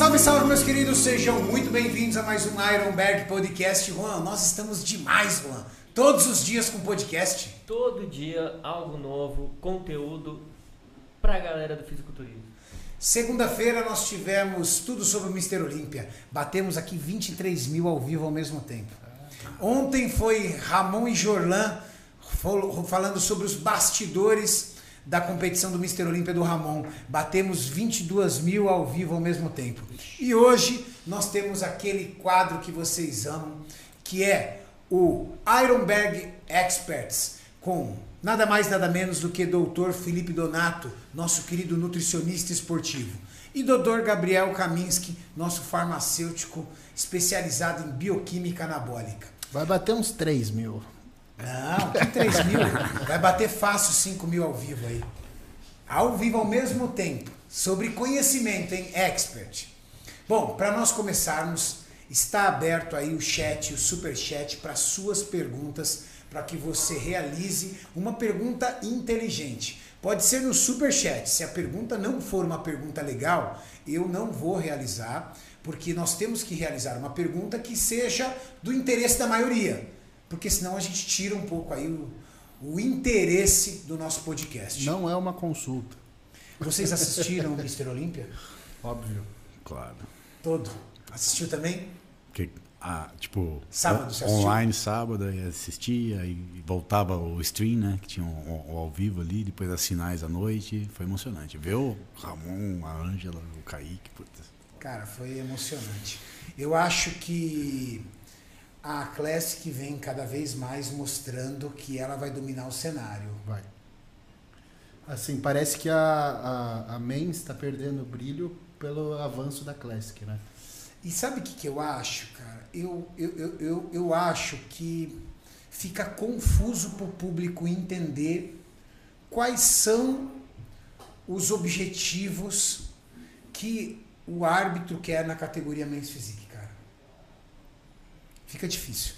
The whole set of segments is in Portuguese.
Salve, salve, meus queridos, sejam muito bem-vindos a mais um Ironberg Podcast. Juan, nós estamos demais, Juan. Todos os dias com podcast. Todo dia algo novo, conteúdo pra galera do fisiculturismo. Segunda-feira nós tivemos tudo sobre o Mister Olímpia. Batemos aqui 23 mil ao vivo ao mesmo tempo. Ontem foi Ramon e Jorlan fal- falando sobre os bastidores da competição do Mister Olímpia do Ramon. Batemos 22 mil ao vivo ao mesmo tempo. E hoje nós temos aquele quadro que vocês amam, que é o Ironberg Experts, com nada mais nada menos do que Dr. Felipe Donato, nosso querido nutricionista esportivo. E Dr. Gabriel Kaminski, nosso farmacêutico especializado em bioquímica anabólica. Vai bater uns 3 mil. Não, que 3 mil? Vai bater fácil 5 mil ao vivo aí. Ao vivo ao mesmo tempo. Sobre conhecimento, hein? Expert. Bom, para nós começarmos, está aberto aí o chat, o super chat para suas perguntas, para que você realize uma pergunta inteligente. Pode ser no super chat. Se a pergunta não for uma pergunta legal, eu não vou realizar, porque nós temos que realizar uma pergunta que seja do interesse da maioria porque senão a gente tira um pouco aí o, o interesse do nosso podcast. Não é uma consulta. Vocês assistiram o Mr. Olímpia? Óbvio. Claro. Todo. Assistiu também? Porque, ah, tipo, Sábado você assistiu? online, sábado, aí assistia, aí voltava o stream, né? Que tinha o, o ao vivo ali, depois as finais à noite. Foi emocionante. Ver o Ramon, a Ângela, o Kaique, puta. Cara, foi emocionante. Eu acho que a Classic vem cada vez mais mostrando que ela vai dominar o cenário. Vai. Assim, parece que a, a, a Main está perdendo brilho pelo avanço da Classic, né? E sabe o que, que eu acho, cara? Eu, eu, eu, eu, eu acho que fica confuso para o público entender quais são os objetivos que o árbitro quer na categoria Men's Physique. Fica difícil.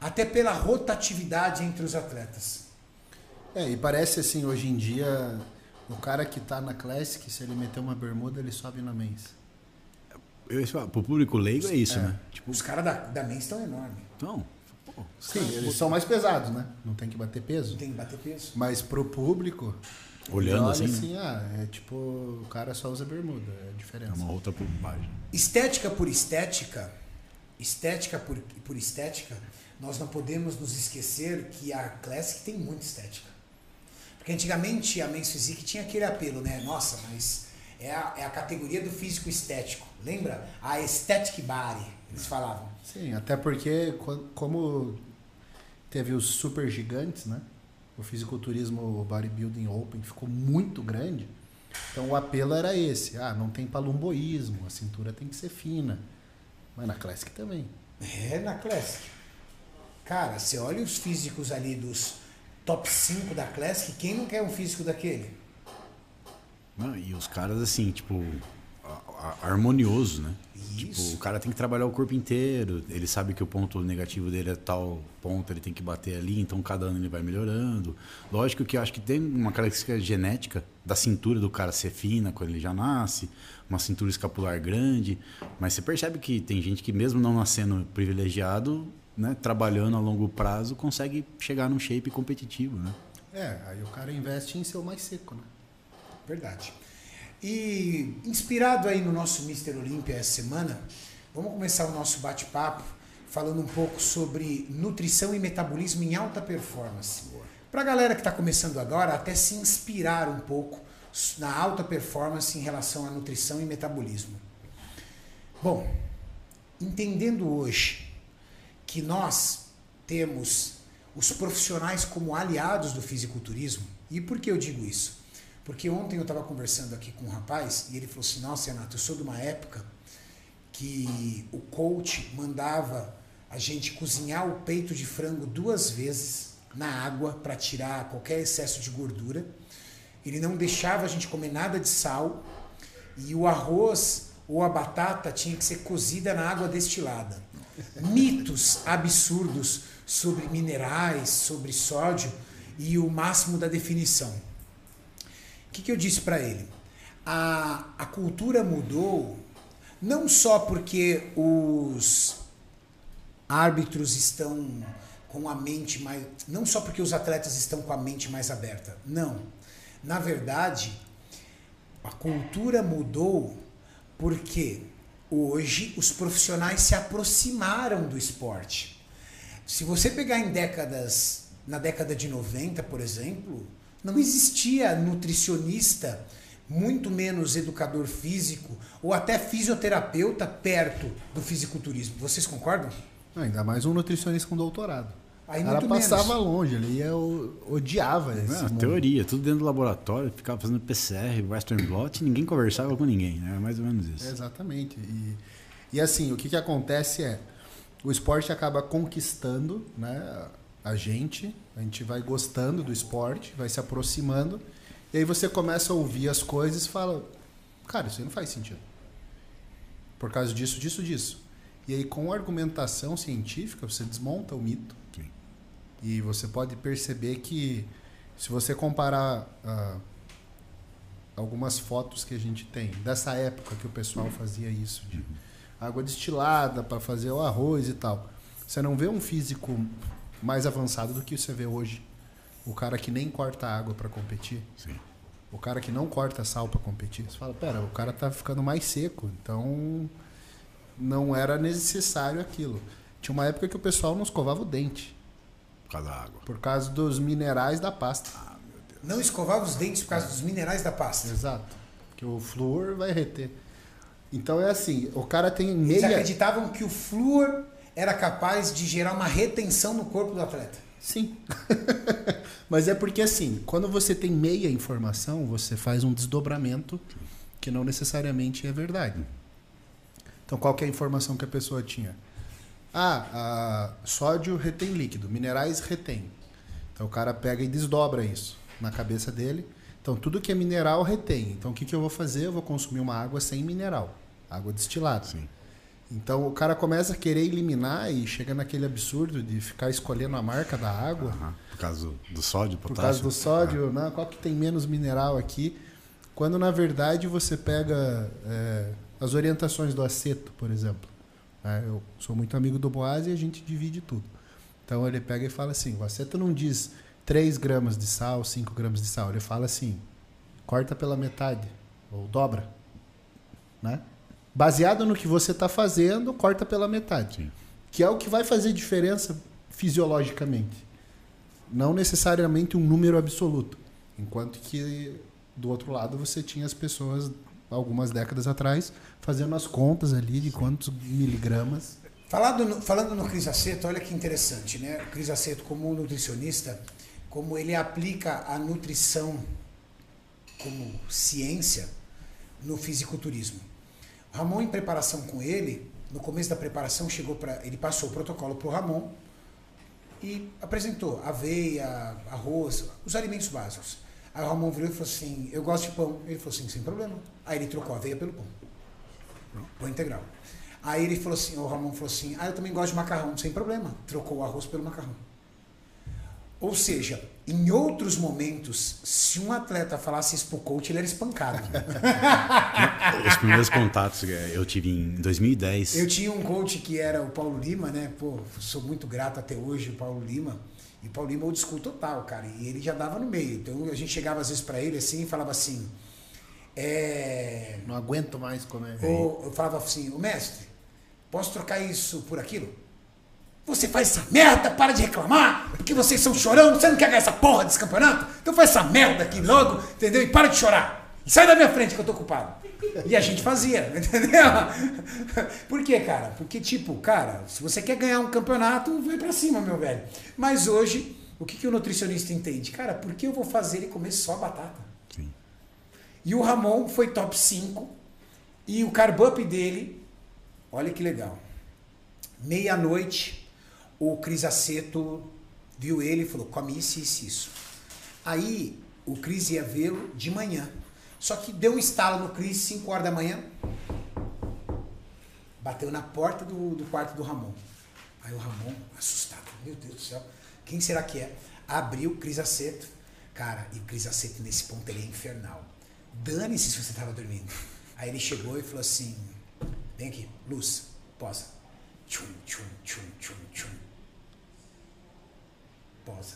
Até pela rotatividade entre os atletas. É, e parece assim, hoje em dia, o cara que tá na Classic, se ele meter uma bermuda, ele sobe na Men's. Eu, falar, pro público leigo é isso, É. né? Tipo, Os caras da, da Men's estão enormes. então, pô, Sim, caras eles são mais pesados, né? Não tem que bater peso. Não tem que bater peso. Mas pro público, olhando olha assim, né? assim, ah, é tipo, o cara só usa bermuda, é a é diferença. uma outra bobagem. Estética por estética, estética por, por estética, nós não podemos nos esquecer que a Classic tem muita estética. Porque antigamente a Men's Physique tinha aquele apelo, né? Nossa, mas é a, é a categoria do físico estético. Lembra? A aesthetic body, eles falavam. Sim, até porque co- como teve os super gigantes, né? O fisiculturismo bodybuilding open ficou muito grande. Então o apelo era esse, ah, não tem palumboísmo, a cintura tem que ser fina. Mas na classic também. É na Classic. Cara, você olha os físicos ali dos top 5 da Classic, quem não quer um físico daquele? Não, e os caras, assim, tipo, harmonioso, né? Tipo, Isso. o cara tem que trabalhar o corpo inteiro, ele sabe que o ponto negativo dele é tal ponto, ele tem que bater ali, então cada ano ele vai melhorando. Lógico que eu acho que tem uma característica genética da cintura do cara ser fina quando ele já nasce, uma cintura escapular grande, mas você percebe que tem gente que mesmo não nascendo privilegiado, né, trabalhando a longo prazo, consegue chegar num shape competitivo, né? É, aí o cara investe em ser o mais seco, né? Verdade. E inspirado aí no nosso Mr. Olímpia essa semana, vamos começar o nosso bate-papo falando um pouco sobre nutrição e metabolismo em alta performance. Para a galera que está começando agora, até se inspirar um pouco na alta performance em relação à nutrição e metabolismo. Bom, entendendo hoje que nós temos os profissionais como aliados do fisiculturismo, e por que eu digo isso? Porque ontem eu estava conversando aqui com um rapaz e ele falou assim: Nossa, Renato, eu sou de uma época que o coach mandava a gente cozinhar o peito de frango duas vezes na água para tirar qualquer excesso de gordura. Ele não deixava a gente comer nada de sal e o arroz ou a batata tinha que ser cozida na água destilada. Mitos absurdos sobre minerais, sobre sódio e o máximo da definição. O que, que eu disse para ele? A, a cultura mudou Não só porque os árbitros estão com a mente mais. Não só porque os atletas estão com a mente mais aberta. Não. Na verdade, a cultura mudou porque hoje os profissionais se aproximaram do esporte. Se você pegar em décadas, na década de 90, por exemplo, não existia nutricionista, muito menos educador físico ou até fisioterapeuta perto do fisiculturismo. Vocês concordam? Ainda mais um nutricionista com doutorado. Aí muito passava menos. longe, ele ia, odiava esse Não, teoria, tudo dentro do laboratório, ficava fazendo PCR, Western Blot, ninguém conversava com ninguém, né? Mais ou menos isso. Exatamente. E, e assim, o que, que acontece é, o esporte acaba conquistando né, a gente, a gente vai gostando do esporte, vai se aproximando, e aí você começa a ouvir as coisas e fala, cara, isso aí não faz sentido. Por causa disso, disso, disso. E aí, com argumentação científica, você desmonta o mito. Sim. E você pode perceber que, se você comparar ah, algumas fotos que a gente tem dessa época que o pessoal fazia isso, de água destilada para fazer o arroz e tal, você não vê um físico mais avançado do que você vê hoje. O cara que nem corta água para competir. Sim. O cara que não corta sal para competir. Você fala, pera, o cara tá ficando mais seco, então não era necessário aquilo. Tinha uma época que o pessoal não escovava o dente, Por causa da água. por causa dos minerais da pasta. Não escovava os dentes por causa dos minerais da pasta. Exato. Que o flúor vai reter. Então é assim, o cara tem Eles meia. acreditavam que o flúor era capaz de gerar uma retenção no corpo do atleta. Sim. Mas é porque assim, quando você tem meia informação, você faz um desdobramento que não necessariamente é verdade. Então qual que é a informação que a pessoa tinha? Ah, a sódio retém líquido, minerais retém. Então o cara pega e desdobra isso na cabeça dele. Então tudo que é mineral retém. Então o que, que eu vou fazer? Eu vou consumir uma água sem mineral, água destilada. Sim. Então o cara começa a querer eliminar e chega naquele absurdo de ficar escolhendo a marca da água Aham. Por causa do, sódio, por potássio. causa do sódio, né? qual que tem menos mineral aqui, quando na verdade você pega é, as orientações do aceto, por exemplo. né? Eu sou muito amigo do Boaz e a gente divide tudo. Então ele pega e fala assim, o aceto não diz 3 gramas de sal, 5 gramas de sal, ele fala assim, corta pela metade, ou dobra. Né? Baseado no que você está fazendo, corta pela metade. Sim. Que é o que vai fazer diferença fisiologicamente. Não necessariamente um número absoluto. Enquanto que do outro lado você tinha as pessoas, algumas décadas atrás, fazendo as contas ali de quantos miligramas. Falando no, falando no Cris Aceto, olha que interessante, né? O Cris Aceto, como nutricionista, como ele aplica a nutrição como ciência no fisiculturismo. Ramon, em preparação com ele, no começo da preparação, chegou para. Ele passou o protocolo para o Ramon e apresentou aveia, arroz, os alimentos básicos. Aí o Ramon virou e falou assim: Eu gosto de pão. Ele falou assim: Sem problema. Aí ele trocou a aveia pelo pão. Pão integral. Aí ele falou assim: O Ramon falou assim: Ah, eu também gosto de macarrão. Sem problema. Trocou o arroz pelo macarrão. Ou seja, em outros momentos, se um atleta falasse isso pro coach, ele era espancado. Os primeiros contatos que eu tive em 2010. Eu tinha um coach que era o Paulo Lima, né? Pô, sou muito grato até hoje, o Paulo Lima. E o Paulo Lima old school total, cara. E ele já dava no meio. Então a gente chegava às vezes pra ele assim e falava assim. É. Não aguento mais comer. Ou eu falava assim, o mestre, posso trocar isso por aquilo? Você faz essa merda, para de reclamar, porque vocês são chorão, você não quer ganhar essa porra desse campeonato? Então faz essa merda aqui logo, entendeu? E para de chorar. Sai da minha frente que eu tô ocupado. E a gente fazia, entendeu? Por quê, cara? Porque, tipo, cara, se você quer ganhar um campeonato, vai pra cima, meu velho. Mas hoje, o que, que o nutricionista entende? Cara, por que eu vou fazer ele comer só batata? Sim. E o Ramon foi top 5. E o carb up dele, olha que legal. Meia-noite, o Cris Aceto viu ele e falou: come isso, isso, isso. Aí o Cris ia vê-lo de manhã. Só que deu um estalo no Cris, 5 horas da manhã. Bateu na porta do, do quarto do Ramon. Aí o Ramon, assustado, meu Deus do céu, quem será que é? Abriu o Cris Aceto. Cara, e o Cris Aceto nesse ponto ele é infernal. Dane-se se você estava dormindo. Aí ele chegou e falou assim: Vem aqui, luz, posa. Tchum, tchum, tchum, tchum, tchum. Posa.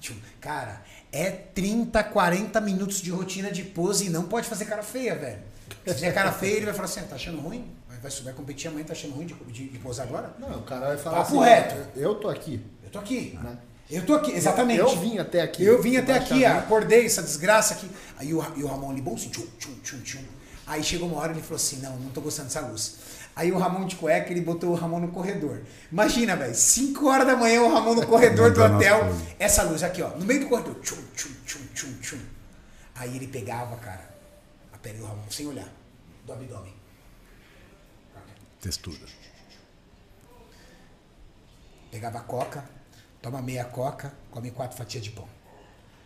Tchum. Cara, é 30, 40 minutos de rotina de pose e não pode fazer cara feia, velho. Se fizer cara feia, ele vai falar assim, tá achando ruim? Vai, vai, vai competir amanhã, tá achando ruim de, de, de posar agora? Não, o cara vai falar Papo assim, reto. eu tô aqui. Eu tô aqui. Né? Eu tô aqui, exatamente. Eu, eu vim até aqui. Eu vim até aqui, Baixar- acordei, essa desgraça aqui. Aí o, e o Ramon ali, bom assim, tchum, tchum, tchum, tchum. Aí chegou uma hora ele falou assim, não, não tô gostando dessa luz. Aí o Ramon de cueca, ele botou o Ramon no corredor. Imagina, velho, 5 horas da manhã o Ramon no corredor do hotel. Essa luz aqui, ó, no meio do corredor. Tchum, tchum, tchum, tchum, tchum. Aí ele pegava, cara, a pele do Ramon, sem olhar, do abdômen. Textura. Pegava a coca, toma meia coca, come quatro fatias de pão.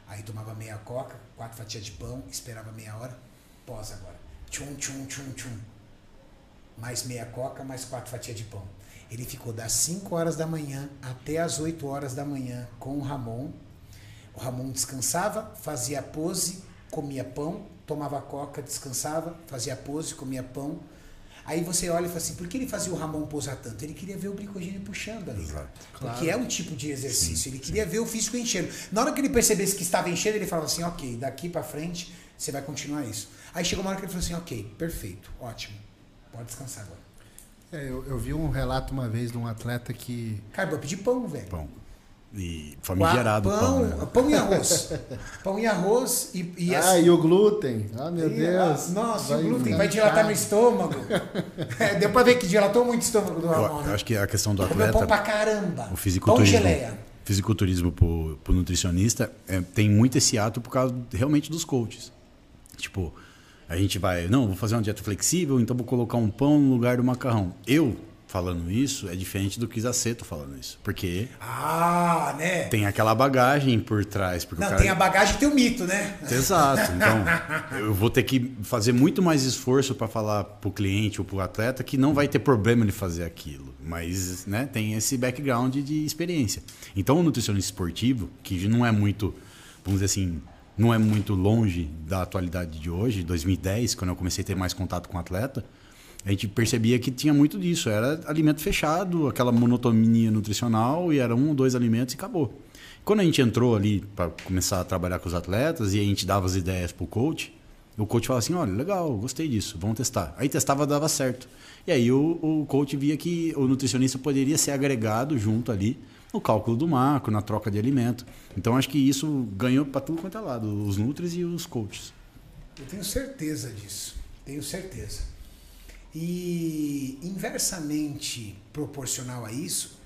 Aí tomava meia coca, quatro fatias de pão, esperava meia hora, pós agora. Tchum, tchum, tchum, tchum. Mais meia coca, mais quatro fatias de pão. Ele ficou das 5 horas da manhã até as 8 horas da manhã com o Ramon. O Ramon descansava, fazia pose, comia pão, tomava coca, descansava, fazia pose, comia pão. Aí você olha e fala assim, por que ele fazia o Ramon posar tanto? Ele queria ver o glicogênio puxando ali. Exato. Porque é um tipo de exercício. ele queria ver o físico enchendo. Na hora que ele percebesse que estava enchendo, ele falava assim, ok, daqui pra frente você vai continuar isso. Aí chegou uma hora que ele falou assim, ok, perfeito, ótimo. Pode descansar agora. É, eu, eu vi um relato uma vez de um atleta que. Cara, eu vou pedir pão, velho. Pão. E famigerado pão, pão, né? pão e arroz. pão e arroz e, e ah, e o glúten. Ah, meu e- Deus. Nossa, o glúten vai dilatar meu estômago. É, deu pra ver que dilatou muito o estômago do Eu, Ramon, eu né? acho que a questão do Comeu pão atleta, pra caramba. o pão fisiculturismo, geleia. fisiculturismo pro, pro nutricionista, é, tem muito esse ato por causa realmente dos coaches. Tipo, a gente vai, não, vou fazer uma dieta flexível, então vou colocar um pão no lugar do macarrão. Eu falando isso é diferente do que Isaceto falando isso, porque Ah, né? tem aquela bagagem por trás, porque o Não, cara tem a bagagem e tem o mito, né? Exato. Então, eu vou ter que fazer muito mais esforço para falar para o cliente ou para o atleta que não vai ter problema de fazer aquilo. Mas né, tem esse background de experiência. Então, o nutricionista esportivo, que não é muito, vamos dizer assim, não é muito longe da atualidade de hoje, 2010, quando eu comecei a ter mais contato com o atleta, a gente percebia que tinha muito disso. Era alimento fechado, aquela monotonia nutricional, e era um ou dois alimentos e acabou. Quando a gente entrou ali para começar a trabalhar com os atletas e a gente dava as ideias pro coach, o coach falava assim: olha, legal, gostei disso, vamos testar. Aí testava, dava certo. E aí o, o coach via que o nutricionista poderia ser agregado junto ali no cálculo do macro, na troca de alimento. Então acho que isso ganhou para tudo quanto é lado, os nutris e os coaches. Eu tenho certeza disso. Tenho certeza. E inversamente proporcional a isso,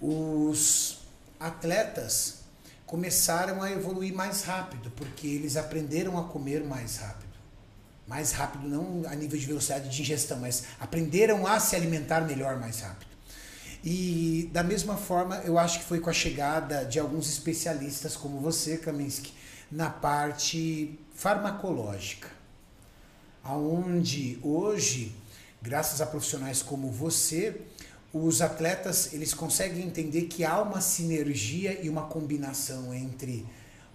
os atletas começaram a evoluir mais rápido, porque eles aprenderam a comer mais rápido. Mais rápido, não a nível de velocidade de ingestão, mas aprenderam a se alimentar melhor mais rápido. E da mesma forma, eu acho que foi com a chegada de alguns especialistas como você, Kaminsky, na parte farmacológica. Aonde hoje, graças a profissionais como você, os atletas eles conseguem entender que há uma sinergia e uma combinação entre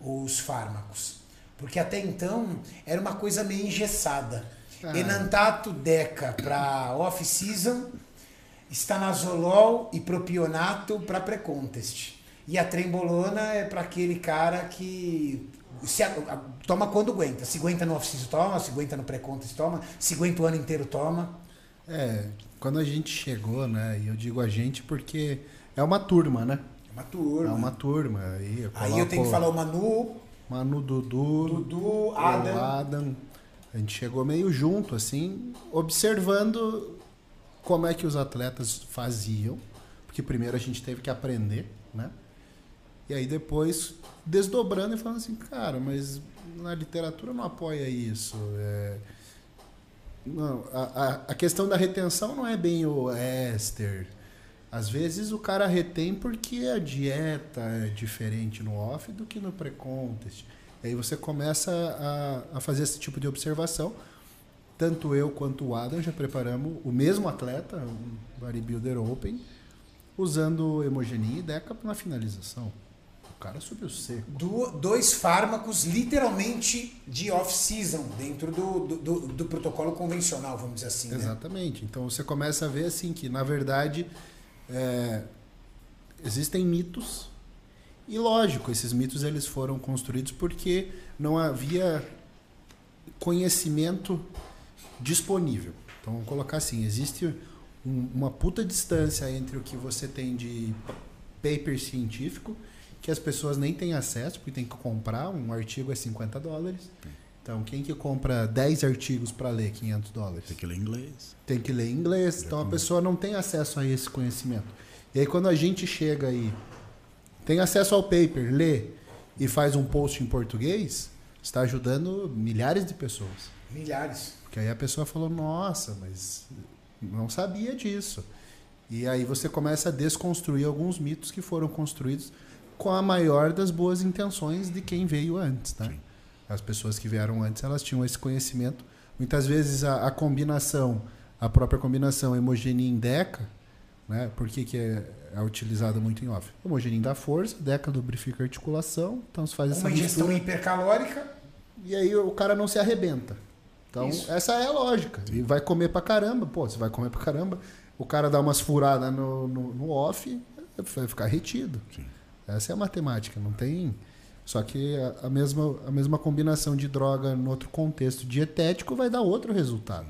os fármacos. Porque até então era uma coisa meio engessada. Ah. Enantato Deca para off-season, estanazolol e propionato para pré-contest. E a trembolona é para aquele cara que se a- a- toma quando aguenta. Se aguenta no off-season, toma. Se aguenta no pré-contest, toma. Se aguenta o ano inteiro, toma. É, quando a gente chegou, né? E eu digo a gente porque é uma turma, né? É uma turma. É uma turma. Aí eu, Aí eu tenho que coloco falar o Manu, Manu Dudu, Dudu, Adam. Adam. A gente chegou meio junto, assim, observando como é que os atletas faziam. Porque primeiro a gente teve que aprender, né? E aí depois desdobrando e falando assim, cara, mas na literatura não apoia isso. É... Não, a, a, questão da retenção não é bem o éster. Às vezes o cara retém porque a dieta é diferente no off do que no pré-contest. Aí você começa a, a fazer esse tipo de observação. Tanto eu quanto o Adam já preparamos o mesmo atleta, um bodybuilder open, usando hemogenin e deca na finalização. O cara subiu seco. do- dois fármacos literalmente de off-season dentro do, do, do- do protocolo convencional, vamos dizer assim. né? Exatamente. Então você começa a ver assim que, na verdade, é, existem mitos. E lógico, esses mitos eles foram construídos porque não havia conhecimento disponível. Então vamos colocar assim, existe um- uma puta distância entre o que você tem de paper científico, que as pessoas nem têm acesso, porque tem que comprar, um artigo é 50 dólares. Então quem que compra 10 artigos para ler 500 dólares? Tem que ler inglês. tem que ler inglês, então a pessoa não tem acesso a esse conhecimento. E aí quando a gente chega aí, tem acesso ao paper, lê e faz um post em português, está ajudando milhares de pessoas. Milhares. Porque aí a pessoa falou, nossa, mas não sabia disso. E aí você começa a desconstruir alguns mitos que foram construídos com a maior das boas intenções de quem veio antes, né? Sim. As pessoas que vieram antes, elas tinham esse conhecimento. Muitas vezes a, a combinação, a própria combinação hemogenin deca, né? Por que, que é, é utilizada muito em off? Hemogenin dá força, deca lubrifica a articulação, então se faz essa Uma ingestão mistura hipercalórica. e aí o cara não se arrebenta. Então, Isso. essa é a lógica. E vai comer pra caramba. Pô, você vai comer pra caramba, o cara dá umas furadas no, no, no off, vai ficar retido. Sim. Essa é a matemática, não tem. Só que a, a mesma, a mesma combinação de droga no outro contexto dietético vai dar outro resultado.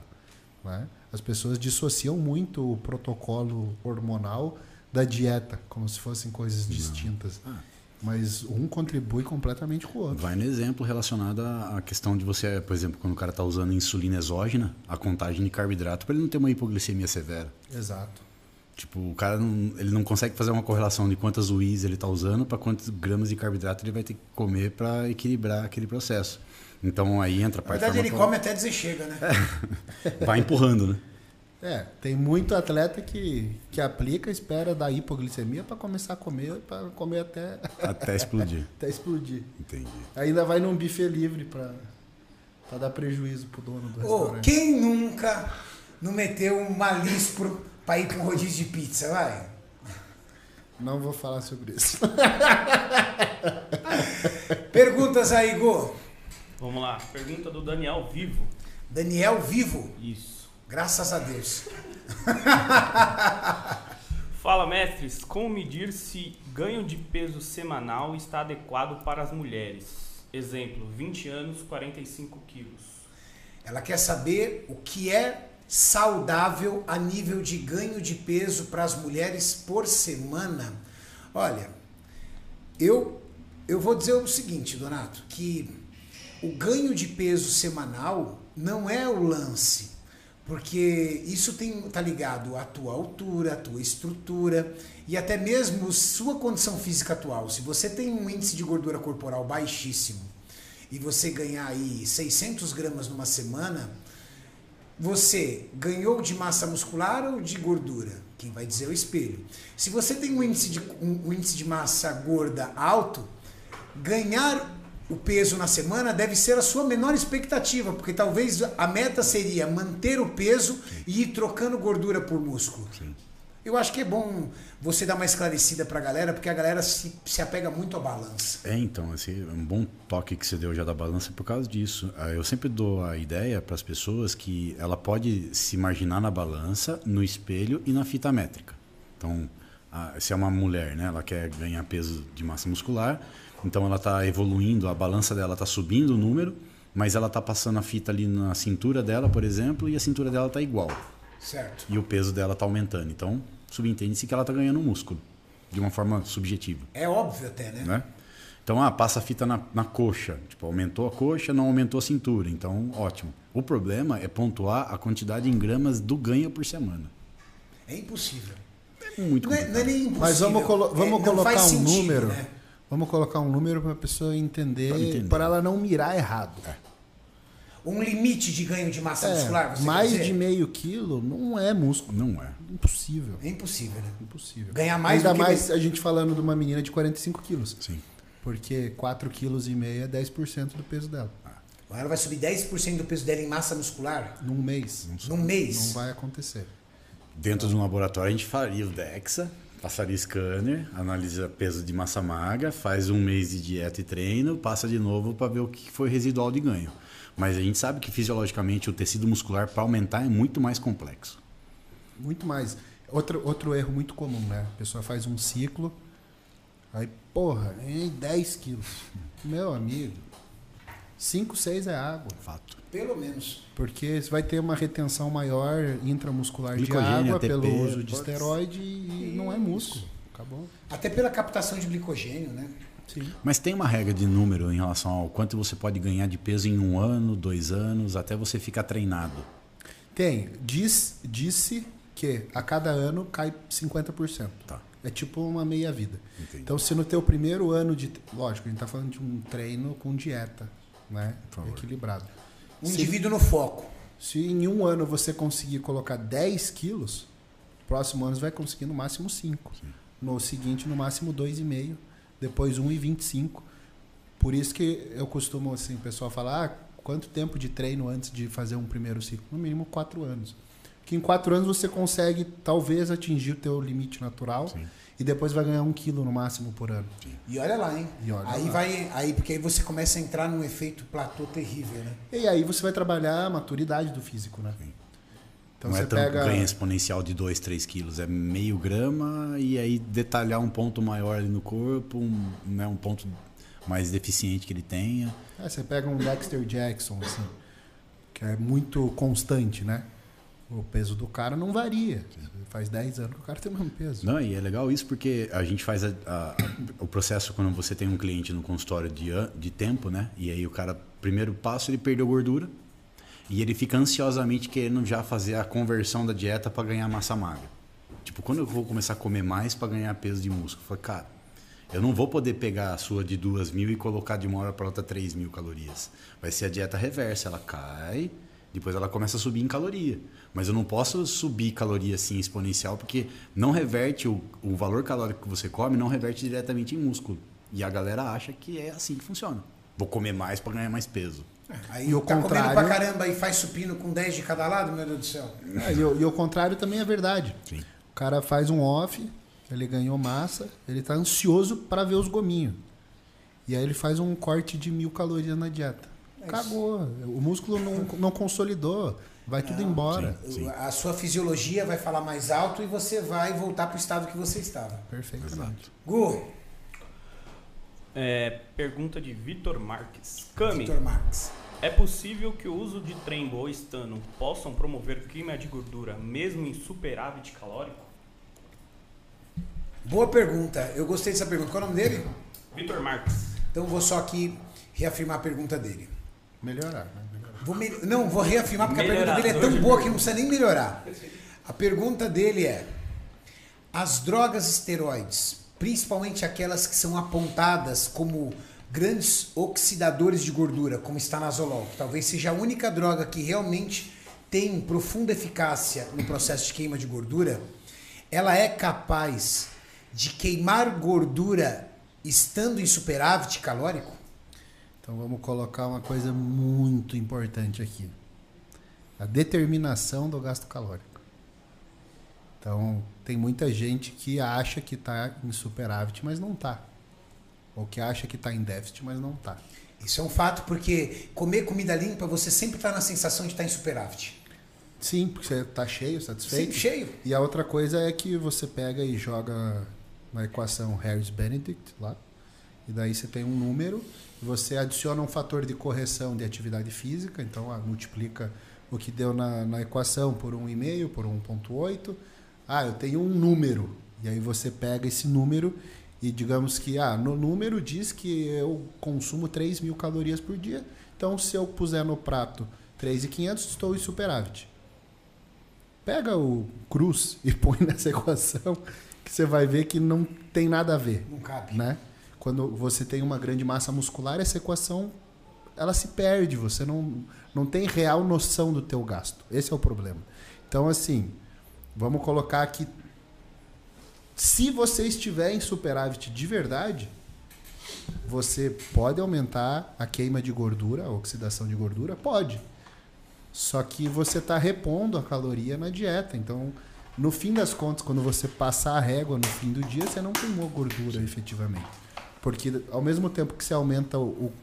Né? As pessoas dissociam muito o protocolo hormonal da dieta, como se fossem coisas distintas. Ah. Mas um contribui completamente com o outro. Vai no exemplo relacionado à questão de você, por exemplo, quando o cara está usando insulina exógena, a contagem de carboidrato para ele não ter uma hipoglicemia severa. Exato. Tipo, o cara não, ele não consegue fazer uma correlação de quantas UIs ele está usando para quantos gramas de carboidrato ele vai ter que comer para equilibrar aquele processo. Então aí entra a Na parte verdade, ele come até dizer chega, né? vai empurrando, né? É, tem muito atleta que, que aplica, espera dar hipoglicemia para começar a comer, para comer até, Até explodir. até explodir. Entendi. Ainda vai num buffet livre para dar prejuízo pro dono do Ô, restaurante. quem nunca não meteu um malispro pra ir um rodízio de pizza, vai? Não vou falar sobre isso. Perguntas aí, Go. Vamos lá. Pergunta do Daniel Vivo. Daniel Vivo. Isso. Graças a Deus. Fala, mestres. Como medir se ganho de peso semanal está adequado para as mulheres? Exemplo, 20 anos, 45 quilos. Ela quer saber o que é saudável a nível de ganho de peso para as mulheres por semana. Olha, eu, eu vou dizer o seguinte, Donato, que o ganho de peso semanal não é o lance, porque isso tem tá ligado à tua altura, à tua estrutura e até mesmo sua condição física atual. Se você tem um índice de gordura corporal baixíssimo e você ganhar aí 600 gramas numa semana, você ganhou de massa muscular ou de gordura? Quem vai dizer é o espelho. Se você tem um índice de, um, um índice de massa gorda alto, ganhar o peso na semana deve ser a sua menor expectativa, porque talvez a meta seria manter o peso e ir trocando gordura por músculo. Eu acho que é bom você dar uma esclarecida pra galera, porque a galera se, se apega muito à balança. É, então, é um bom toque que você deu já da balança por causa disso. Ah, Eu sempre dou a ideia para as pessoas que ela pode se marginar na balança, no espelho e na fita métrica. Então, ah, se é uma mulher, né, ela quer ganhar peso de massa muscular, então ela está evoluindo, a balança dela está subindo o número, mas ela está passando a fita ali na cintura dela, por exemplo, e a cintura dela está igual. Certo? E o peso dela está aumentando. Então, subentende-se que ela está ganhando músculo, de uma forma subjetiva É óbvio até, né? né? Então, ah, passa a fita na, na coxa. Tipo, aumentou a coxa, não aumentou a cintura. Então, ótimo. O problema é pontuar a quantidade em gramas do ganho por semana. É impossível. É muito Não é, complicado. não é nem impossível. Mas vamos, colo- é, vamos não colocar um sentido, número. né? Vamos colocar um número para a pessoa entender, para ela não mirar errado. Um limite de ganho de massa É, muscular, você mais quer dizer? de meio quilo não é músculo. Não é. Impossível. É impossível, né? Impossível. Ganhar mais Ainda do que mais a gente falando de uma menina de 45 quilos. Sim. Porque 4,5 kg é 10% do peso dela. Ela vai subir 10% do peso dela em massa muscular Num mês. num mês. Não vai acontecer. Dentro de um laboratório, a gente faria o DEXA, Passaria scanner, analisa peso de massa magra, faz um mês de dieta e treino, passa de novo para ver o que foi residual de ganho. Mas a gente sabe que fisiologicamente o tecido muscular para aumentar é muito mais complexo. Muito mais. Outro, outro erro muito comum, né? A pessoa faz um ciclo, aí, porra, ganhei 10 quilos. Meu amigo, 5, 6 é água. Fato. Pelo menos. Porque você vai ter uma retenção maior intramuscular Glicogênio, de água ATP, pelo uso de esteroide e não é músculo. Acabou. Até pela captação de glicogênio, né? Sim. Mas tem uma regra de número em relação ao quanto você pode ganhar de peso em um ano, dois anos, até você ficar treinado. Tem. Diz, disse que a cada ano cai 50%. Tá. É tipo uma meia-vida. Então, se no teu primeiro ano de... Lógico, a gente está falando de um treino com dieta, né? Equilibrado. Um indivíduo no foco. Se em um ano você conseguir colocar 10 quilos, próximo ano você vai conseguir no máximo 5. No seguinte, no máximo 2,5. Depois 1,25. Por isso que eu costumo, assim, o pessoal falar, ah, quanto tempo de treino antes de fazer um primeiro ciclo? No mínimo 4 anos. Que em 4 anos você consegue, talvez, atingir o teu limite natural Sim. E depois vai ganhar um quilo no máximo por ano. E olha lá, hein? E olha aí lá. vai. Aí, porque aí você começa a entrar num efeito platô terrível, né? E aí você vai trabalhar a maturidade do físico, né? Então não você é tão pega... ganho exponencial de 2, 3 quilos, é meio grama e aí detalhar um ponto maior ali no corpo, um, né, um ponto mais deficiente que ele tenha. É, você pega um Dexter Jackson, assim, que é muito constante, né? O peso do cara não varia. Faz 10 anos que o cara tem o mesmo peso. Não, e é legal isso porque a gente faz a- a- o processo quando você tem um cliente no consultório de, de tempo, né? E aí o cara, primeiro passo, ele perdeu gordura e ele fica ansiosamente querendo já fazer a conversão da dieta para ganhar massa magra. Tipo, quando eu vou começar a comer mais para ganhar peso de músculo? Eu falei, cara, eu não vou poder pegar a sua de duas mil e colocar de uma hora para outra 3 mil calorias. Vai ser a dieta reversa, ela cai, depois ela começa a subir em caloria. Mas eu não posso subir caloria assim exponencial, porque não reverte o, o valor calórico que você come, não reverte diretamente em músculo. E a galera acha que é assim que funciona. Vou comer mais para ganhar mais peso. Aí E o tá comendo contrário- pra caramba e faz supino com 10 de cada lado, meu Deus do céu. É, e, o- e o contrário também é verdade. Sim. O cara faz um off, ele ganhou massa, ele tá ansioso para ver os gominhos. E aí ele faz um corte de mil calorias na dieta. É Cagou. O músculo não, não consolidou. Vai tudo embora. Sim. A sua fisiologia vai falar mais alto e você vai voltar pro estado que você estava. Perfeitamente. Gu, É, pergunta de Vitor Marques. Cami, Vitor Marques. é possível que o uso de trembo ou estano possam promover queima de gordura mesmo em superávit calórico? Boa pergunta. Eu gostei dessa pergunta. Qual é o nome dele? Vitor Marques. Então vou só aqui reafirmar a pergunta dele. Melhorar, né? Vou mel- Não, vou reafirmar porque a pergunta dele é tão boa que não precisa nem melhorar. A pergunta dele é: as drogas esteroides, principalmente aquelas que são apontadas como grandes oxidadores de gordura, como estanazolol, que talvez seja a única droga que realmente tem profunda eficácia no processo de queima de gordura, ela é capaz de queimar gordura estando em superávit calórico? Então vamos colocar uma coisa muito importante aqui. A determinação do gasto calórico. Então, tem muita gente que acha que está em superávit, mas não está. Ou que acha que está em déficit, mas não está. Isso é um fato, porque comer comida limpa, você sempre está na sensação de estar em superávit. Sim, porque você está cheio, satisfeito. Sempre cheio. E a outra coisa é que você pega e joga na equação Harris-Benedict lá, e daí você tem um número, você adiciona um fator de correção de atividade física, então ah, multiplica o que deu na, na equação por 1,5, por 1,8. Ah, eu tenho um número, e aí você pega esse número e digamos que ah, no número diz que eu consumo 3 mil calorias por dia, então se eu puser no prato 3,500, estou em superávit. Pega o cruz e põe nessa equação que você vai ver que não tem nada a ver, Não cabe. né? Quando você tem uma grande massa muscular, essa equação ela se perde, você não, não tem real noção do teu gasto. Esse é o problema. Então, assim, vamos colocar aqui se você estiver em superávit de verdade, você pode aumentar a queima de gordura, a oxidação de gordura? Pode. Só que você está repondo a caloria na dieta. Então, no fim das contas, quando você passar a régua no fim do dia, você não queimou gordura efetivamente. Porque ao mesmo tempo que você aumenta o, o-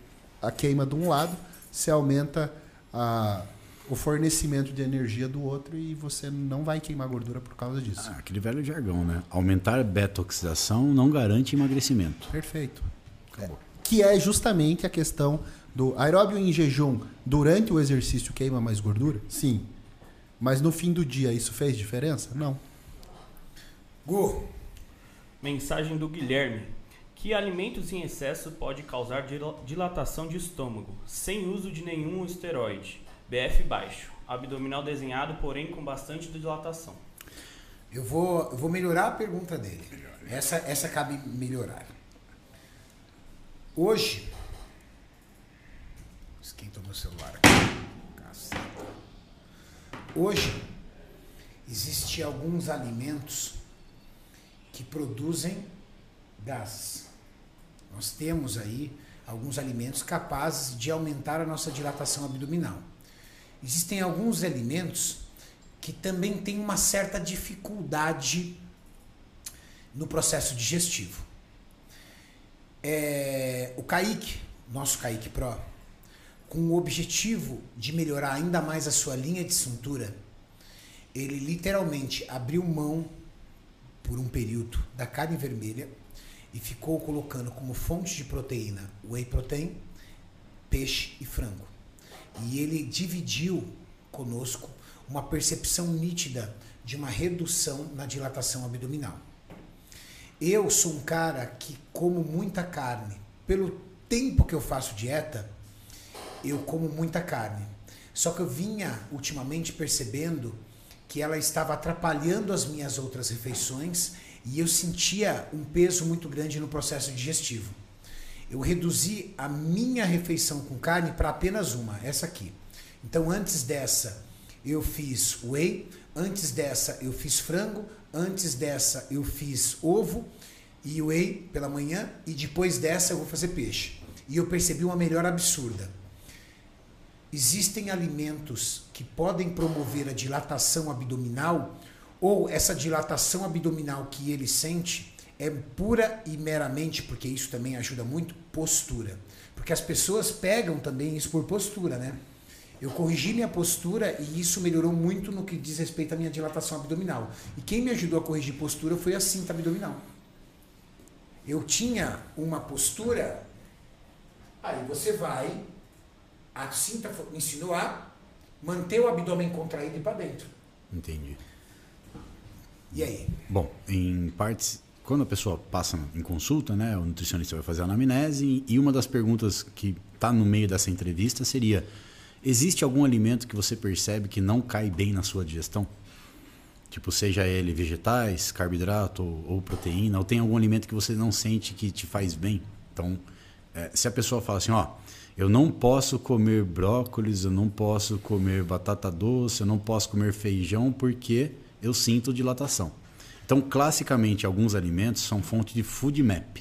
a queima de um lado, você aumenta a- o fornecimento de energia do outro e você não vai queimar gordura por causa disso. Ah, aquele velho jargão, né? Aumentar beta-oxidação não garante emagrecimento. Perfeito. Que é justamente a questão do aeróbio em jejum durante o exercício queima mais gordura? Sim. Mas no fim do dia isso fez diferença? Não. Gu, Mensagem do Guilherme. Que alimentos em excesso pode causar dila- dilatação de estômago, sem uso de nenhum esteroide. BF baixo. Abdominal desenhado, porém com bastante dilatação. eu vou, eu vou melhorar a pergunta dele. Essa, essa cabe melhorar. Hoje. Esquentou meu celular aqui. Hoje, existem alguns alimentos que produzem gases. Nós temos aí alguns alimentos capazes de aumentar a nossa dilatação abdominal. Existem alguns alimentos que também têm uma certa dificuldade no processo digestivo. É, o Kaique, nosso Kaique Pro, com o objetivo de melhorar ainda mais a sua linha de cintura, ele literalmente abriu mão por um período da carne vermelha e ficou colocando como fonte de proteína whey protein, peixe e frango. E ele dividiu conosco uma percepção nítida de uma redução na dilatação abdominal. Eu sou um cara que como muita carne. Pelo tempo que eu faço dieta, eu como muita carne. Só que eu vinha ultimamente percebendo que ela estava atrapalhando as minhas outras refeições e eu sentia um peso muito grande no processo digestivo. Eu reduzi a minha refeição com carne para apenas uma, essa aqui. Então antes dessa eu fiz whey, antes dessa eu fiz frango, antes dessa eu fiz ovo e whey pela manhã e depois dessa eu vou fazer peixe. E eu percebi uma melhora absurda. Existem alimentos que podem promover a dilatação abdominal ou essa dilatação abdominal que ele sente é pura e meramente, porque isso também ajuda muito, postura. Porque as pessoas pegam também isso por postura, né? Eu corrigi minha postura e isso melhorou muito no que diz respeito à minha dilatação abdominal. E quem me ajudou a corrigir postura foi a cinta abdominal. Eu tinha uma postura, aí você vai, a cinta me ensinou a manter o abdômen contraído para dentro. Entendi. E aí? Bom, em partes, quando a pessoa passa em consulta, né, o nutricionista vai fazer a anamnese e uma das perguntas que está no meio dessa entrevista seria: existe algum alimento que você percebe que não cai bem na sua digestão? Tipo, seja ele vegetais, carboidrato ou, ou proteína, ou tem algum alimento que você não sente que te faz bem? Então, é, se a pessoa fala assim, ó, eu não posso comer brócolis, eu não posso comer batata doce, eu não posso comer feijão porque eu sinto dilatação. Então, classicamente, alguns alimentos são fonte de food map,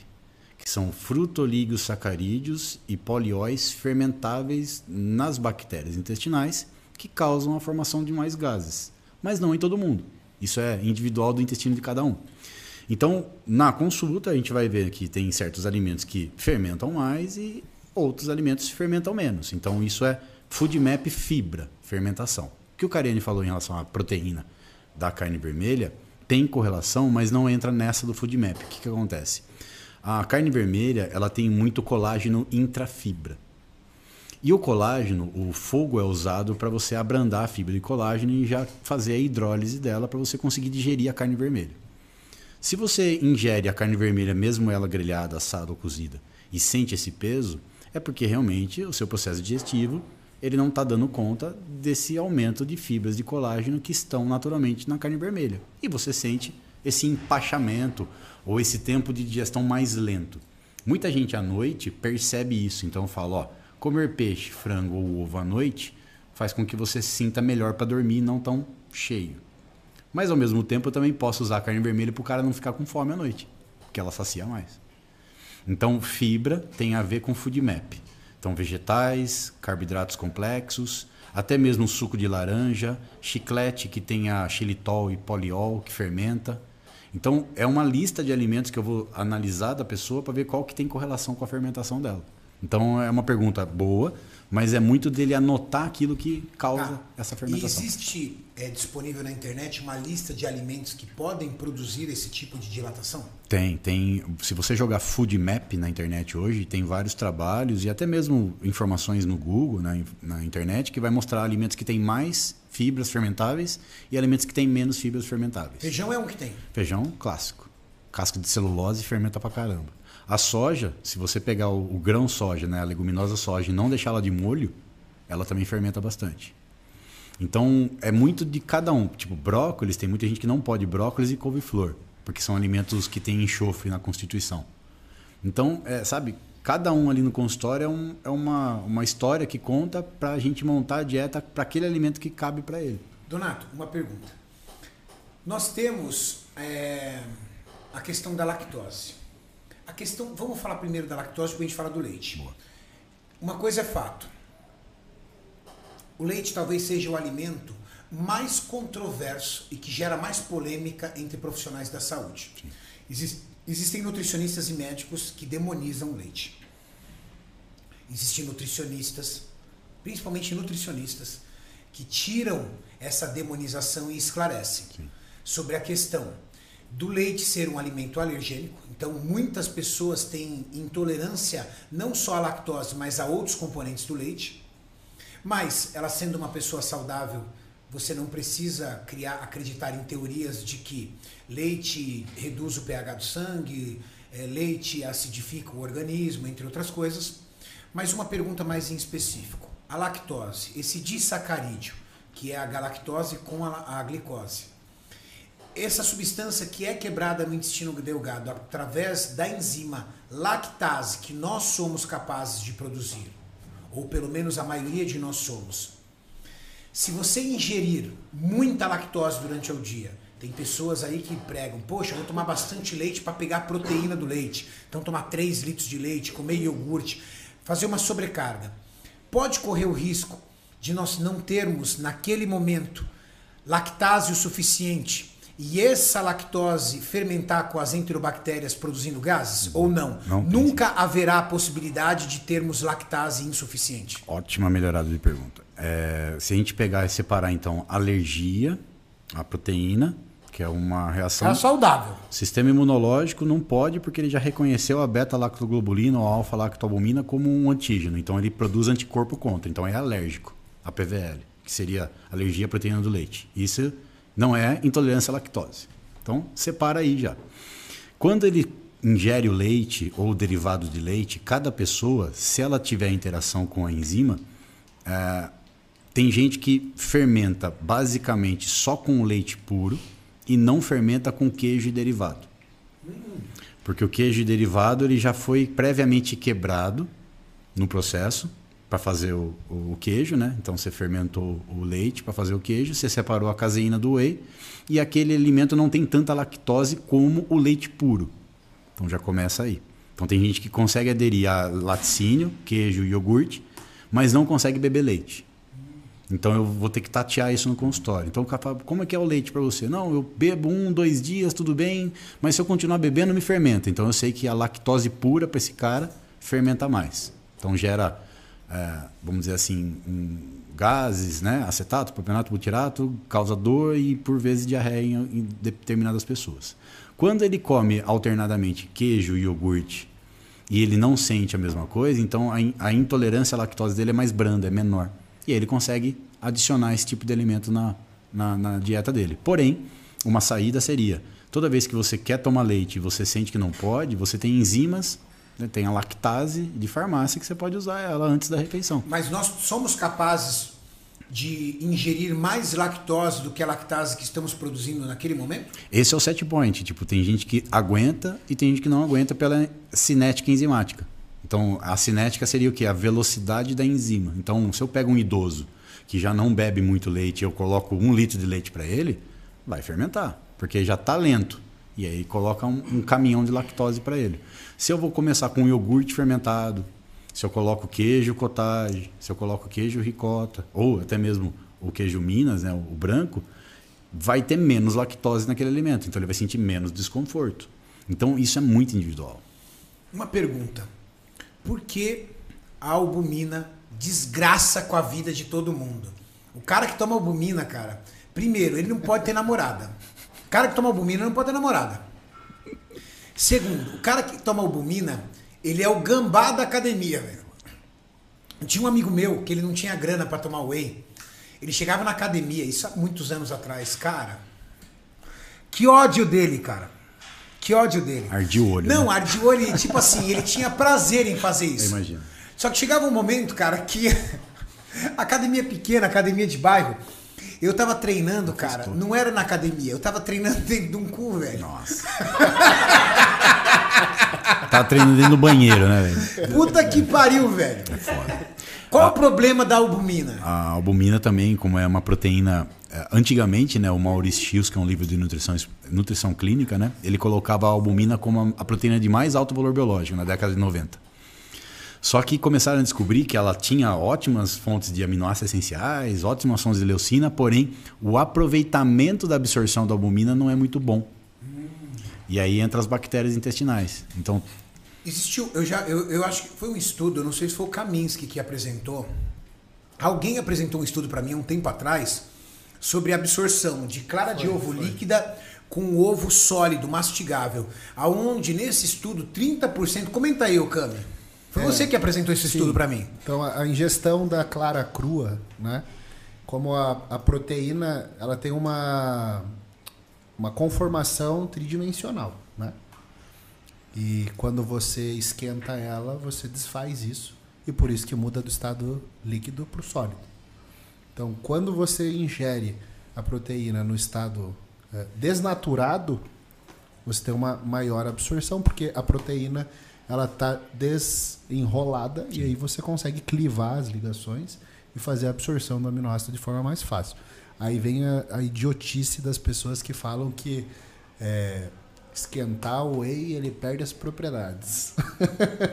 que são frutoligossacarídeos e polióis fermentáveis nas bactérias intestinais que causam a formação de mais gases, mas não em todo mundo. Isso é individual do intestino de cada um. Então, na consulta, a gente vai ver que tem certos alimentos que fermentam mais e outros alimentos fermentam menos. Então, isso é food map fibra, fermentação. O que o Karine falou em relação à proteína da carne vermelha tem correlação, mas não entra nessa do food map. O que, que acontece? A carne vermelha ela tem muito colágeno intrafibra. E o colágeno, o fogo é usado para você abrandar a fibra de colágeno e já fazer a hidrólise dela para você conseguir digerir a carne vermelha. Se você ingere a carne vermelha, mesmo ela grelhada, assada ou cozida, e sente esse peso, é porque realmente o seu processo digestivo ele não está dando conta desse aumento de fibras de colágeno que estão naturalmente na carne vermelha. E você sente esse empachamento ou esse tempo de digestão mais lento. Muita gente à noite percebe isso, então fala, ó, comer peixe, frango ou ovo à noite faz com que você se sinta melhor para dormir não tão cheio. Mas ao mesmo tempo eu também posso usar a carne vermelha para o cara não ficar com fome à noite, porque ela sacia mais. Então, fibra tem a ver com food map. Então, vegetais, carboidratos complexos, até mesmo suco de laranja, chiclete que tem a xilitol e poliol que fermenta. Então, é uma lista de alimentos que eu vou analisar da pessoa para ver qual que tem correlação com a fermentação dela. Então, é uma pergunta boa, mas é muito dele anotar aquilo que causa Tá. essa E fermentação. existe é, disponível na internet uma lista de alimentos que podem produzir esse tipo de dilatação? Tem, tem. Se você jogar Food Map na internet hoje, tem vários trabalhos e até mesmo informações no Google, na, na internet, que vai mostrar alimentos que têm mais fibras fermentáveis e alimentos que têm menos fibras fermentáveis. Feijão é um que tem. Feijão clássico. Casca de celulose fermenta pra caramba. A soja, se você pegar o, o grão soja, né, a leguminosa soja, e não deixá-la de molho, ela também fermenta bastante. Então, é muito de cada um. Tipo, brócolis, tem muita gente que não pode brócolis e couve-flor, porque são alimentos que têm enxofre na constituição. Então, é, sabe, cada um ali no consultório é, um- é uma, uma história que conta para a gente montar a dieta para aquele alimento que cabe para ele. Donato, uma pergunta. Nós temos é, a questão da lactose. A questão, vamos falar primeiro da lactose, depois a gente fala do leite. Boa. Uma coisa é fato. O leite talvez seja o alimento mais controverso e que gera mais polêmica entre profissionais da saúde. Exis- existem nutricionistas e médicos que demonizam o leite. Existem nutricionistas, principalmente nutricionistas, que tiram essa demonização e esclarecem sobre a questão do leite ser um alimento alergênico. Então, muitas pessoas têm intolerância não só à lactose, mas a outros componentes do leite. Mas, ela sendo uma pessoa saudável, você não precisa criar, acreditar em teorias de que leite reduz o pH do sangue, eh, leite acidifica o organismo, entre outras coisas. Mas uma pergunta mais em específico. A lactose, esse disacarídeo, que é a galactose com a, a glicose, essa substância que é quebrada no intestino delgado através da enzima lactase que nós somos capazes de produzir, ou pelo menos a maioria de nós somos. Se você ingerir muita lactose durante o dia, tem pessoas aí que pregam, poxa, vou tomar bastante leite para pegar a proteína do leite. Então tomar 3 litros de leite, comer iogurte, fazer uma sobrecarga. Pode correr o risco de nós não termos naquele momento lactase o suficiente e essa lactose fermentar com as enterobactérias produzindo gases ou não? Não tem. Nunca haverá a possibilidade de termos lactase insuficiente. Ótima melhorada de pergunta. É, se a gente pegar e separar, então, alergia à proteína, que é uma reação. É saudável. Sistema imunológico não pode, porque ele já reconheceu a beta-lactoglobulina ou a alfa-lactoalbumina como um antígeno. Então, ele produz anticorpo contra. Então, é alérgico a PVL, que seria alergia à proteína do leite. Isso não é intolerância à lactose. Então, separa aí já. Quando ele ingere o leite ou derivados de leite, cada pessoa, se ela tiver interação com a enzima, é, tem gente que fermenta basicamente só com leite puro e não fermenta com queijo e derivado. Porque o queijo e derivado ele já foi previamente quebrado no processo para fazer o, o queijo, né? Então você fermentou o leite para fazer o queijo, você separou a caseína do whey e aquele alimento não tem tanta lactose como o leite puro. Então já começa aí. Então tem gente que consegue aderir a laticínio, queijo e iogurte, mas não consegue beber leite. Então eu vou ter que tatear isso no consultório. Então, o cara fala, como é que é o leite para você? Não, eu bebo um, dois dias, tudo bem, mas se eu continuar bebendo, me fermenta. Então eu sei que a lactose pura para esse cara fermenta mais. Então gera, é, vamos dizer assim, um, gases, né? acetato, propionato, butirato, causa dor e por vezes diarreia em, em determinadas pessoas. Quando ele come alternadamente queijo e iogurte e ele não sente a mesma coisa, então a, in- a intolerância à lactose dele é mais branda, é menor. E aí ele consegue adicionar esse tipo de alimento na, na, na dieta dele. Porém, uma saída seria: toda vez que você quer tomar leite e você sente que não pode, você tem enzimas, tem a lactase de farmácia que você pode usar ela antes da refeição. Mas nós somos capazes de ingerir mais lactose do que a lactase que estamos produzindo naquele momento? Esse é o set point. Tipo, tem gente que aguenta e tem gente que não aguenta pela cinética enzimática. Então, a cinética seria o quê? A velocidade da enzima. Então, se eu pego um idoso que já não bebe muito leite eu coloco um litro de leite para ele, vai fermentar, porque já está lento. E aí coloca um, um caminhão de lactose para ele. Se eu vou começar com iogurte fermentado, Se eu coloco queijo cottage, se eu coloco queijo ricota, ou até mesmo o queijo Minas, né, o branco, vai ter menos lactose naquele alimento, então ele vai sentir menos desconforto. Então isso é muito individual. Uma pergunta. Por que a albumina desgraça com a vida de todo mundo? O cara que toma albumina, cara, primeiro, ele não pode ter namorada. O cara que toma albumina não pode ter namorada. Segundo, o cara que toma albumina, ele é o gambá da academia, velho. Tinha um amigo meu que ele não tinha grana para tomar whey. Ele chegava na academia, isso há muitos anos atrás, cara. Que ódio dele, cara. Que ódio dele. Ardia o olho. Não, né? ardia o olho, tipo assim, ele tinha prazer em fazer Eu isso. imagino. Só que chegava um momento, cara, que academia pequena, academia de bairro, eu tava treinando, cara, não era na academia, eu tava treinando dentro de um cu, velho. Nossa. tá treinando dentro do banheiro, né, velho? Puta que pariu, velho. Qual o problema da albumina? A albumina também, como é uma proteína. eh, Antigamente, né, o Maurice Shields, que é um livro de nutrição, nutrição clínica, né, ele colocava a albumina como a- a proteína de mais alto valor biológico na década de 90. Só que começaram a descobrir que ela tinha ótimas fontes de aminoácidos essenciais, ótimas fontes de leucina, porém o aproveitamento da absorção da albumina não é muito bom. E aí entra as bactérias intestinais. Então, Existiu, eu já, eu, eu acho que foi um estudo, eu não sei se foi o Kaminsky que apresentou. Alguém apresentou um estudo para mim há um tempo atrás sobre a absorção de clara de ovo líquida com ovo sólido, mastigável. Aonde nesse estudo 30%, comenta aí, Okami. Foi É, você que apresentou esse sim. estudo para mim. Então a, a ingestão da clara crua, né? Como a, a proteína, ela tem uma uma conformação tridimensional, né? E quando você esquenta ela, você desfaz isso e por isso que muda do estado líquido para o sólido. Então, quando você ingere a proteína no estado eh, desnaturado, você tem uma maior absorção, porque a proteína ela está desenrolada e aí você consegue clivar as ligações e fazer a absorção do aminoácido de forma mais fácil. Aí vem a, a idiotice das pessoas que falam que é, esquentar o whey ele perde as propriedades.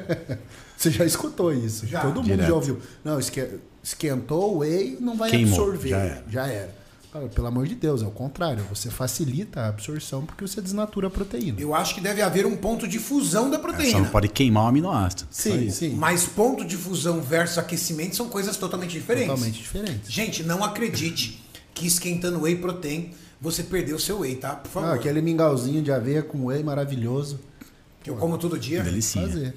você já escutou isso? Já. Todo mundo Direto. já ouviu. Não, esque- esquentou o whey não vai Queimou, absorver. já era. Já era. Cara, pelo amor de Deus, é o contrário. Você facilita a absorção porque você desnatura a proteína. Eu acho que deve haver um ponto de fusão da só proteína. não pode queimar o aminoácido. Sim, sim. Mas ponto de fusão versus aquecimento são coisas totalmente diferentes. Totalmente diferente. Gente, não acredite que esquentando whey protein você perdeu seu whey, tá? Por Ah, favor. aquele mingauzinho de aveia com whey maravilhoso. Que eu como todo dia. Delicinha. Fazer.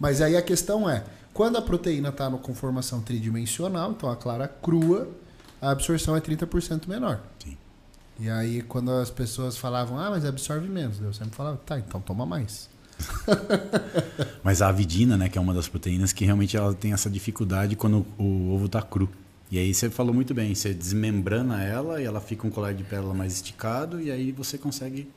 Mas aí a questão é, quando a proteína está com formação tridimensional, então a clara crua, a absorção é 30% menor. Sim. E aí quando as pessoas falavam, ah, mas absorve menos, eu sempre falava, tá, então toma mais. Mas a avidina, né, que é uma das proteínas que realmente ela tem essa dificuldade quando o ovo tá cru. E aí você falou muito bem, você desmembrana ela e ela fica um colar de pérola mais esticado e aí você consegue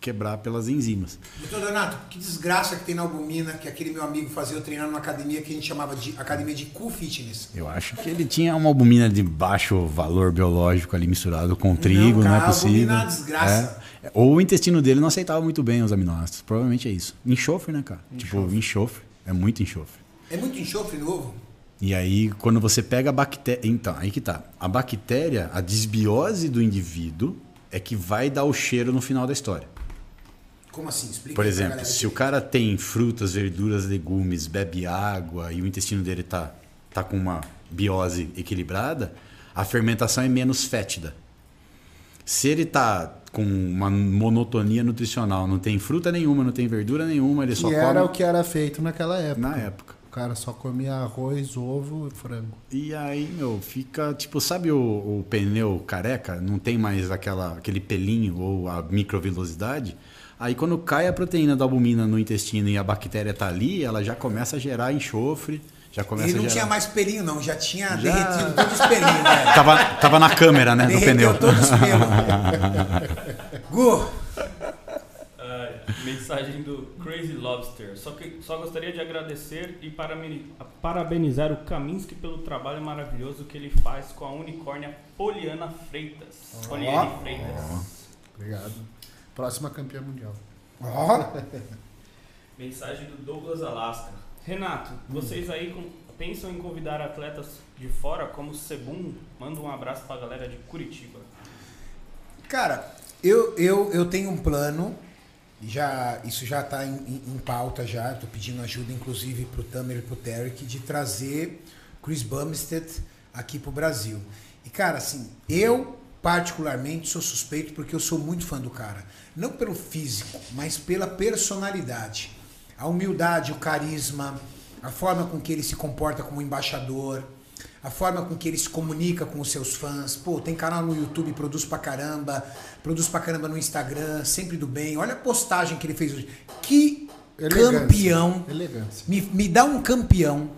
quebrar pelas enzimas. Doutor Donato, que desgraça que tem na albumina que aquele meu amigo fazia eu treinar numa academia que a gente chamava de academia de cool fitness. Eu acho que ele tinha uma albumina de baixo valor biológico ali misturado com trigo, não, cara, é a possível. albumina é uma desgraça. É. Ou o intestino dele não aceitava muito bem os aminoácidos. Provavelmente é isso. Enxofre, né, cara? Tipo, enxofre. É muito enxofre. É muito enxofre no ovo? E aí, quando você pega a bactéria. Então, aí que tá. A bactéria, a desbiose do indivíduo é que vai dar o cheiro no final da história. Como assim? Explica Por exemplo, se o aqui. cara tem frutas, verduras, legumes, bebe água e o intestino dele tá, tá com uma biose equilibrada, a fermentação é menos fétida. Se ele tá com uma monotonia nutricional, não tem fruta nenhuma, não tem verdura nenhuma, ele só Que era come o que era feito naquela época. na época. O cara só comia arroz, ovo e frango. E aí, meu, fica tipo, sabe o, o pneu careca? Não tem mais aquela, aquele pelinho ou a microvelocidade. Aí quando cai a proteína da albumina no intestino e a bactéria tá ali, ela já começa a gerar enxofre, já começa Ele não a gerar... tinha mais pelinho, não. Já tinha Já- derretido todos os pelinhos, velho. Tava, tava na câmera, né, Derreteu pneu. todos os pelos. Gu, Ah, mensagem do Crazy Lobster. Só, que, só gostaria de agradecer e parabeni- parabenizar o Kaminsky pelo trabalho maravilhoso que ele faz com a unicórnia Poliana Freitas. Poliane Freitas. Obrigado. Próxima campeã mundial. Mensagem do Douglas Alaska. Renato, vocês aí pensam em convidar atletas de fora, como o Sebum? Manda um abraço pra galera de Curitiba. Cara, eu, eu, eu tenho um plano, já, isso já está em, em- em pauta já, estou pedindo ajuda inclusive para o Tamer e para o Tarek, de trazer Chris Bumstead aqui para o Brasil. E cara, assim, eu particularmente sou suspeito porque eu sou muito fã do cara. Não pelo físico, mas pela personalidade. A humildade, o carisma, a forma com que ele se comporta como embaixador, a forma com que ele se comunica com os seus fãs. Pô, tem canal no YouTube, produz pra caramba, produz pra caramba no Instagram, sempre do bem. Olha a postagem que ele fez hoje. Que Elegância. campeão. Elegância. Me, me dá um campeão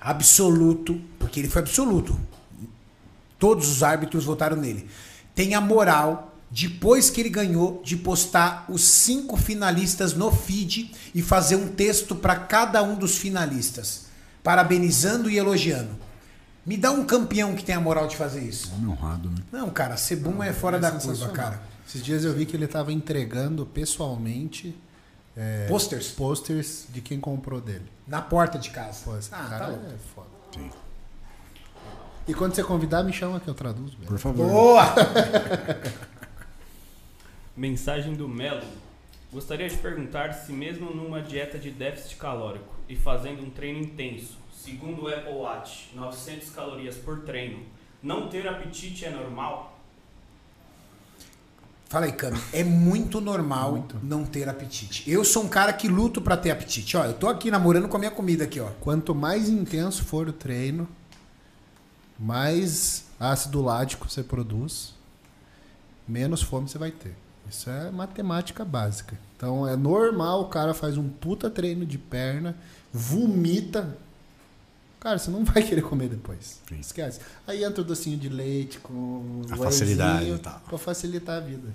absoluto, porque ele foi absoluto. Todos os árbitros votaram nele. Tem a moral, depois que ele ganhou, de postar os cinco finalistas no feed e fazer um texto para cada um dos finalistas, parabenizando e elogiando. Me dá um campeão que tem a moral de fazer isso. Homem honrado, né? Não, cara, Sebum é fora da curva, cara. Esses dias eu vi que ele estava entregando pessoalmente é, Posters posters de quem comprou dele. na porta de casa. Pô, esse Ah, cara tá é foda. Sim. E quando você convidar, me chama que eu traduzo. velho. Por favor. Boa! Mensagem do Melo. Gostaria de perguntar se mesmo numa dieta de déficit calórico e fazendo um treino intenso, segundo o Apple Watch, 900 calorias por treino, não ter apetite é normal? Fala aí, Cami. É muito normal Muito. não ter apetite. Eu sou um cara que luto pra ter apetite. Ó, eu tô aqui namorando com a minha comida aqui, ó. Quanto mais intenso for o treino, mais ácido lático você produz, menos fome você vai ter. Isso é matemática básica. Então é normal o cara faz um puta treino de perna, vomita. Cara, você não vai querer comer depois. Sim. Esquece. Aí entra o docinho de leite com A facilidade e tal. pra facilitar a vida.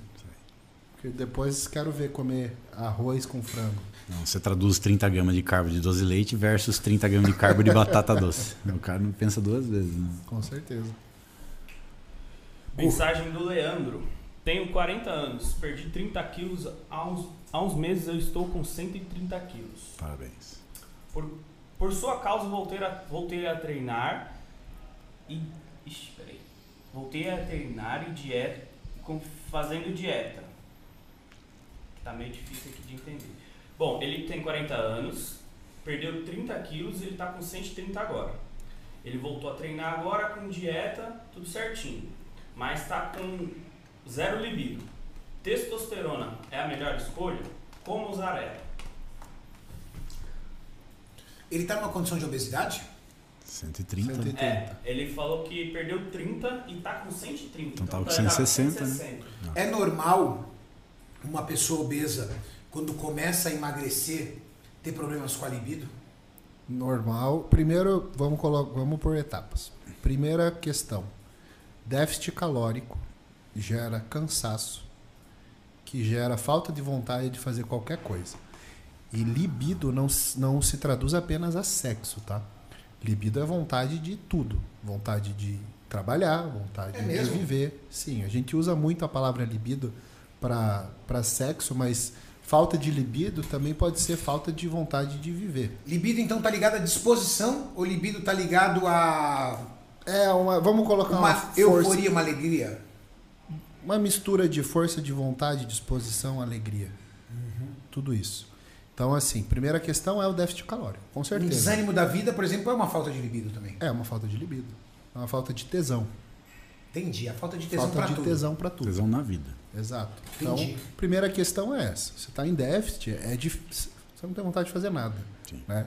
Porque depois quero ver comer arroz com frango. Não, você traduz 30 gramas de carbo de doce de leite versus 30 gramas de carbo de batata doce. O cara não pensa duas vezes, né? Com certeza. Mensagem do Leandro. Tenho 40 anos, perdi 30 quilos há uns, há uns meses eu estou com 130 quilos. Parabéns. Por, por sua causa voltei a, voltei a treinar e. Ixi, peraí. Voltei a treinar e dieta. Com, fazendo dieta. Tá meio difícil aqui de entender. Bom, ele tem 40 anos, perdeu 30 quilos e ele tá com 130 agora. Ele voltou a treinar agora com dieta, tudo certinho. Mas tá com zero libido. Testosterona é a melhor escolha? Como usar ela? Ele tá numa condição de obesidade? 130. 130. É, ele falou que perdeu 30 e tá com 130. Então tá com ele 160, né? 160. É normal uma pessoa obesa, quando começa a emagrecer, ter problemas com a libido? Normal. Primeiro, vamos, vamos por etapas. Primeira questão: déficit calórico gera cansaço, que gera falta de vontade de fazer qualquer coisa. E libido não, não se traduz apenas a sexo, tá? Libido é vontade de tudo. Vontade de trabalhar, vontade É de mesmo? viver. Sim, a gente usa muito a palavra libido para sexo, mas falta de libido também pode ser falta de vontade de viver. Libido então tá ligado à disposição ou libido tá ligado a É uma, vamos colocar uma, uma força, euforia, uma alegria? uma mistura de força de vontade, disposição, alegria. Tudo isso. Então, assim, primeira questão é o déficit calórico, com certeza. desânimo da vida, por exemplo, é uma falta de libido também. É uma falta de libido. É uma falta de tesão. Entendi. A falta de tesão falta pra de tudo. tesão para tudo. Tesão na vida. Exato. Então, Entendi. primeira questão é essa. Você está em déficit, é difícil. Você não tem vontade de fazer nada. Sim. Né?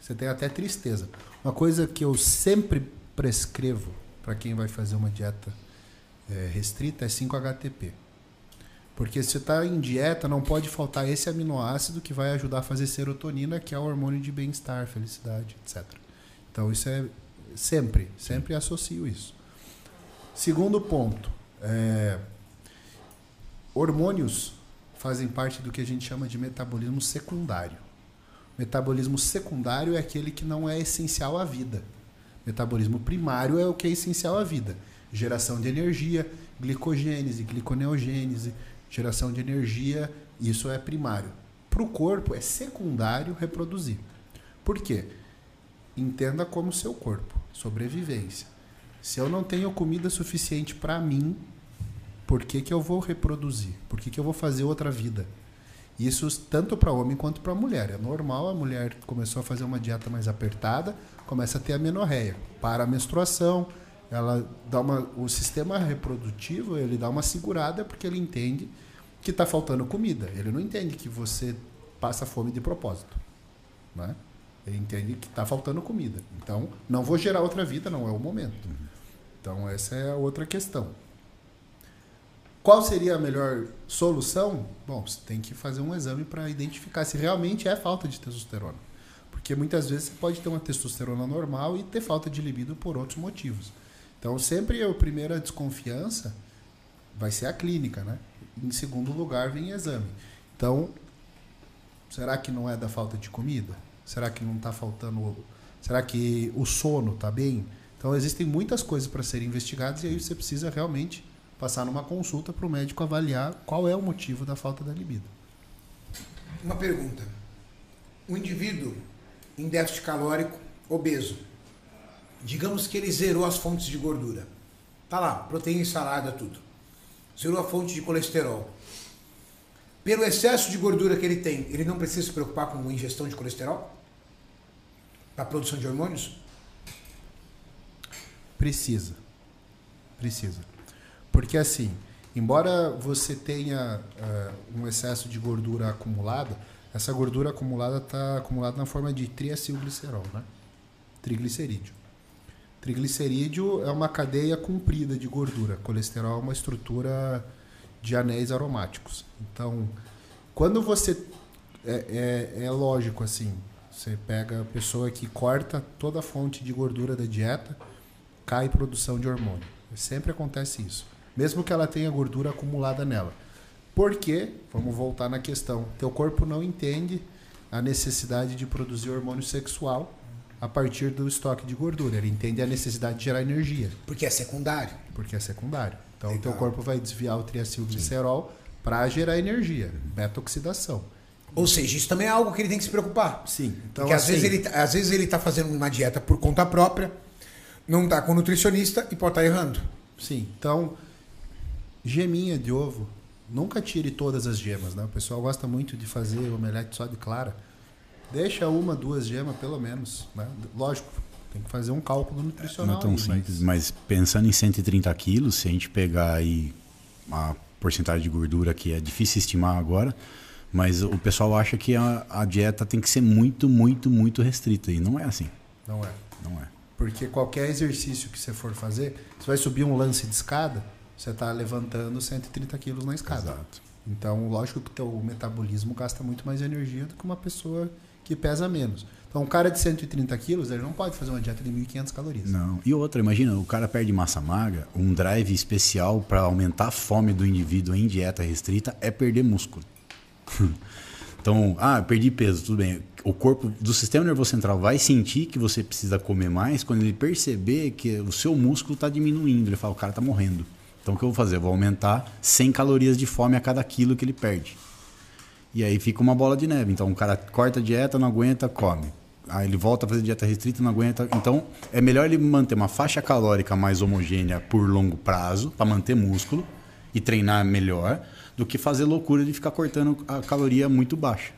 Você tem até tristeza. Uma coisa que eu sempre prescrevo para quem vai fazer uma dieta eh, restrita é 5-HTP. Porque se você está em dieta, não pode faltar esse aminoácido que vai ajudar a fazer serotonina, que é o hormônio de bem-estar, felicidade, etc. Então, isso é sempre, sempre associo isso. Segundo ponto, é, hormônios fazem parte do que a gente chama de metabolismo secundário. Metabolismo secundário é aquele que não é essencial à vida. Metabolismo primário é o que é essencial à vida. Geração de energia, glicogênese, gliconeogênese, geração de energia, isso é primário. Para o corpo é secundário reproduzir. Por quê? Entenda como seu corpo, sobrevivência. Se eu não tenho comida suficiente para mim, por que, que eu vou reproduzir? Por que, que eu vou fazer outra vida? Isso tanto para homem quanto para mulher. É normal, a mulher começou a fazer uma dieta mais apertada, começa a ter a menorreia. Para a menstruação, ela dá uma, o sistema reprodutivo ele dá uma segurada porque ele entende que está faltando comida. Ele não entende que você passa fome de propósito. Né? Ele entende que está faltando comida. Então, não vou gerar outra vida, não é o momento. Então, essa é outra questão. Qual seria a melhor solução? Bom, você tem que fazer um exame para identificar se realmente é falta de testosterona. Porque muitas vezes você pode ter uma testosterona normal e ter falta de libido por outros motivos. Então, sempre a primeira desconfiança vai ser a clínica, né? Em segundo lugar, vem exame. Então, será que não é da falta de comida? Será que não está faltando. Será que o sono está bem? Então, existem muitas coisas para serem investigadas e aí você precisa realmente passar numa consulta para o médico avaliar qual é o motivo da falta da libido. Uma pergunta. Um indivíduo em déficit calórico, obeso, digamos que ele zerou as fontes de gordura. Tá lá, proteína salada, tudo. Zerou a fonte de colesterol. Pelo excesso de gordura que ele tem, ele não precisa se preocupar com a ingestão de colesterol? Para a produção de hormônios? Precisa. Precisa. Porque assim, embora você tenha uh, um excesso de gordura acumulada, essa gordura acumulada está acumulada na forma de triacilglicerol, né? Triglicerídeo. Triglicerídeo é uma cadeia comprida de gordura. Colesterol é uma estrutura de anéis aromáticos. Então, quando você. É, é, é lógico assim. Você pega a pessoa que corta toda a fonte de gordura da dieta, cai produção de hormônio. Sempre acontece isso mesmo que ela tenha gordura acumulada nela. Porque, vamos voltar na questão, teu corpo não entende a necessidade de produzir hormônio sexual a partir do estoque de gordura. Ele entende a necessidade de gerar energia. Porque é secundário. Porque é secundário. Então, o teu corpo vai desviar o triacilglicerol para gerar energia, beta-oxidação. Ou seja, isso também é algo que ele tem que se preocupar. Sim. Então, Porque assim, às, vezes ele, tá, às vezes ele está fazendo uma dieta por conta própria, não está com nutricionista e pode estar tá errando. Sim. Então, Geminha de ovo. Nunca tire todas as gemas, né? O pessoal gosta muito de fazer omelete só de clara. Deixa uma, duas gemas, pelo menos. Né? Lógico, tem que fazer um cálculo nutricional. Não é tão aí, simples, mas... mas... pensando em 130 quilos, se a gente pegar aí a porcentagem de gordura que é difícil estimar agora, mas o pessoal acha que a, a dieta tem que ser muito, muito, muito restrita. E não é assim. Não é. Não é. Porque qualquer exercício que você for fazer, você vai subir um lance de escada, você está levantando 130 quilos na escada. Exato. Então, lógico que o teu metabolismo gasta muito mais energia do que uma pessoa que pesa menos. Então, um cara de 130 quilos, ele não pode fazer uma dieta de 1.500 calorias. Não. E outra, imagina, o cara perde massa magra, um drive especial para aumentar a fome do indivíduo em dieta restrita é perder músculo. então, ah, perdi peso, tudo bem. O corpo do sistema nervoso central vai sentir que você precisa comer mais quando ele perceber que o seu músculo está diminuindo. Ele fala, o cara está morrendo. Então o que eu vou fazer? Eu vou aumentar 100 calorias de fome a cada quilo que ele perde. E aí fica uma bola de neve. Então o cara corta a dieta, não aguenta, come. Aí ele volta a fazer dieta restrita, não aguenta. Então é melhor ele manter uma faixa calórica mais homogênea por longo prazo, para manter músculo e treinar melhor, do que fazer loucura de ficar cortando a caloria muito baixa.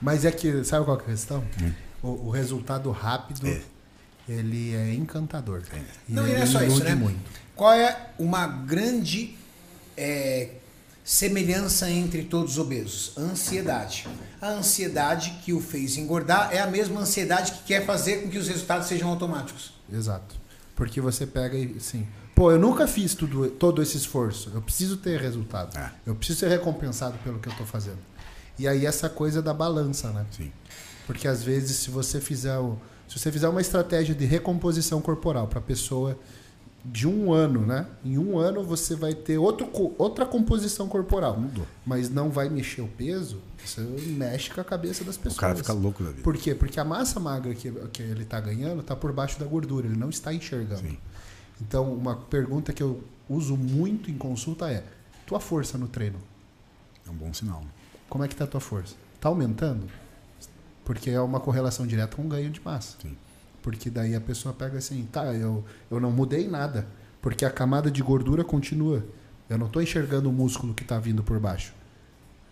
Mas é que, sabe qual é a questão? Hum. O, o, resultado rápido, é. Ele é encantador. É. E não, e não é só isso, né? Muito. Qual é uma grande é, semelhança entre todos os obesos? Ansiedade. A ansiedade que o fez engordar é a mesma ansiedade que quer fazer com que os resultados sejam automáticos. Exato. Porque você pega e assim, pô, eu nunca fiz tudo, todo esse esforço. Eu preciso ter resultado. É. Eu preciso ser recompensado pelo que eu estou fazendo. E aí essa coisa da balança, né? Sim. Porque às vezes se você fizer o, se você fizer uma estratégia de recomposição corporal para a pessoa de um ano, né? Em um ano você vai ter outro, outra composição corporal. Mudou. Mas não vai mexer o peso, você mexe com a cabeça das pessoas. O cara fica louco da vida. Por quê? Porque a massa magra que, que ele está ganhando está por baixo da gordura, ele não está enxergando. Sim. Então, uma pergunta que eu uso muito em consulta é: tua força no treino? É um bom sinal. Como é que está a tua força? Está aumentando? Porque é uma correlação direta com ganho de massa. Sim. Porque daí a pessoa pega assim, tá, eu, eu não mudei nada. Porque a camada de gordura continua. Eu não estou enxergando o músculo que está vindo por baixo.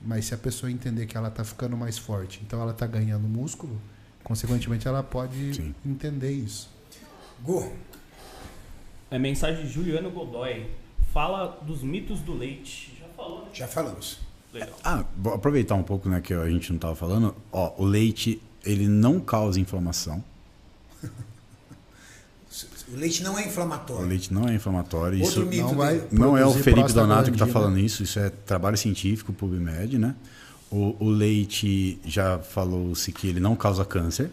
Mas se a pessoa entender que ela está ficando mais forte, então ela está ganhando músculo, consequentemente ela pode Sim. entender isso. Gu, É mensagem de Juliano Godoy. Fala dos mitos do leite. Já falou, né? já falamos. Legal. Ah, vou aproveitar um pouco, né, que a gente não tava falando. Ó, o leite, ele não causa inflamação. O leite não é O inflamatório. leite não é inflamatório. Outro Isso mito Não vai não é o Felipe Donato que está prostaglandina. falando isso, isso é trabalho científico, PubMed, né? O, o leite já falou-se que ele não causa câncer.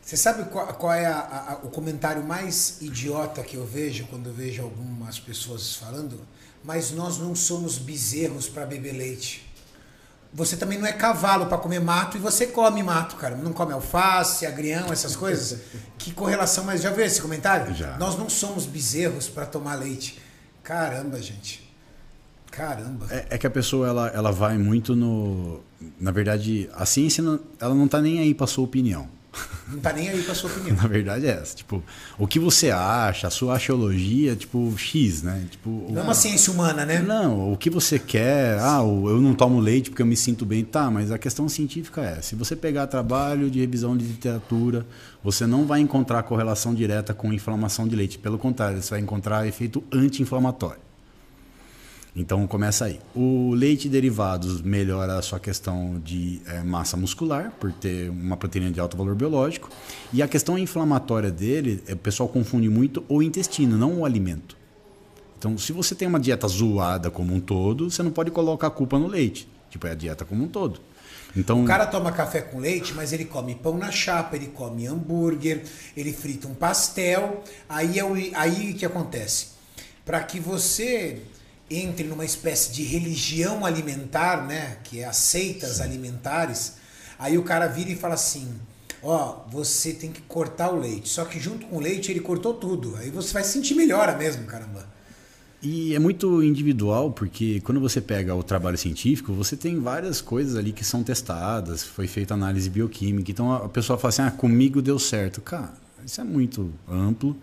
Você sabe qual, qual é a- a- o comentário mais idiota que eu vejo quando eu vejo algumas pessoas falando? Mas nós não somos bezerros para beber leite. Você também não é cavalo para comer mato e você come mato, cara. Não come alface, agrião, essas coisas. que correlação, mas já viu esse comentário? Já. Nós não somos bezerros para tomar leite. Caramba, gente. Caramba. É, é que a pessoa ela, ela vai muito no. Na verdade, a ciência não, ela não tá nem aí para sua opinião. Não tá nem aí com a sua opinião. Na verdade é essa. Tipo, o que você acha, a sua axiologia, tipo, X, né? Tipo, Não é uma ciência humana, né? Não, o que você quer, ah, eu não tomo leite porque eu me sinto bem, tá, mas a questão científica é, se você pegar trabalho de revisão de literatura, você não vai encontrar correlação direta com inflamação de leite, pelo contrário, você vai encontrar efeito anti-inflamatório. Então começa aí. O leite e derivados melhora a sua questão de eh, massa muscular, por ter uma proteína de alto valor biológico. E a questão inflamatória dele, eh, o pessoal confunde muito o intestino, não o alimento. Então, se você tem uma dieta zoada como um todo, você não pode colocar a culpa no leite. Tipo, é a dieta como um todo. Então, O cara toma café com leite, mas ele come pão na chapa, ele come hambúrguer, ele frita um pastel. Aí é o aí que acontece. Para que você entre numa espécie de religião alimentar, né, que é as seitas alimentares, aí o cara vira e fala assim: "Ó, você tem que cortar o leite". Só que junto com o leite ele cortou tudo. Aí você vai sentir melhora mesmo, caramba. E é muito individual, porque quando você pega o trabalho científico, você tem várias coisas ali que são testadas, foi feita análise bioquímica. Então a pessoa fala assim: ah, comigo deu certo. Cara, isso é muito amplo.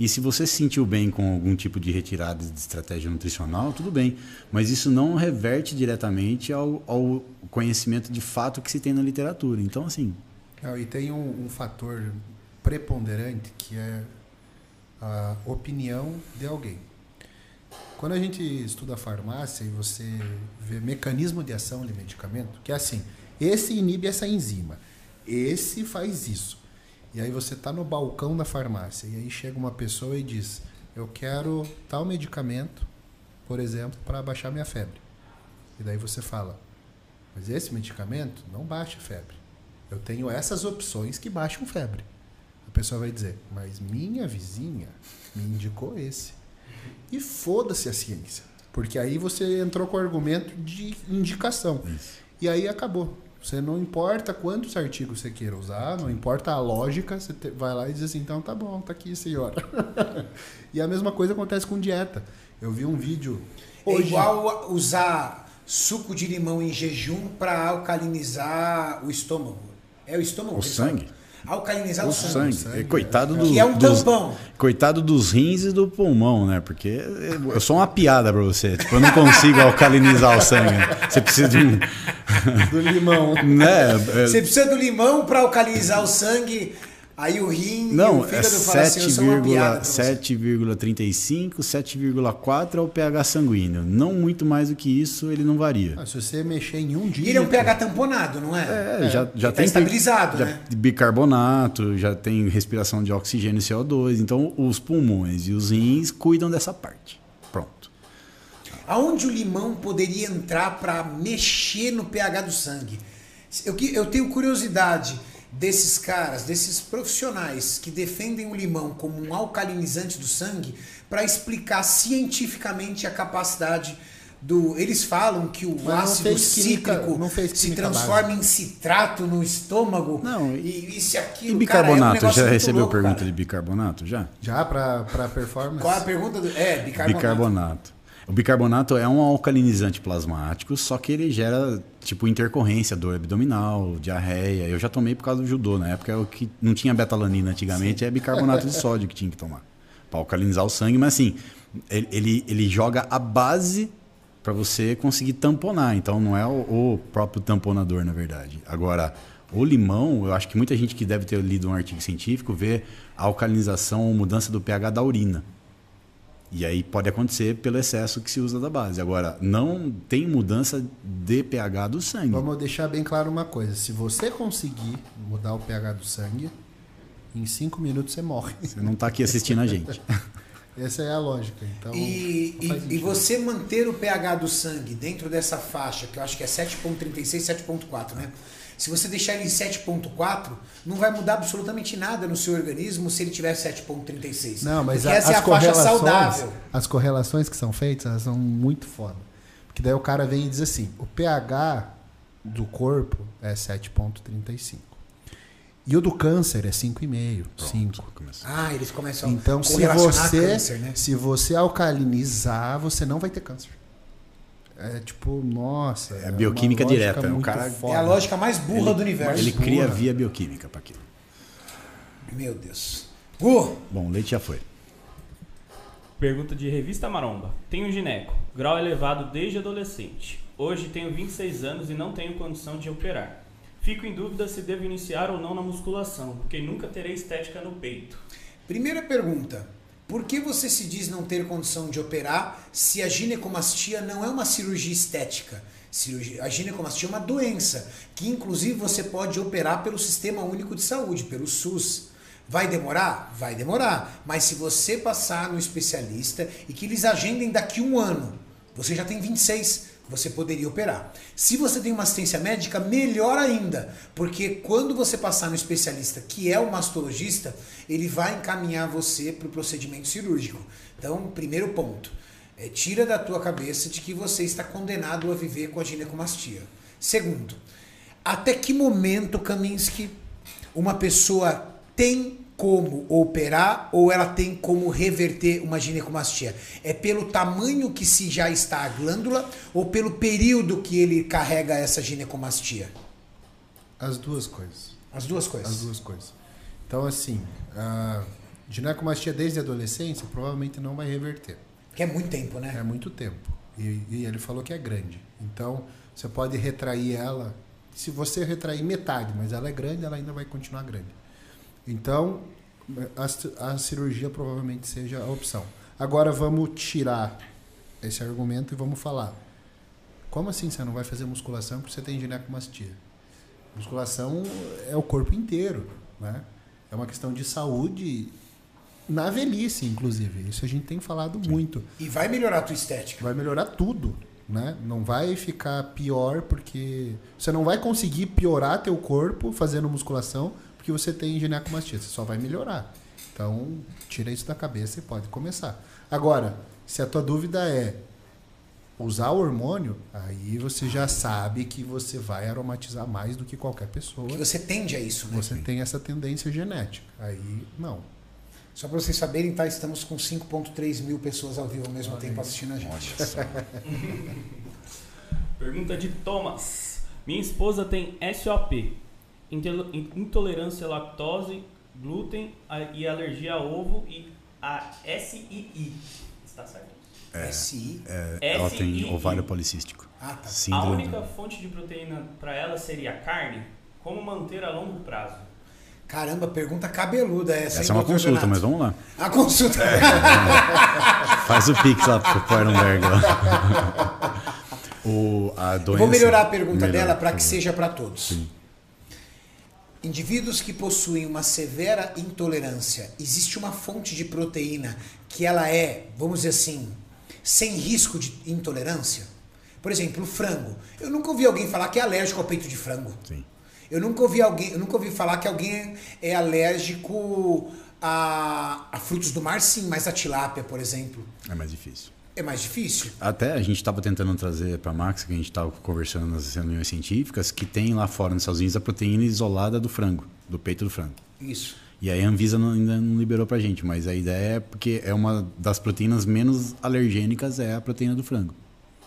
E se você se sentiu bem com algum tipo de retirada de estratégia nutricional, tudo bem. Mas isso não reverte diretamente ao, ao conhecimento de fato que se tem na literatura. Então, assim, Não, e tem um, um fator preponderante que é a opinião de alguém. Quando a gente estuda farmácia e você vê mecanismo de ação de medicamento, que é assim, esse inibe essa enzima, esse faz isso. E aí você está no balcão da farmácia e aí chega uma pessoa e diz: Eu quero tal medicamento, por exemplo, para baixar minha febre. E daí você fala: Mas esse medicamento não baixa febre. Eu tenho essas opções que baixam febre. A pessoa vai dizer: Mas minha vizinha me indicou esse. E foda-se a ciência. Porque aí você entrou com o argumento de indicação. E aí acabou. Você não importa quantos artigos você queira usar, não importa a lógica, você te- vai lá e diz assim, então tá bom, tá aqui, senhora. e a mesma coisa acontece com dieta. Eu vi um vídeo É hoje. igual a usar suco de limão em jejum para alcalinizar o estômago. É o estômago? O sangue? O, o sangue. sangue. sangue, Coitado é. do, Que é um dos, tampão. Coitado dos rins e do pulmão, né? Porque eu sou uma piada pra você. Tipo, eu não consigo alcalinizar o sangue. Você precisa de um. do limão. Né? é- Você precisa do limão para alcalinizar o sangue, aí o rim e Não, o é fígado falam assim, eu sou uma piada pra você. 7,35, 7,4 é o pH sanguíneo. Não muito mais do que isso, ele não varia. Ah, se você mexer em um dia. E ele é um pH tamponado, não é? É, já, já Ele tá tem estabilizado, já né? bicarbonato, já tem respiração de oxigênio e CO2. Então, os pulmões e os rins cuidam dessa parte. Pronto. Aonde o limão poderia entrar para mexer no pH do sangue? Eu, que- eu tenho curiosidade desses caras, desses profissionais que defendem o limão como um alcalinizante do sangue, para explicar cientificamente a capacidade do. Eles falam que o Mas não ácido cítrico não fez se transforma em citrato no estômago. Não, e isso e E aquilo. bicarbonato? cara, é um já recebeu louco, pergunta cara. de bicarbonato? Já? Já pra performance? Qual é a pergunta? Do... É, bicarbonato. Bicarbonato. O bicarbonato é um alcalinizante plasmático, só que ele gera tipo intercorrência, dor abdominal, diarreia. Eu já tomei por causa do judô, na época o que não tinha betalanina antigamente, é bicarbonato de sódio que tinha que tomar para alcalinizar o sangue, mas assim, ele, ele, ele joga a base para você conseguir tamponar, então não é o, o próprio tamponador, na verdade. Agora, o limão, eu acho que muita gente que deve ter lido um artigo científico vê a alcalinização ou mudança do pH da urina. E aí pode acontecer pelo excesso que se usa da base. Agora, não tem mudança de pH do sangue. Vamos deixar bem claro uma coisa. Se você conseguir mudar o pH do sangue, em cinco minutos você morre. Você não está aqui assistindo a gente. Essa é a lógica. Então, E, e, e você manter o pH do sangue dentro dessa faixa, que eu acho que é 7.36, 7.4, né? Se você deixar ele em 7.4, não vai mudar absolutamente nada no seu organismo se ele tiver 7.36. Não, mas a- essa é as a faixa correlações, saudável. as correlações que são feitas, elas são muito foda. Porque daí o cara vem e diz assim, o pH do corpo é 7.35. E o do câncer é 5,5, 5. Começou. Ah, eles começam Então, a se você, câncer, né? se você alcalinizar, você não vai ter câncer. É tipo, nossa. É a bioquímica lógica direta, é um muito cara- foda. É a lógica mais burra do universo. Ele Burra. cria via bioquímica para aquilo. Meu Deus. Gu, Bom, o leite já foi. Pergunta de revista Maromba. Tenho gineco, grau elevado desde adolescente. Hoje tenho 26 anos e não tenho condição de operar. Fico em dúvida se devo iniciar ou não na musculação, porque nunca terei estética no peito. primeira pergunta. Por que você se diz não ter condição de operar se a ginecomastia não é uma cirurgia estética? A ginecomastia é uma doença que, inclusive, você pode operar pelo Sistema Único de Saúde, pelo SUS. Vai demorar? Vai demorar. Mas se você passar no especialista e que eles agendem daqui um ano, você já tem 26, você poderia operar. Se você tem uma assistência médica, melhor ainda, porque quando você passar no especialista, que é o mastologista, ele vai encaminhar você para o procedimento cirúrgico. Então, primeiro ponto, é, tira da tua cabeça de que você está condenado a viver com a ginecomastia. Segundo, até que momento, Kaminsky, uma pessoa tem como operar ou ela tem como reverter uma ginecomastia? É pelo tamanho que se já está a glândula ou pelo período que ele carrega essa ginecomastia? As duas coisas. As duas coisas. As duas coisas. Então, assim, a ginecomastia desde a adolescência provavelmente não vai reverter. Que é muito tempo, né? É muito tempo. E, e ele falou que é grande. Então, você pode retrair ela. Se você retrair metade, mas ela é grande, ela ainda vai continuar grande. Então, a, a cirurgia provavelmente seja a opção. Agora, vamos tirar esse argumento e vamos falar. Como assim você não vai fazer musculação porque você tem ginecomastia? Musculação é o corpo inteiro, né? É uma questão de saúde na velhice, inclusive. Isso a gente tem falado muito E vai melhorar a tua estética. vai melhorar tudo, né? Não vai ficar pior porque você não vai conseguir piorar teu corpo fazendo musculação porque você tem ginecomastia, você só vai melhorar. Então, tira isso da cabeça e pode começar. Agora, se a tua dúvida é usar o hormônio, aí você já sabe que você vai aromatizar mais do que qualquer pessoa. Que você tende a isso, né? Você tem essa tendência genética. Aí, não. Só para vocês saberem, tá? Estamos com 5.3 mil pessoas ao vivo ao mesmo tempo assistindo a gente. Pergunta de Thomas. Minha esposa tem SOP, intolerância à lactose, glúten a- e alergia a ovo e a SII. Está certo? SI. É, É, ela sim, tem ovário policístico. Ah, tá. A Síndrome única do- fonte de proteína para ela seria a carne? Como manter a longo prazo? Caramba, pergunta cabeluda essa. Essa hein, é uma consulta, Donato? mas vamos lá. A consulta. Faz o pix lá pro Quarenberg lá. O, a doença, Vou melhorar a pergunta Melhor, dela para que seja para todos. Indivíduos que possuem uma severa intolerância, existe uma fonte de proteína que ela é, vamos dizer assim, sem risco de intolerância? Por exemplo, o frango. Eu nunca ouvi alguém falar que é alérgico ao peito de frango. Sim. Eu nunca ouvi alguém, eu nunca ouvi falar que alguém é alérgico a, a frutos do mar, sim, mas a tilápia, por exemplo, É mais difícil. É mais difícil. Até a gente estava tentando trazer para a Max, que a gente estava conversando nas reuniões científicas, que tem lá fora nos Estados Unidos a proteína isolada do frango, do peito do frango. Isso. E aí a Anvisa não- ainda não liberou pra gente, mas a ideia é porque é uma das proteínas menos alergênicas é a proteína do frango.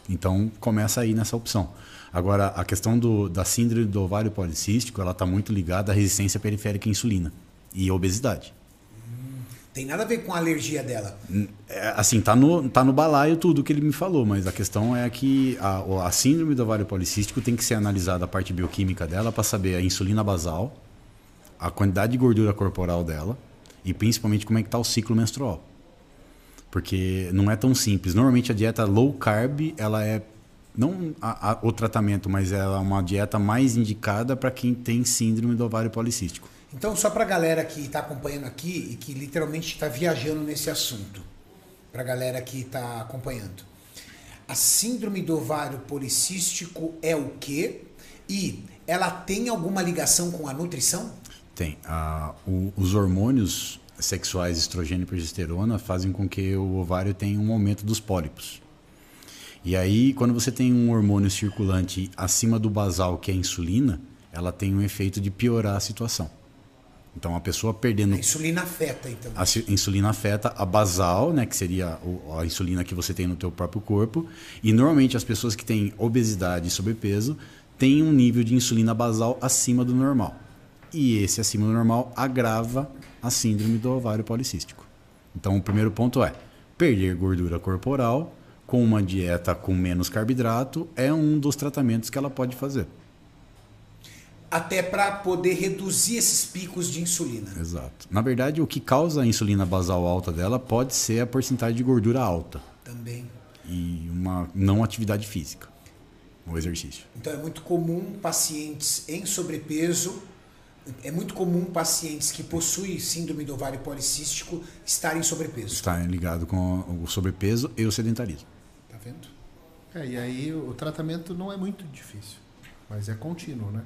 Então começa aí nessa opção. Agora, a questão do, da síndrome do ovário policístico, ela está muito ligada à resistência periférica à insulina e obesidade. Tem nada a ver com a alergia dela. É, assim, tá no, tá no balaio tudo que ele me falou, mas a questão é que a, a síndrome do ovário policístico tem que ser analisada a parte bioquímica dela para saber a insulina basal, a quantidade de gordura corporal dela e principalmente como é que tá o ciclo menstrual. Porque não é tão simples. Normalmente a dieta low carb, ela é não a- a- o tratamento, mas ela é uma dieta mais indicada para quem tem síndrome do ovário policístico. Então, só pra galera que tá acompanhando aqui e que literalmente tá viajando nesse assunto, pra galera que tá acompanhando. A síndrome do ovário policístico é o quê? E ela tem alguma ligação com a nutrição? Tem. A- o- os hormônios sexuais, estrogênio e progesterona, fazem com que o ovário tenha um aumento dos pólipos. E aí, quando você tem um hormônio circulante acima do basal, que é a insulina, ela tem um efeito de piorar a situação. Então, a pessoa perdendo A insulina afeta, então. a insulina afeta a basal, né, que seria a insulina que você tem no teu próprio corpo, e normalmente as pessoas que têm obesidade e sobrepeso têm um nível de insulina basal acima do normal. E esse acima do normal agrava a síndrome do ovário policístico. Então, o primeiro ponto é perder gordura corporal com uma dieta com menos carboidrato é um dos tratamentos que ela pode fazer. Até pra poder reduzir esses picos de insulina. Exato. Na verdade, o que causa a insulina basal alta dela pode ser a porcentagem de gordura alta. Também. e uma não atividade física, o exercício. Então é muito comum pacientes em sobrepeso, é muito comum pacientes que possuem síndrome do ovário policístico estarem em sobrepeso. Está ligado com o sobrepeso e o sedentarismo. Tá vendo? É, e aí o tratamento não é muito difícil, mas é contínuo, né?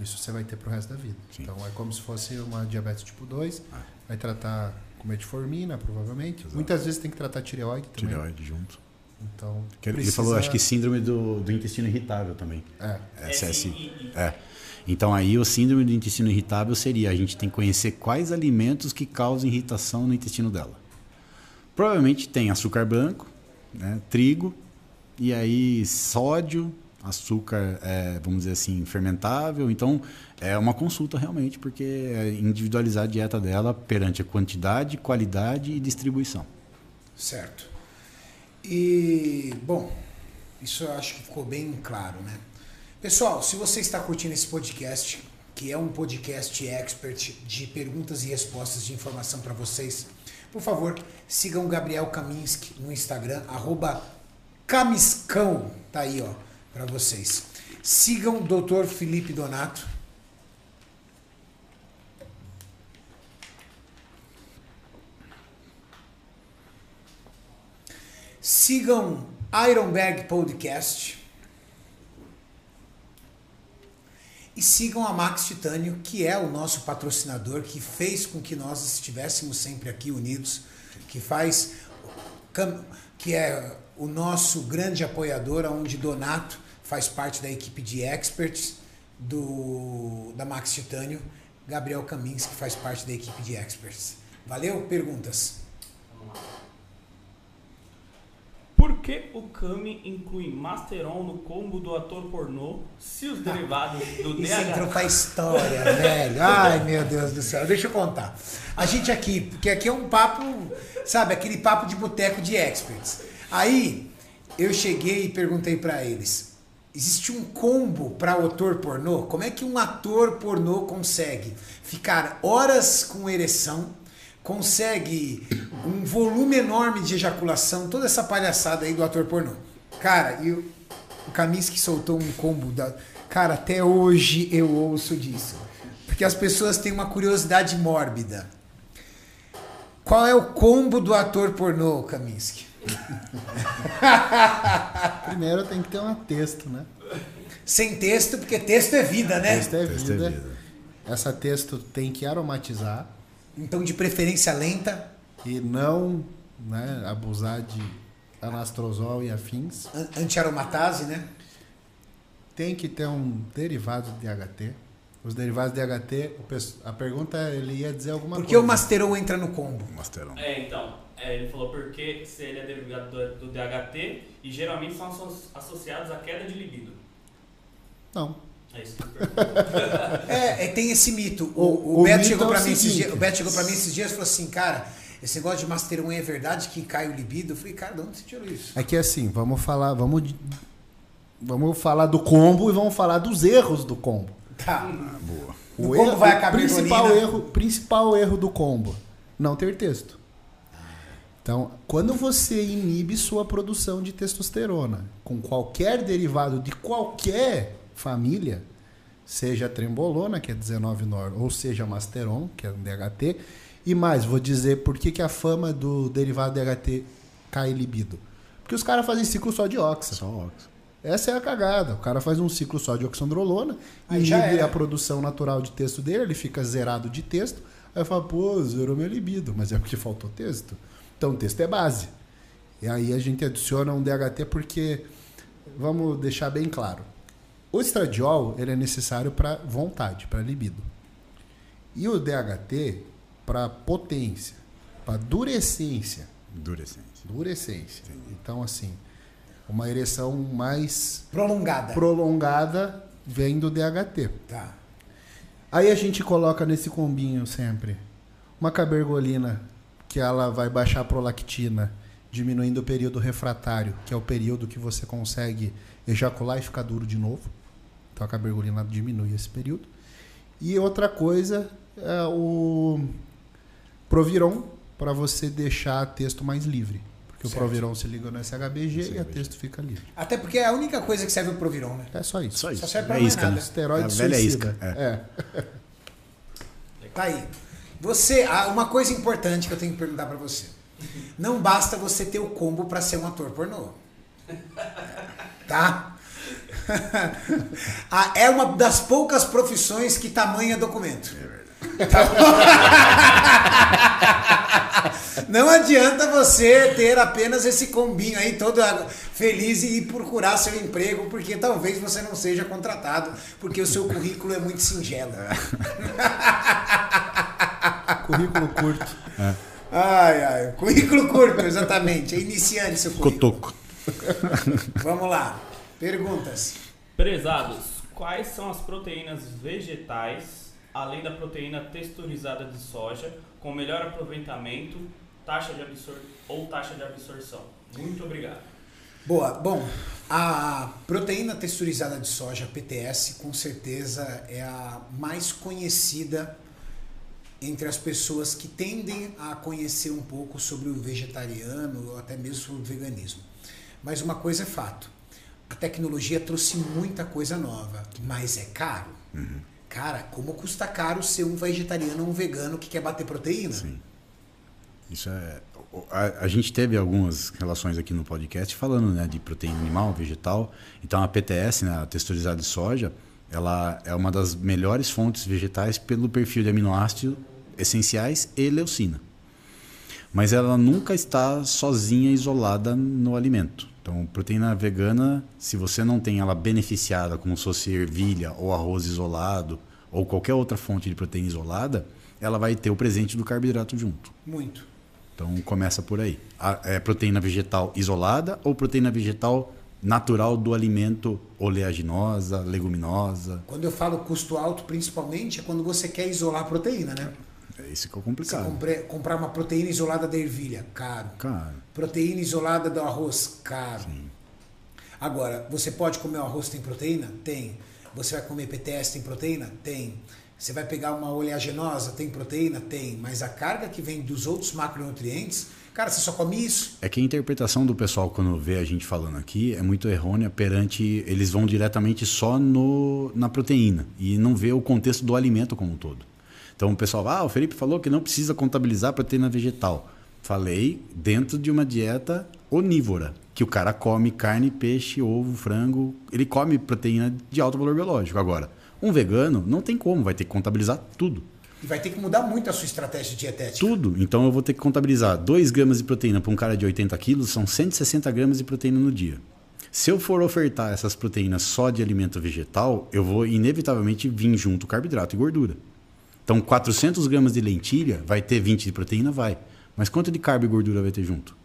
Isso você vai ter pro resto da vida. Sim. Então é como se fosse uma diabetes tipo 2, vai tratar com metformina, provavelmente. Muitas vezes tem que tratar tireoide também. Tireoide junto. Então, Que Ele precisa- falou, acho que síndrome do, do intestino irritável também. É, SSI. É. Então aí o síndrome do intestino irritável seria a gente tem que conhecer quais alimentos que causam irritação no intestino dela. Provavelmente tem açúcar branco, né, trigo e aí sódio, açúcar, é, vamos dizer assim, fermentável. Então é uma consulta realmente porque é individualizar a dieta dela perante a quantidade, qualidade e distribuição. Certo. E, bom, isso eu acho que ficou bem claro, né? Pessoal, se você está curtindo esse podcast, que é um podcast expert de perguntas e respostas de informação para vocês, por favor, sigam o Gabriel Kaminski no Instagram, arroba Camiscão, tá aí, ó, para vocês. Sigam o Dr. Felipe Donato. Sigam Ironberg Podcast. E sigam a Max Titânio, que é o nosso patrocinador, que fez com que nós estivéssemos sempre aqui unidos, que faz que é o nosso grande apoiador, onde Donato faz parte da equipe de experts do da Max Titânio, Gabriel Camins, que faz parte da equipe de experts. Valeu? Perguntas? Por que o Kami inclui Masteron no combo do ator pornô se os derivados do Isso entrou DH... pra história, velho. Ai, meu Deus do céu. Deixa eu contar. A gente aqui, porque aqui é um papo, sabe, aquele papo de boteco de experts. Aí, eu cheguei e perguntei pra eles: existe um combo pra ator pornô? Como é que um ator pornô consegue ficar horas com ereção, consegue um volume enorme de ejaculação, toda essa palhaçada aí do ator pornô? Cara, e o, o Kaminsky soltou um combo da. Cara, até hoje eu ouço disso. Porque as pessoas têm uma curiosidade mórbida. Qual é o combo do ator pornô, Kaminsky? primeiro tem que ter um texto, né? Sem texto, porque texto é vida, né? Texto é Texto é vida. vida. Essa texto tem que aromatizar Então, de preferência lenta, e não né, abusar de anastrozol e afins. an- anti-aromatase, né? Tem que ter um derivado de DHT. Os derivados de DHT, pes- a pergunta é, ele ia dizer alguma Por que coisa. o Masteron entra no combo? Masterão. É, então, é, ele falou porque se ele é derivado do, do DHT e geralmente são asso- associados à queda de libido. Não. É isso que perguntou. É, é, tem esse mito. O, O- o, o Beto chegou é o pra mim esses dias. O Beto chegou pra mim esses dias e falou assim, cara, esse negócio de Master 1 é verdade que cai o libido? Eu falei, cara, de onde você tirou isso? É que assim, vamos falar, vamos, vamos falar do combo e vamos falar dos erros do combo. Tá. Boa. No combo vai a o principal erro, principal erro do combo, não ter texto. Então, quando você inibe sua produção de testosterona com qualquer derivado de qualquer família, seja trembolona, que é 19-nor, ou seja masteron, que é um DHT, e mais, vou dizer por que, que a fama do derivado DHT cai libido. Porque os caras fazem ciclo só de oxa. Só óxido. Essa é a cagada. O cara faz um ciclo só de oxandrolona, inibe a produção natural de texto dele, ele fica zerado de texto. Aí fala, pô, zerou minha libido, mas é porque faltou texto. Então, o texto é base. E aí a gente adiciona um DHT porque, vamos deixar bem claro, o estradiol ele é necessário para vontade, para libido. E o DHT para potência, para durecência. Endurecente. Durecência. Então, assim, uma ereção mais Prolongada. prolongada vem do DHT. Tá. Aí a gente coloca nesse combinho sempre uma cabergolina que ela vai baixar a prolactina, diminuindo o período refratário, que é o período que você consegue ejacular e ficar duro de novo. Então a cabergolina diminui esse período. E outra coisa é o Proviron para você deixar texto mais livre. Porque Certo. o Proviron se liga no SHBG e a texto fica livre. Até porque é a única coisa que serve o Proviron, né? É só isso. Só isso. Só serve pra é mais isca, nada. né? Esteroide É a velha suicida. isca. É. é. Tá aí. Você, ah, uma coisa importante que eu tenho que perguntar pra você. Não basta você ter o combo pra ser um ator pornô. Tá? Ah, é uma das poucas profissões que tamanha documento. Tá? Não adianta você ter apenas esse combinho aí todo feliz e ir procurar seu emprego, porque talvez você não seja contratado, porque o seu currículo é muito singelo. Currículo curto. Ai, ai, currículo curto, exatamente. É iniciante seu currículo. Cotoco. Vamos lá. Perguntas. Prezados, quais são as proteínas vegetais, além da proteína texturizada de soja, com melhor aproveitamento, taxa de absor ou taxa de absorção? Muito obrigado. Boa. Bom, a proteína texturizada de soja, PTS, com certeza é a mais conhecida entre as pessoas que tendem a conhecer um pouco sobre o vegetariano ou até mesmo sobre o veganismo. Mas uma coisa é fato: a tecnologia trouxe muita coisa nova, mas é caro. Cara, como custa caro ser um vegetariano ou um vegano que quer bater proteína? Sim. Isso é. A, a gente teve algumas relações aqui no podcast falando né, de proteína animal, vegetal. Então a PTS, né, a texturizada de soja, ela é uma das melhores fontes vegetais pelo perfil de aminoácidos essenciais e leucina. Mas ela nunca está sozinha, isolada no alimento. Então, proteína vegana, se você não tem ela beneficiada, como se fosse ervilha ou arroz isolado, ou qualquer outra fonte de proteína isolada, ela vai ter o presente do carboidrato junto. Muito. Então começa por aí. A, é proteína vegetal isolada ou proteína vegetal natural do alimento oleaginosa, leguminosa? Quando eu falo custo alto, principalmente, é quando você quer isolar a proteína, né? Isso que é Você complicado. compre- comprar uma proteína isolada da ervilha, caro. Cara, Proteína isolada do arroz, caro. Agora, você pode comer o arroz tem proteína? Tem. Você vai comer PTS tem proteína? Tem. Você vai pegar uma oleaginosa, tem proteína? Tem. Mas a carga que vem dos outros macronutrientes, cara, você só come isso. é que a interpretação do pessoal quando vê a gente falando aqui é muito errônea perante eles vão diretamente só no, na proteína e não vê o contexto do alimento como um todo. Então o pessoal, ah, o Felipe falou que não precisa contabilizar proteína vegetal. Falei dentro de uma dieta onívora, que o cara come carne, peixe, ovo, frango, ele come proteína de alto valor biológico. Agora, um vegano não tem como, vai ter que contabilizar tudo. E vai ter que mudar muito a sua estratégia dietética. Tudo. Então eu vou ter que contabilizar 2 gramas de proteína para um cara de 80 quilos, são 160 gramas de proteína no dia. Se eu for ofertar essas proteínas só de alimento vegetal, eu vou inevitavelmente vir junto carboidrato e gordura. Então, 400 gramas de lentilha vai ter 20 de proteína? Vai. Mas quanto de carbo e gordura vai ter junto?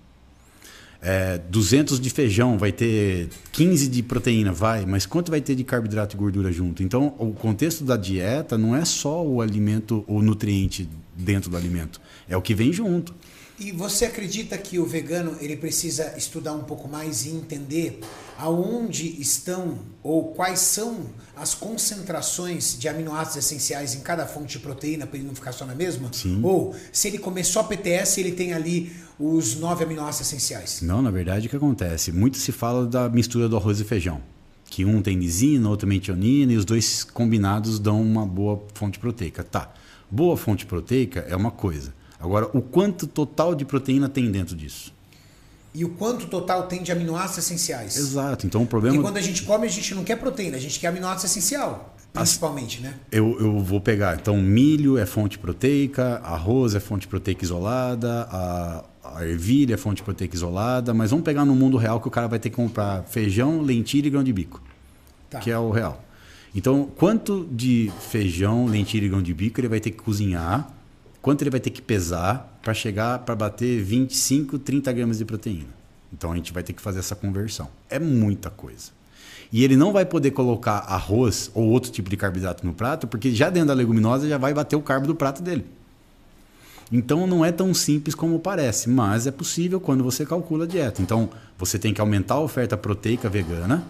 É, 200 de feijão vai ter 15 de proteína? Vai. Mas quanto vai ter de carboidrato e gordura junto? Então, o contexto da dieta não é só o alimento, o nutriente dentro do alimento. É o que vem junto. E você acredita que o vegano ele precisa estudar um pouco mais e entender aonde estão ou quais são as concentrações de aminoácidos essenciais em cada fonte de proteína para ele não ficar só na mesma? Sim. Ou se ele comer só PTS, ele tem ali os nove aminoácidos essenciais? Não, na verdade, o que acontece? Muito se fala da mistura do arroz e feijão. Que um tem lisina, outro metionina, e os dois combinados dão uma boa fonte proteica. Tá. Boa fonte proteica é uma coisa. Agora, o quanto total de proteína tem dentro disso? E o quanto total tem de aminoácidos essenciais? Exato. Então, o Porque problema. quando a gente come, a gente não quer proteína, a gente quer aminoácido essencial, principalmente, né? Eu, eu vou pegar. Então, milho é fonte proteica, arroz é fonte proteica isolada, a, a ervilha é fonte proteica isolada, mas vamos pegar no mundo real que o cara vai ter que comprar feijão, lentilha e grão de bico, Tá. que é o real. Então, quanto de feijão, lentilha e grão de bico ele vai ter que cozinhar, quanto ele vai ter que pesar para chegar para bater 25, 30 gramas de proteína. Então, a gente vai ter que fazer essa conversão. É muita coisa. E ele não vai poder colocar arroz ou outro tipo de carboidrato no prato, porque já dentro da leguminosa já vai bater o carbo do prato dele. Então não é tão simples como parece, mas é possível quando você calcula a dieta. Então você tem que aumentar a oferta proteica vegana,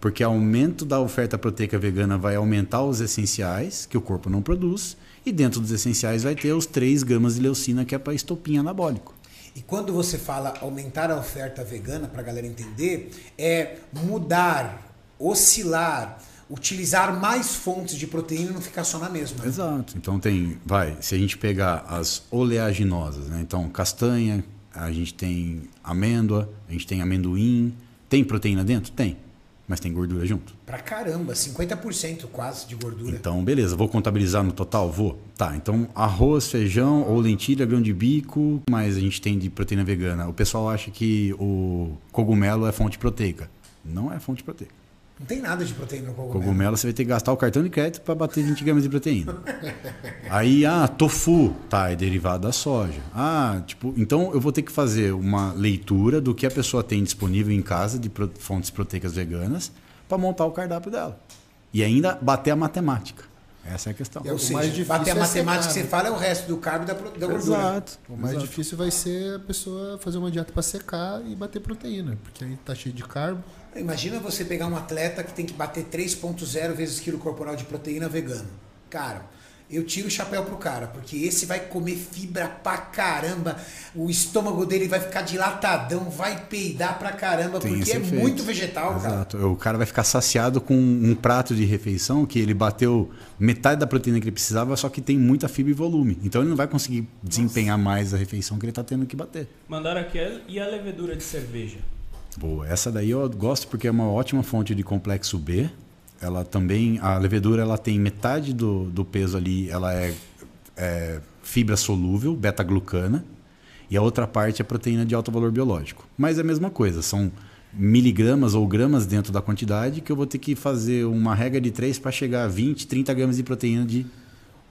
porque aumento da oferta proteica vegana vai aumentar os essenciais que o corpo não produz, e dentro dos essenciais vai ter os 3 gramas de leucina que é para estopim anabólico. E quando você fala aumentar a oferta vegana, para a galera entender, é mudar, oscilar, utilizar mais fontes de proteína e não ficar só na mesma. Exato. Então tem, vai, se a gente pegar as oleaginosas, né? Então castanha, a gente tem amêndoa, a gente tem amendoim, tem proteína dentro? Tem. Mas tem gordura junto. Pra caramba, 50% quase de gordura. Então, beleza, vou contabilizar no total? Vou. Tá, então arroz, feijão ou lentilha, grão de bico, mas a gente tem de proteína vegana. O pessoal acha que o cogumelo é fonte proteica. Não é fonte proteica. Não tem nada de proteína no cogumelo. Cogumelo você vai ter que gastar o cartão de crédito para bater 20 gramas de proteína. Aí, ah, tofu, tá, é derivado da soja. Ah, tipo, então eu vou ter que fazer uma leitura do que a pessoa tem disponível em casa de fontes proteicas veganas para montar o cardápio dela. E ainda bater a matemática. Essa é a questão. Ou O seja, mais difícil bater a é matemática que você fala é o resto do carbo e da, da gordura. Exato. O mais exato. difícil vai ser a pessoa fazer uma dieta para secar e bater proteína, porque aí tá cheio de carbo. Imagina você pegar um atleta que tem que bater 3,0 vezes quilo corporal de proteína vegano. Cara, eu tiro o chapéu pro cara, porque esse vai comer fibra pra caramba, o estômago dele vai ficar dilatadão, vai peidar pra caramba, Tem porque é efeito. muito vegetal, cara. Exato. O cara vai ficar saciado com um prato de refeição que ele bateu metade da proteína que ele precisava, só que tem muita fibra e volume. Então ele não vai conseguir desempenhar mais a refeição que ele está tendo que bater. Mandaram aqui e a levedura de cerveja. Boa. Essa daí eu gosto porque é uma ótima fonte de complexo B. Ela também, a levedura, ela tem metade do, do peso ali, ela é, é fibra solúvel, beta-glucana, e a outra parte é proteína de alto valor biológico. Mas é a mesma coisa, são miligramas ou gramas dentro da quantidade que eu vou ter que fazer uma regra de 3 para chegar a 20, 30 gramas de proteína de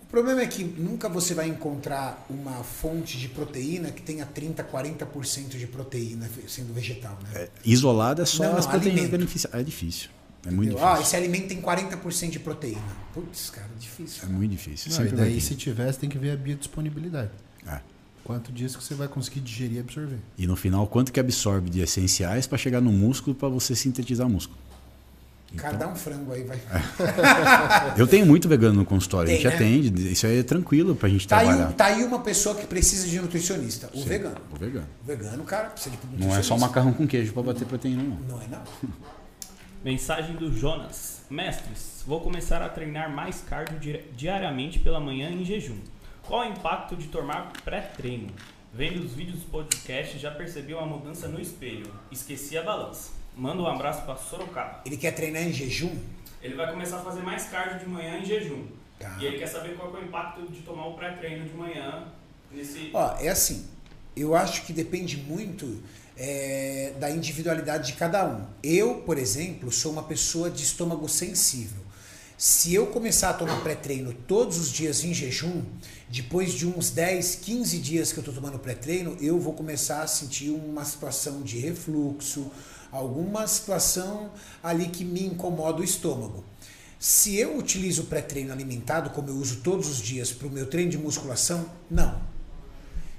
O problema é que nunca você vai encontrar uma fonte de proteína que tenha 30, 40% de proteína sendo vegetal, né? isolada, é só Não, não, as proteínas beneficiadas. É difícil. É muito Entendeu? Ah, difícil. esse alimento tem 40% de proteína. Putz, cara, difícil. É muito difícil. Não, Sempre e daí, se tiver, você tem que ver a biodisponibilidade. É. Quanto disso que você vai conseguir digerir e absorver. E no final, quanto que absorve de essenciais para chegar no músculo para você sintetizar músculo. Cara, dá um frango aí, vai. Eu tenho muito vegano no consultório, a Tem, gente né? atende, isso aí é tranquilo pra gente Tá aí, trabalhar. um- tá aí uma pessoa que precisa de nutricionista, o Sim, vegano. O vegano. O vegano, cara, precisa de Não nutricionista. é só macarrão com queijo para bater proteína, não. Não é não. Mensagem do Jonas. Mestres, vou começar a treinar mais cardio di- diariamente pela manhã em jejum. Qual o impacto de tomar pré-treino? Vendo os vídeos do podcast, já percebi uma mudança no espelho. Esqueci a balança. Manda um abraço para Sorocaba. Ele quer treinar em jejum? Ele vai começar a fazer mais cardio de manhã em jejum. Tá. E ele quer saber qual é o impacto de tomar o pré-treino de manhã nesse. Ó, é assim, eu acho que depende muito é, da individualidade de cada um. Eu, por exemplo, sou uma pessoa de estômago sensível. Se eu começar a tomar pré-treino todos os dias em jejum, depois de uns 10, 15 dias que eu estou tomando pré-treino, eu vou começar a sentir uma situação de refluxo, alguma situação ali que me incomoda o estômago. Se eu utilizo pré-treino alimentado, como eu uso todos os dias para o meu treino de musculação, não.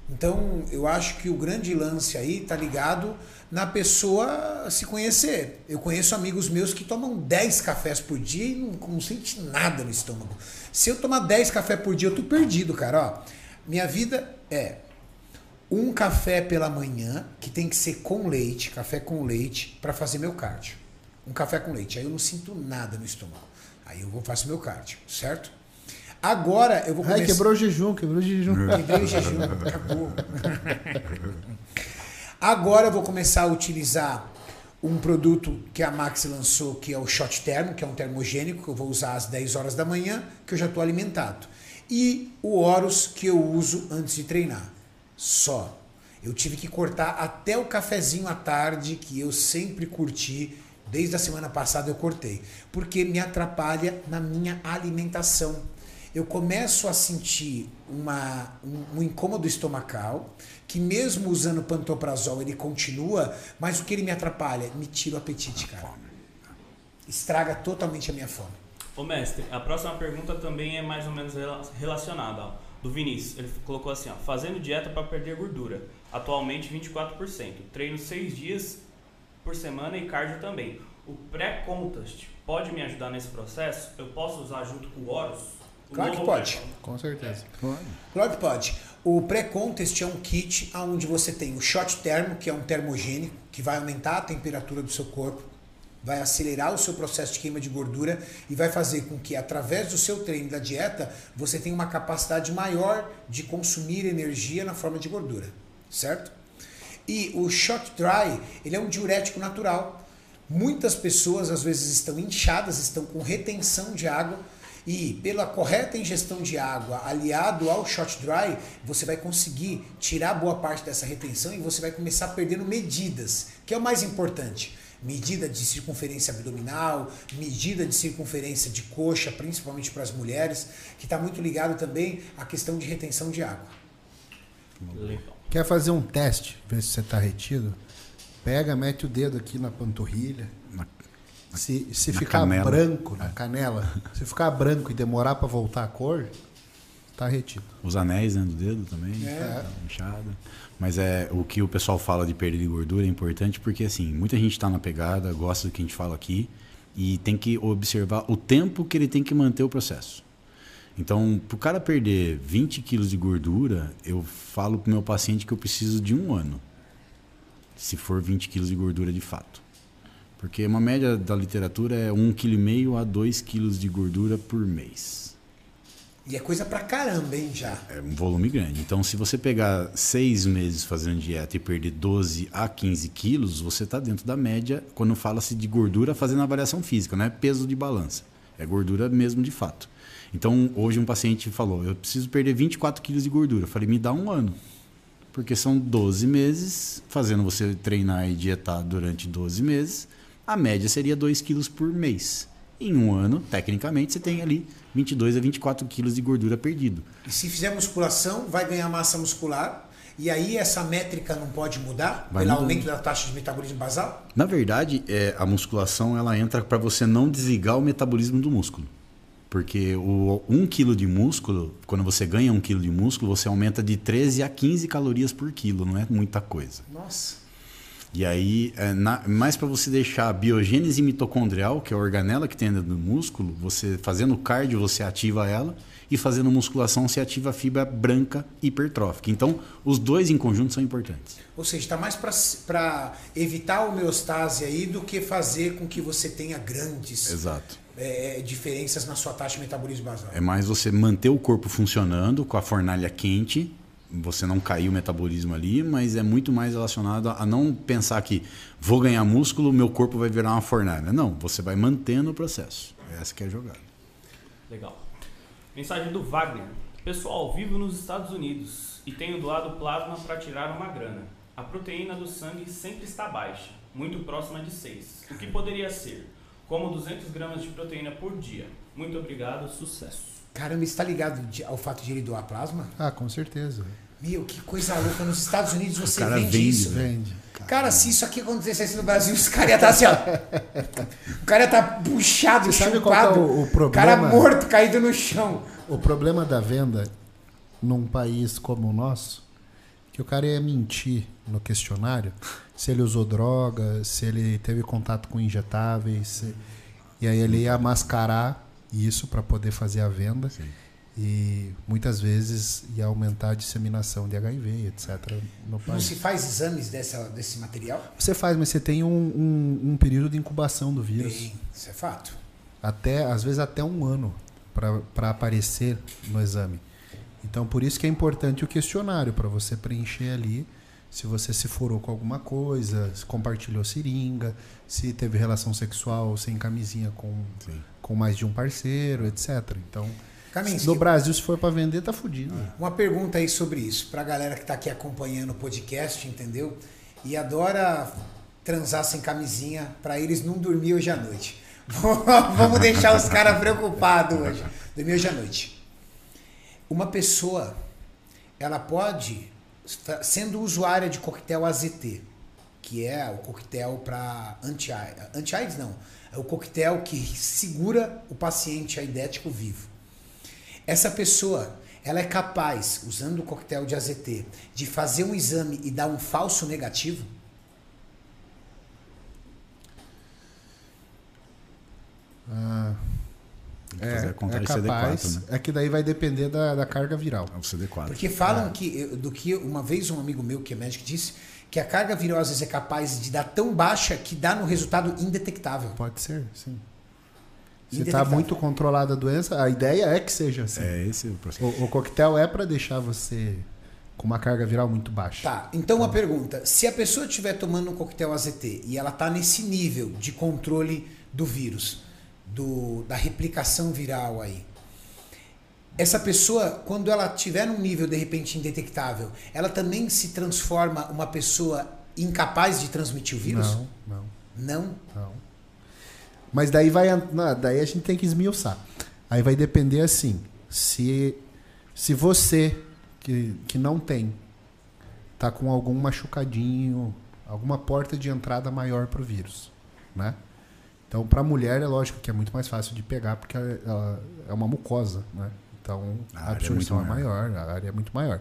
Então, eu acho que o grande lance aí tá ligado na pessoa se conhecer. Eu conheço amigos meus que tomam 10 cafés por dia e não, não sente nada no estômago. Se eu tomar 10 cafés por dia, eu tô perdido, cara. Ó, minha vida é um café pela manhã, que tem que ser com leite, café com leite, para fazer meu cardio. Um café com leite. Aí eu não sinto nada no estômago. Aí eu vou fazer meu cardio, certo? Agora eu vou começar. Ai, quebrou o jejum, quebrou o jejum. Quebrei o jejum, acabou. Agora eu vou começar a utilizar um produto que a Max lançou, que é o Shot Termo, que é um termogênico, que eu vou usar às 10 horas da manhã, que eu já estou alimentado. E o Horus, que eu uso antes de treinar. Só. Eu tive que cortar até o cafezinho à tarde, que eu sempre curti. Desde a semana passada eu cortei. Porque me atrapalha na minha alimentação eu começo a sentir uma, um, um, incômodo estomacal, que mesmo usando pantoprazol ele continua, mas o que ele me atrapalha? Me tira o apetite, cara. Estraga totalmente a minha fome. Ô mestre, a próxima pergunta também é mais ou menos relacionada, ó, do Vinícius. Ele colocou assim, ó, fazendo dieta para perder gordura, atualmente 24%, treino 6 dias por semana e cardio também. O pré-contest pode me ajudar nesse processo? Eu posso usar junto com o Horus? Claro que pode. Com certeza. Claro que pode. O pré-contest é um kit onde você tem o shot termo, que é um termogênico, que vai aumentar a temperatura do seu corpo, vai acelerar o seu processo de queima de gordura e vai fazer com que, através do seu treino da dieta, você tenha uma capacidade maior de consumir energia na forma de gordura, certo? E o shot dry, ele é um diurético natural. Muitas pessoas às vezes estão inchadas, estão com retenção de água, e pela correta ingestão de água aliado ao shot dry, você vai conseguir tirar boa parte dessa retenção e você vai começar perdendo medidas, que é o mais importante. Medida de circunferência abdominal, medida de circunferência de coxa, principalmente para as mulheres, que está muito ligado também à questão de retenção de água. Quer fazer um teste, ver se você está retido? Pega, mete o dedo aqui na panturrilha, se, se ficar canela. branco na canela, se ficar branco e demorar para voltar a cor, tá retido. Os anéis né, do dedo também, é. inchado. Mas é o que o pessoal fala de perda de gordura é importante porque assim, muita gente está na pegada, gosta do que a gente fala aqui e tem que observar o tempo que ele tem que manter o processo. Então, para o cara perder 20 quilos de gordura, eu falo para o meu paciente que eu preciso de um ano. Se for 20 quilos de gordura de fato. Porque uma média da literatura é 1,5 kg a 2 kg de gordura por mês. E é coisa pra caramba, hein, já. É um volume grande. Então, se você pegar seis meses fazendo dieta e perder 12 a 15 quilos, você está dentro da média quando fala-se de gordura fazendo avaliação física, não é peso de balança. É gordura mesmo de fato. Então, hoje um paciente falou, eu preciso perder 24 quilos de gordura. Eu falei, me dá um ano. Porque são 12 meses, fazendo você treinar e dietar durante 12 meses a média seria 2 quilos por mês. Em um ano, tecnicamente, você tem ali 22 a 24 quilos de gordura perdido. E se fizer musculação, vai ganhar massa muscular? E aí essa métrica não pode mudar vai pelo aumento da taxa de metabolismo basal? Na verdade, é, a musculação ela entra para você não desligar o metabolismo do músculo. Porque o 1 kg de músculo, quando você ganha 1 kg de músculo, você aumenta de 13 a 15 calorias por quilo, não é muita coisa. Nossa. E aí, é, na, mais para você deixar a biogênese mitocondrial, que é a organela que tem dentro do músculo, você fazendo cardio, você ativa ela, e fazendo musculação, você ativa a fibra branca hipertrófica. Então, os dois em conjunto são importantes. Ou seja, está mais para evitar a homeostase aí do que fazer com que você tenha grandes Exato. É, diferenças na sua taxa de metabolismo basal. É mais você manter o corpo funcionando com a fornalha quente você não cair o metabolismo ali, mas é muito mais relacionado a não pensar que vou ganhar músculo, meu corpo vai virar uma fornalha. Não, você vai mantendo o processo. Essa que é a jogada. Legal. Mensagem do Wagner. Pessoal, vivo nos Estados Unidos e tenho doado plasma para tirar uma grana. A proteína do sangue sempre está baixa, muito próxima de 6. O que poderia ser? Como 200 gramas de proteína por dia. Muito obrigado, sucesso. Caramba, você tá ligado ao fato de ele doar plasma? Ah, com certeza. Meu, que coisa louca. Nos Estados Unidos você cara vende, vende, isso. Vende. Cara, se isso aqui acontecesse no Brasil, os caras iam estar assim, ó. O cara ia estar puxado, Você sabe qual que é chupado. o- o cara problema? morto, caído no chão. O problema da venda num país como o nosso, que o cara ia mentir no questionário se ele usou droga, se ele teve contato com injetáveis, se- e aí ele ia mascarar isso para poder fazer a venda Sim. E muitas vezes ia aumentar a disseminação de HIV, etc. no Não país. se faz exames dessa, desse material? Você faz, mas você tem um, um- um período de incubação do vírus. Tem, isso é fato. até às vezes até um ano para aparecer no exame. Então por isso que é importante o questionário para você preencher ali se você se furou com alguma coisa, se compartilhou seringa, se teve relação sexual sem camisinha com, Sim. com mais de um parceiro, etc. Então Kaminsky, no Brasil se for para vender tá fudido. uma pergunta aí sobre isso, pra galera que tá aqui acompanhando o podcast, entendeu? E adora transar sem camisinha pra eles não dormir hoje à noite. Vamos deixar os caras preocupados hoje. Dormir hoje à noite. Uma pessoa, ela pode, sendo usuária de coquetel AZT, que é o coquetel para anti-AIDS, anti-AIDS não, é o coquetel que segura o paciente aidético vivo. Essa pessoa, ela é capaz, usando o coquetel de AZT, de fazer um exame e dar um falso negativo? Ah, é, é capaz. CD4, né? É que daí vai depender da, da carga viral. É o CD4. Porque falam que, do que uma vez um amigo meu que é médico disse que a carga viral às vezes é capaz de dar tão baixa que dá no resultado indetectável. Pode ser, sim. Se está muito controlada a doença, a ideia é que seja assim. É esse o processo. O, o coquetel é para deixar você com uma carga viral muito baixa. Tá, então uma pergunta. Se a pessoa estiver tomando um coquetel AZT e ela tá nesse nível de controle do vírus, do, da replicação viral aí, essa pessoa, quando ela tiver num nível de repente indetectável, ela também se transforma uma pessoa incapaz de transmitir o vírus? Não, não, Não? não. Mas daí vai, não, daí a gente tem que esmiuçar. Aí vai depender assim, se se você que, que não tem tá com algum machucadinho, alguma porta de entrada maior para o vírus, né? Então, para a mulher é lógico que é muito mais fácil de pegar porque ela, ela é uma mucosa, né? Então, A a, é absorção é, muito maior, a área é muito maior.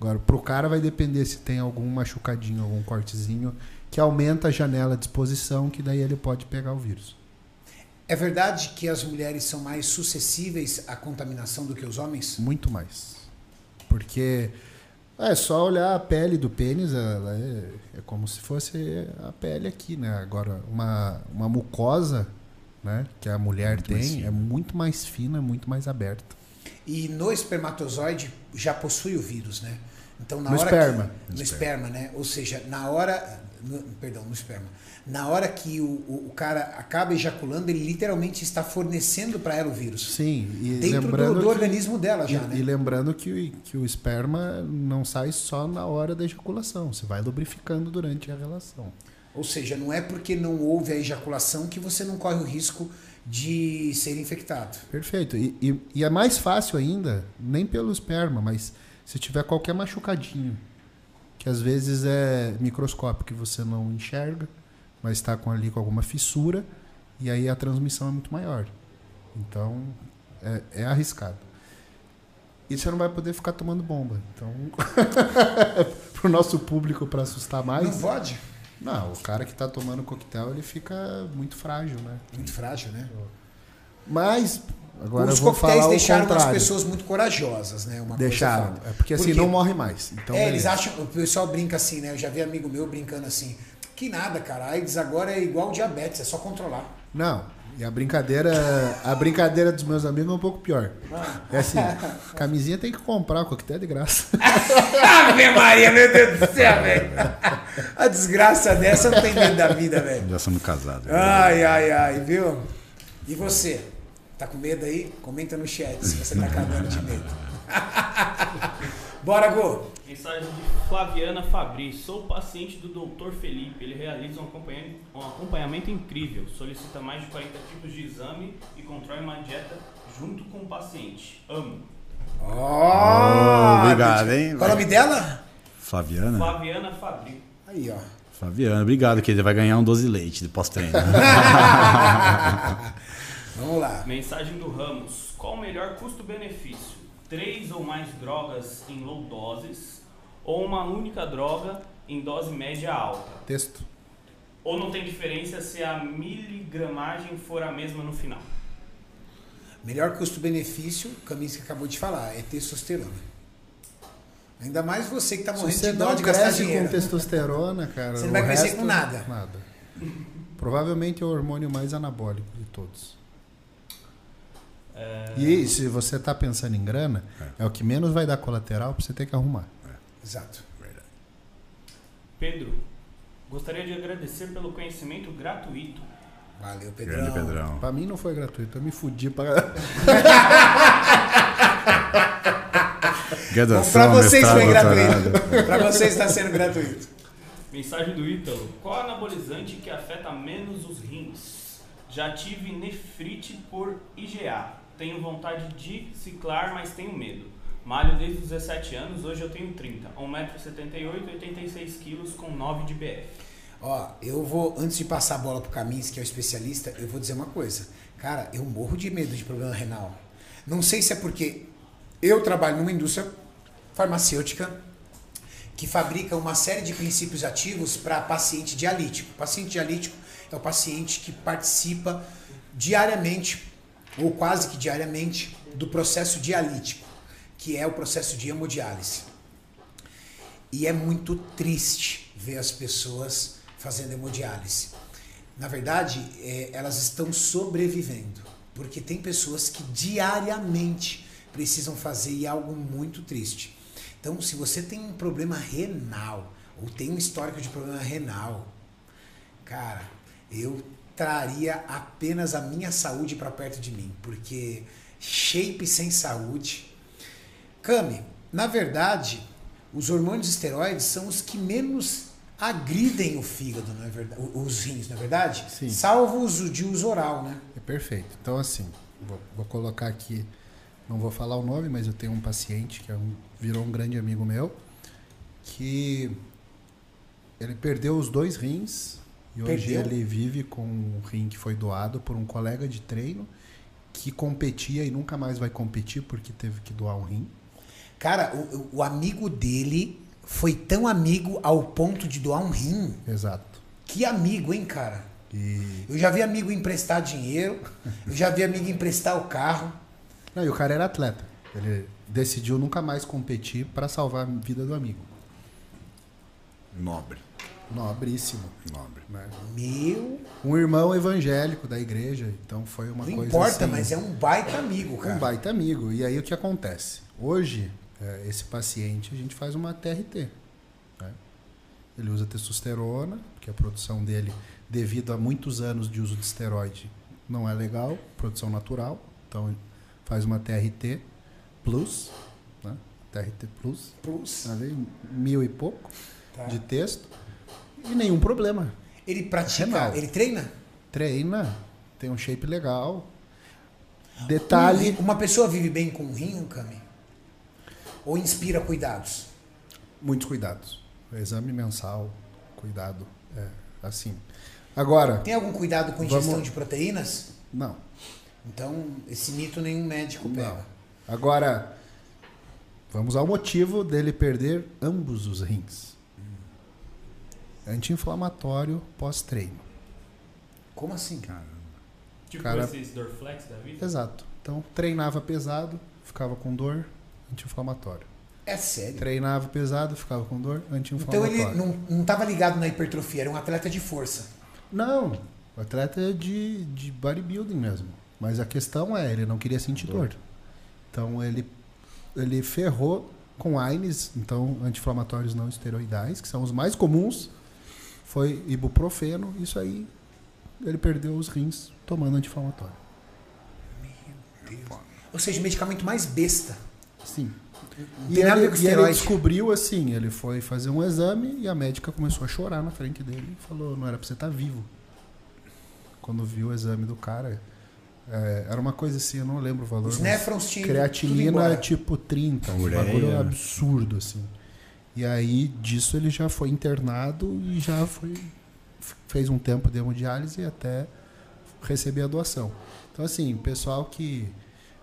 Agora, pro cara vai depender se tem algum machucadinho, algum cortezinho que aumenta a janela de exposição, que daí ele pode pegar o vírus. É verdade que as mulheres são mais suscetíveis à contaminação do que os homens? Muito mais. Porque é só olhar a pele do pênis, ela é, é como se fosse a pele aqui, né? Agora, uma, uma mucosa, né, que a mulher Muito tem, é muito mais fina, muito mais aberta. E no espermatozoide já possui o vírus, né? Então na No hora esperma. que, no No esperma, né? Ou seja, na hora, no- perdão, no esperma. Na hora que o, o, o cara acaba ejaculando, ele literalmente está fornecendo para ela o vírus. Sim, e Dentro do, lembrando do que- organismo dela já, e, né? e lembrando que, o- que o esperma não sai só na hora da ejaculação, você vai lubrificando durante a relação. Ou seja, não é porque não houve a ejaculação que você não corre o risco de ser infectado. Perfeito. E, e, e é mais fácil ainda, nem pelo esperma, mas se tiver qualquer machucadinho, que às vezes é microscópio que você não enxerga, mas está com ali com alguma fissura, e aí a transmissão é muito maior. Então é, é arriscado. E você não vai poder ficar tomando bomba. Então, pro nosso público, para assustar mais. Não pode? Não, o cara que está tomando coquetel, ele fica muito frágil, né? Muito frágil, né? Mas, agora Os eu vou coquetéis o deixaram as pessoas muito corajosas, né? Uma Deixaram. É porque assim Por quê? não morre mais. Então, é, eles acham, o pessoal brinca assim, né? Eu já vi amigo meu brincando assim, que nada, cara, a AIDS agora é igual diabetes, é só controlar. Não. E a brincadeira, a brincadeira dos meus amigos é um pouco pior. É assim, camisinha tem que comprar, coquetel é de graça. Ave Maria, meu Deus do céu, velho. A desgraça dessa não tem medo da vida, velho. Já somos casados. Ai, ai, ai, viu? E você? Tá com medo aí? Comenta no chat se você tá cagando de medo. Bora, Gu. Mensagem de Flaviana Fabri. Sou paciente do Dr. Felipe. Ele realiza um acompanhamento, um acompanhamento incrível. Solicita mais de 40 tipos de exame e controla uma dieta junto com o paciente. Amo. Ó, obrigado, hein? Qual é o nome dela? Flaviana? Flaviana Fabri. Aí, ó. Flaviana, obrigado, que ele vai ganhar um 12 leite de pós-treino. Vamos lá. Mensagem do Ramos. Qual o melhor custo-benefício? Três ou mais drogas em low doses ou uma única droga em dose média alta? Texto. Ou não tem diferença se a miligramagem for a mesma no final? Melhor custo-benefício, o Caminhos que acabou de falar, é testosterona. Ainda mais você que tá Se morrendo você de dó não de gastar dinheiro. com testosterona, cara. Você não vai crescer com nada. Nada. Provavelmente é o hormônio mais anabólico de todos. É, E se você tá pensando em grana, é, o que menos vai dar colateral pra você ter que arrumar. Exato. Pedro, gostaria de agradecer pelo conhecimento gratuito. Valeu, Pedrão. Grande Pedrão. Pra mim não foi gratuito, eu me fudi pra. Graduação, Pra vocês mestrado, foi gratuito. pra vocês está sendo gratuito. Mensagem do Ítalo. Qual anabolizante que afeta menos os rins? Já tive nefrite por IgA. Tenho vontade de ciclar, mas tenho medo. Malho desde os 17 anos, hoje eu tenho 30. 1,78m, 86 kg com 9 de BF. Ó, eu vou, antes de passar a bola pro Caminhos, que é o especialista, eu vou dizer uma coisa. Cara, eu morro de medo de problema renal. Não sei se é porque eu trabalho numa indústria farmacêutica que fabrica uma série de princípios ativos para paciente dialítico. paciente dialítico é o paciente que participa diariamente, ou quase que diariamente, do processo dialítico, que é o processo de hemodiálise. E é muito triste ver as pessoas fazendo hemodiálise. Na verdade, é, elas estão sobrevivendo, porque tem pessoas que diariamente precisam fazer e é algo muito triste. Então, se você tem um problema renal ou tem um histórico de problema renal, cara, eu traria apenas a minha saúde para perto de mim, porque shape sem saúde. Cami, na verdade, os hormônios esteroides são os que menos agridem o fígado, não é verdade? Os rins, não é verdade? Sim. Salvo o uso de uso oral, né? É perfeito. Então, assim, vou, vou colocar aqui, não vou falar o nome, mas eu tenho um paciente que é um, virou um grande amigo meu, que ele perdeu os dois rins e hoje Perdeu? ele vive com um rim que foi doado por um colega de treino que competia e nunca mais vai competir porque teve que doar um rim. Cara, o, o amigo dele foi tão amigo ao ponto de doar um rim. Exato. Que amigo, hein, cara? E, Eu já vi amigo emprestar dinheiro, eu já vi amigo emprestar o carro. não, e o cara era atleta. Ele decidiu nunca mais competir para salvar a vida do amigo. Nobre. Nobríssimo. Nobre. Né? Meu, Um irmão evangélico da igreja, então foi uma não coisa importa, assim, mas é um baita amigo, um cara. baita amigo. E aí o que acontece? Hoje, é, esse paciente, a gente faz uma TRT. né? Ele usa testosterona, porque a produção dele, devido a muitos anos de uso de esteroide, não é legal, produção natural. Então faz uma TRT Plus, né? TRT Plus, Plus. ali, mil e pouco Tá. de texto, e nenhum problema. Ele pratica, Renal. ele treina? treina, tem um shape legal. Detalhe, Uma pessoa vive bem com um rim, Cami? Ou inspira cuidados? muitos cuidados. Exame mensal, cuidado, é assim. Agora, Tem algum cuidado com Vamos- ingestão de proteínas? não, Então, esse mito nenhum médico pega. não. Agora, vamos ao motivo dele perder ambos os rins. Anti-inflamatório pós-treino. Como assim? Tipo Cara- esses Dorflex da vida? Exato. Então, treinava pesado, ficava com dor, anti-inflamatório. É sério. Treinava pesado, ficava com dor, Então anti-inflamatório. ele não, não tava ligado na hipertrofia, era um atleta de força. Não, o atleta é de, de bodybuilding mesmo. Mas a questão é, ele não queria sentir dor. Então ele, ele ferrou com AINES, então anti-inflamatórios não esteroidais, que são os mais comuns. Foi ibuprofeno, isso aí ele perdeu os rins tomando anti-inflamatório. Ou seja, medicamento mais besta. Sim. E ele, e ele descobriu assim, ele foi fazer um exame e a médica começou a chorar na frente dele e falou, não era pra você estar vivo. Quando viu o exame do cara, é, era uma coisa assim, eu não lembro o valor. Os néfrons tinham creatinina embora. tipo 30, um bagulho absurdo assim. E aí disso ele já foi internado e já foi fez um tempo de hemodiálise até receber a doação. Então assim, pessoal que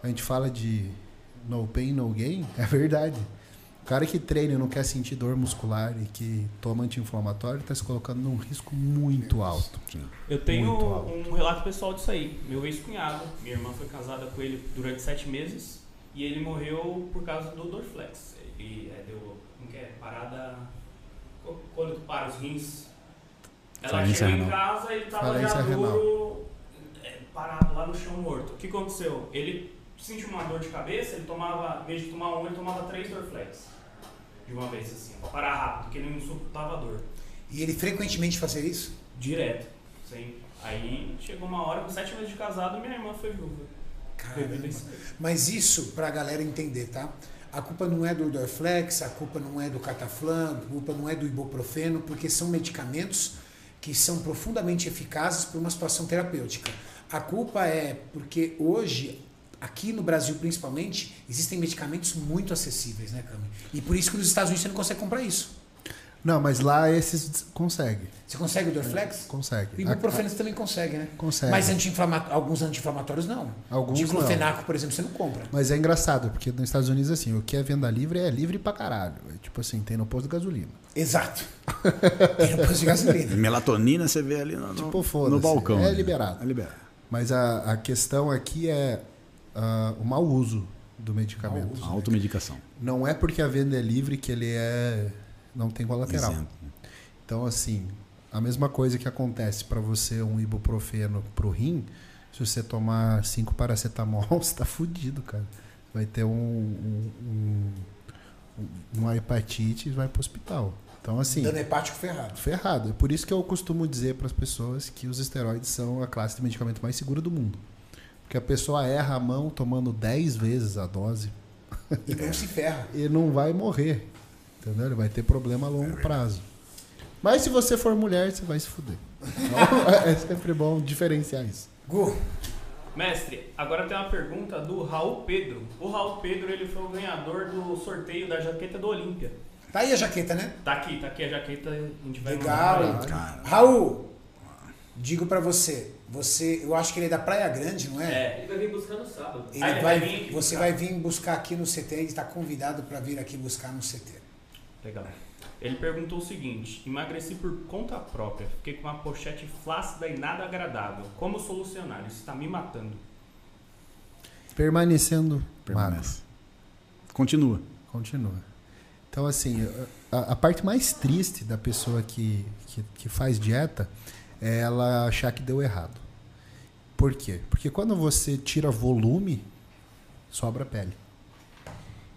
a gente fala de no pain no gain, é verdade. O cara que treina e não quer sentir dor muscular e que toma anti-inflamatório está se colocando num risco muito alto. Eu tenho alto. um relato pessoal disso aí. Meu ex-cunhado, minha irmã foi casada com ele durante sete meses e ele morreu por causa do Dorflex. Ele é, deu, como que é, parada... qu- Quando tu para os rins... Ela Falência chegou em renal. casa e ele tava já Falência duro, é, parado lá no chão morto. O que aconteceu? Ele sentiu uma dor de cabeça, ele tomava, em vez de tomar um, ele tomava três Dorflex. De uma vez assim, pra parar rápido, porque ele não suportava a dor. E ele frequentemente fazia isso? Direto. Sempre. Aí chegou uma hora, com sete meses de casado, minha irmã foi viúva. Caramba. Mas isso pra galera entender, tá? A culpa não é do Dorflex, a culpa não é do Cataflan, a culpa não é do Ibuprofeno, porque são medicamentos que são profundamente eficazes para uma situação terapêutica. A culpa é porque hoje, aqui no Brasil principalmente, existem medicamentos muito acessíveis, né, Cami? E por isso que nos Estados Unidos você não consegue comprar isso. Não, mas lá esses consegue, Você consegue o Dorflex? consegue. O ibuprofeno você também consegue, né? Consegue. Mas anti-inflama- alguns anti-inflamatórios não. Alguns Diclofenaco, por exemplo, você não compra. Mas é engraçado, porque nos Estados Unidos, assim, o que é venda livre é livre pra caralho. É tipo assim, tem no posto de gasolina. Exato. Tem no posto de gasolina. Melatonina você vê ali no, no, Tipo, foda-se, no balcão. é liberado. É liberado. Mas a, a questão aqui é ah, o mau uso do medicamento. Uso. A automedicação. Não é porque a venda é livre que ele é não tem colateral. Isento. Então, assim, a mesma coisa que acontece para você um ibuprofeno pro rim, se você tomar cinco paracetamol, você tá fudido, cara. Vai ter um, um, um- uma hepatite e vai pro hospital. Então, assim, Dano hepático ferrado. ferrado. É por isso que eu costumo dizer para as pessoas que os esteroides são a classe de medicamento mais segura do mundo. Porque a pessoa erra a mão tomando 10 vezes a dose E não se ferra. e não vai morrer. Entendeu? Ele vai ter problema a longo prazo. Mas se você for mulher, você vai se fuder. Então, é sempre bom diferenciar isso. Gu, Mestre, agora tem uma pergunta do Raul Pedro. O Raul Pedro ele foi o ganhador do sorteio da jaqueta do Olímpia. tá aí a jaqueta, né? Tá aqui, tá aqui a jaqueta, a gente vai Legal. Cara, Raul, digo pra você, você, eu acho que ele é da Praia Grande, não é? É, Ele vai vir buscar no sábado. Ele Ah, ele vai, vai você buscar. vai vir buscar aqui no CT, ele está convidado para vir aqui buscar no CT. legal. Ele perguntou o seguinte: emagreci por conta própria, fiquei com uma pochete flácida e nada agradável. Como solucionar? Isso está me matando. Permanecendo magro. permanece. Continua. Continua. Então, assim, a, a parte mais triste da pessoa que, que, que faz dieta é ela achar que deu errado. Por quê? Porque quando você tira volume, sobra pele.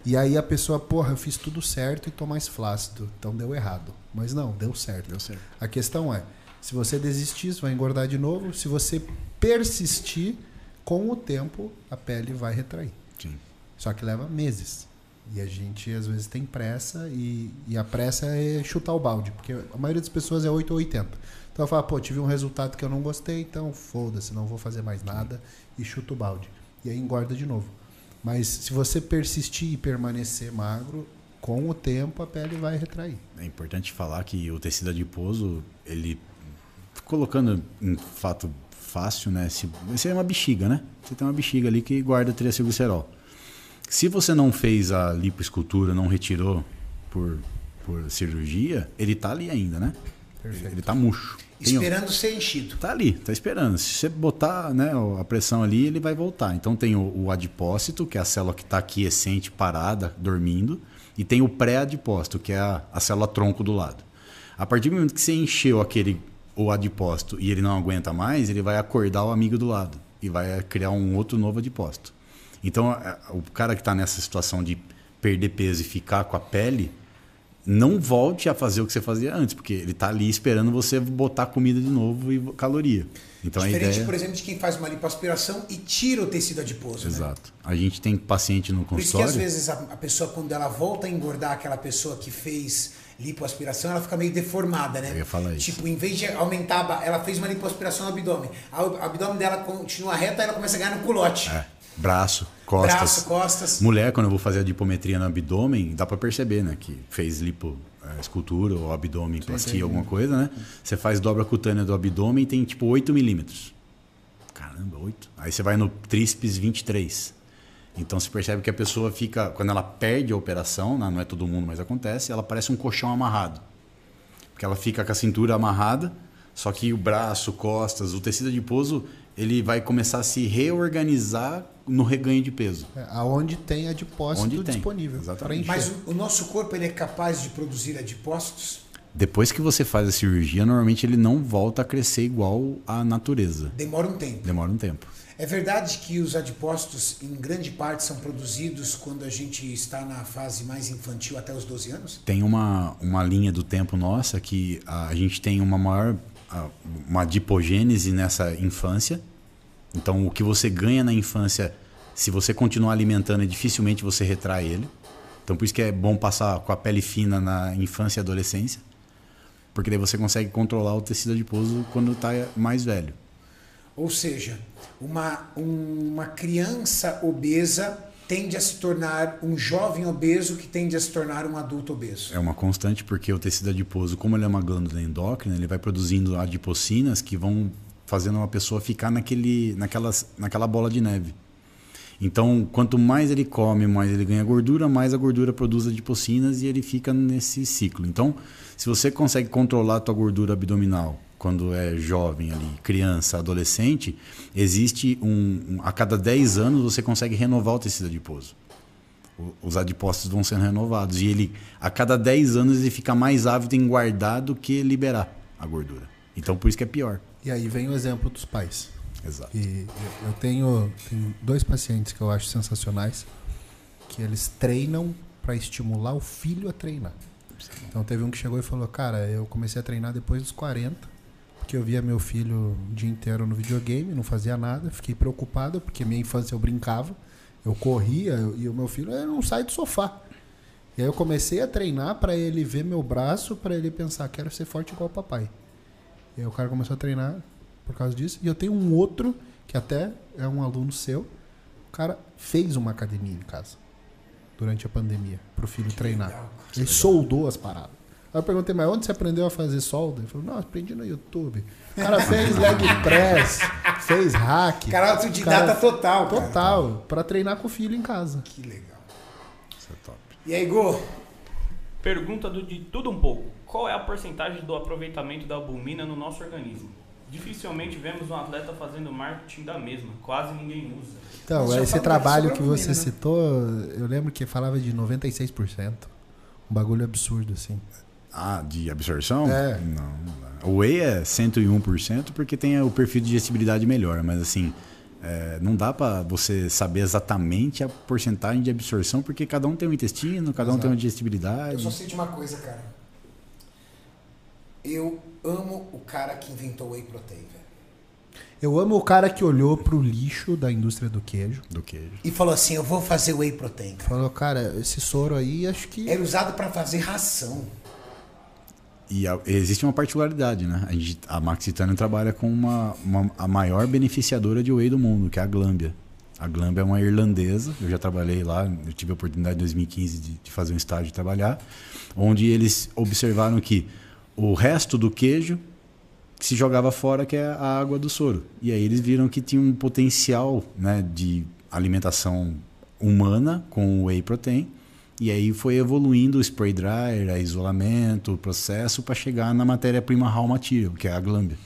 E aí a pessoa, porra, eu fiz tudo certo e tô mais flácido, então deu errado. Mas não, deu certo. Deu certo. A questão é, se você desistir, você vai engordar de novo. Se você persistir, com o tempo a pele vai retrair. Sim. Só que leva meses. E a gente às vezes tem pressa e, e a pressa é chutar o balde, porque a maioria das pessoas é 8 ou 80. Então eu falo, pô, tive um resultado que eu não gostei, então foda-se, não vou fazer mais nada e chuta o balde. E aí engorda de novo. Mas se você persistir e permanecer magro, com o tempo a pele vai retrair. É importante falar que o tecido adiposo, ele colocando em fato fácil, né? Se você é uma bexiga, né? Você tem uma bexiga ali que guarda triacilglicerol. Se você não fez a lipoescultura, não retirou por, por cirurgia, ele tá ali ainda, né? Perfeito. Ele tá murcho. Tem- Esperando ser enchido. Tá ali, tá esperando. Se você botar né, a pressão ali, ele vai voltar. Então tem o, o adipócito, que é a célula que está aquiescente, parada, dormindo. E tem o pré-adipócito, que é a, a célula tronco do lado. A partir do momento que você encheu aquele o adipócito e ele não aguenta mais, ele vai acordar o amigo do lado e vai criar um outro novo adipócito. Então, a- o cara que está nessa situação de perder peso e ficar com a pele, não volte a fazer o que você fazia antes, porque ele está ali esperando você botar comida de novo e caloria. Então Diferente, a ideia... por exemplo, de quem faz uma lipoaspiração e tira o tecido adiposo. Né? Exato. A gente tem paciente no Por isso que consultório. às vezes a, a pessoa, quando ela volta a engordar aquela pessoa que fez lipoaspiração, ela fica meio deformada, né? Eu ia falar isso. Tipo, em vez de aumentar, ela fez uma lipoaspiração no abdômen. O abdômen dela continua reto, aí ela começa a ganhar no culote. É, braço, costas. Braço, costas. Mulher, quando eu vou fazer a dipometria no abdômen, dá pra perceber, né? Que fez lipo é, escultura ou abdômen, plastia, alguma coisa, né? Você faz dobra cutânea do abdômen e tem tipo 8 milímetros. Caramba, 8. Aí você vai no tríceps 23. Então você percebe que a pessoa fica, quando ela perde a operação, né, não é todo mundo, mas acontece, ela parece um colchão amarrado. Porque ela fica com a cintura amarrada, só que o braço, costas, o tecido adiposo, ele vai começar a se reorganizar no reganho de peso. É, aonde tem adipócito Onde tem, disponível. exatamente. Mas o, o nosso corpo ele é capaz de produzir adipócitos? Depois que você faz a cirurgia, normalmente ele não volta a crescer igual à natureza. Demora um tempo. Demora um tempo. É verdade que os adipócitos, em grande parte, são produzidos quando a gente está na fase mais infantil, até os 12 anos? Tem uma, uma linha do tempo nossa que a gente tem uma maior a- uma adipogênese nessa infância. Então, o que você ganha na infância, se você continuar alimentando, dificilmente você retrai ele. Então, por isso que é bom passar com a pele fina na infância e adolescência, porque daí você consegue controlar o tecido adiposo quando está mais velho. Ou seja, uma, um- uma criança obesa tende a se tornar um jovem obeso que tende a se tornar um adulto obeso. É uma constante porque o tecido adiposo, como ele é uma glândula endócrina, ele vai produzindo adipocinas que vão fazendo uma pessoa ficar naquele, naquelas, naquela bola de neve. Então, quanto mais ele come, mais ele ganha gordura, mais a gordura produz adipocinas e ele fica nesse ciclo. Então, se você consegue controlar a tua gordura abdominal quando é jovem ali, criança, adolescente, existe um, um a cada 10 anos você consegue renovar o tecido adiposo. Os adipócitos vão sendo renovados e ele a cada 10 anos ele fica mais ávido em guardar do que liberar a gordura. Então, por isso que é pior. E aí vem o exemplo dos pais. Exato. E eu- tenho, tenho dois pacientes que eu acho sensacionais, que eles treinam para estimular o filho a treinar. Então teve um que chegou e falou: Cara, eu comecei a treinar depois dos 40, porque eu via meu filho o dia inteiro no videogame, não fazia nada, fiquei preocupado, porque minha infância eu brincava, eu corria e o meu filho não sai do sofá. E aí eu comecei a treinar para ele ver meu braço, para ele pensar: Quero ser forte igual o papai. E aí o cara começou a treinar por causa disso. E eu tenho um outro, que até é um aluno seu. O cara fez uma academia em casa. Durante a pandemia. Pro filho treinar. legal, Ele soldou as paradas. Aí eu perguntei, mas onde você aprendeu a fazer solda? Ele falou, não, aprendi no YouTube. O cara fez leg press, fez hack. Cara, autodidata Cara, total, cara. Total. Pra treinar com o filho em casa. Que legal. Isso é top. E aí, Go? Pergunta do de tudo um pouco. Qual é a porcentagem do aproveitamento da albumina no nosso organismo? Dificilmente vemos um atleta fazendo marketing da mesma. Quase ninguém usa. Então, eu esse falo trabalho que você né? citou, eu lembro que falava de 96%. Um bagulho absurdo, assim. Ah, de absorção? É. Não, não dá. O whey é 101% porque tem o perfil de digestibilidade melhor, mas assim, é, não dá pra você saber exatamente a porcentagem de absorção porque cada um tem um intestino, cada um tem uma Eu digestibilidade. só sei de uma coisa, cara. Eu amo o cara que inventou o Whey Protein, velho. Eu amo o cara que olhou pro lixo da indústria do queijo. Do queijo. E falou assim, eu vou fazer Whey Protein. cara. Falou, cara, esse soro aí, acho que. Era usado pra fazer ração. E a- existe uma particularidade, né? A, gente, a Max Titanium trabalha com uma, uma- a maior beneficiadora de whey do mundo, que é a Glambia. A Glambia é uma irlandesa, eu já trabalhei lá, eu tive a oportunidade em 2015 de, de fazer um estágio e trabalhar, onde eles observaram que o resto do queijo se jogava fora, que é a água do soro. E aí eles viram que tinha um potencial né, de alimentação humana com o whey protein. E aí foi evoluindo o spray dryer, a isolamento, o processo para chegar na matéria-prima raw material, que é a glâmbia.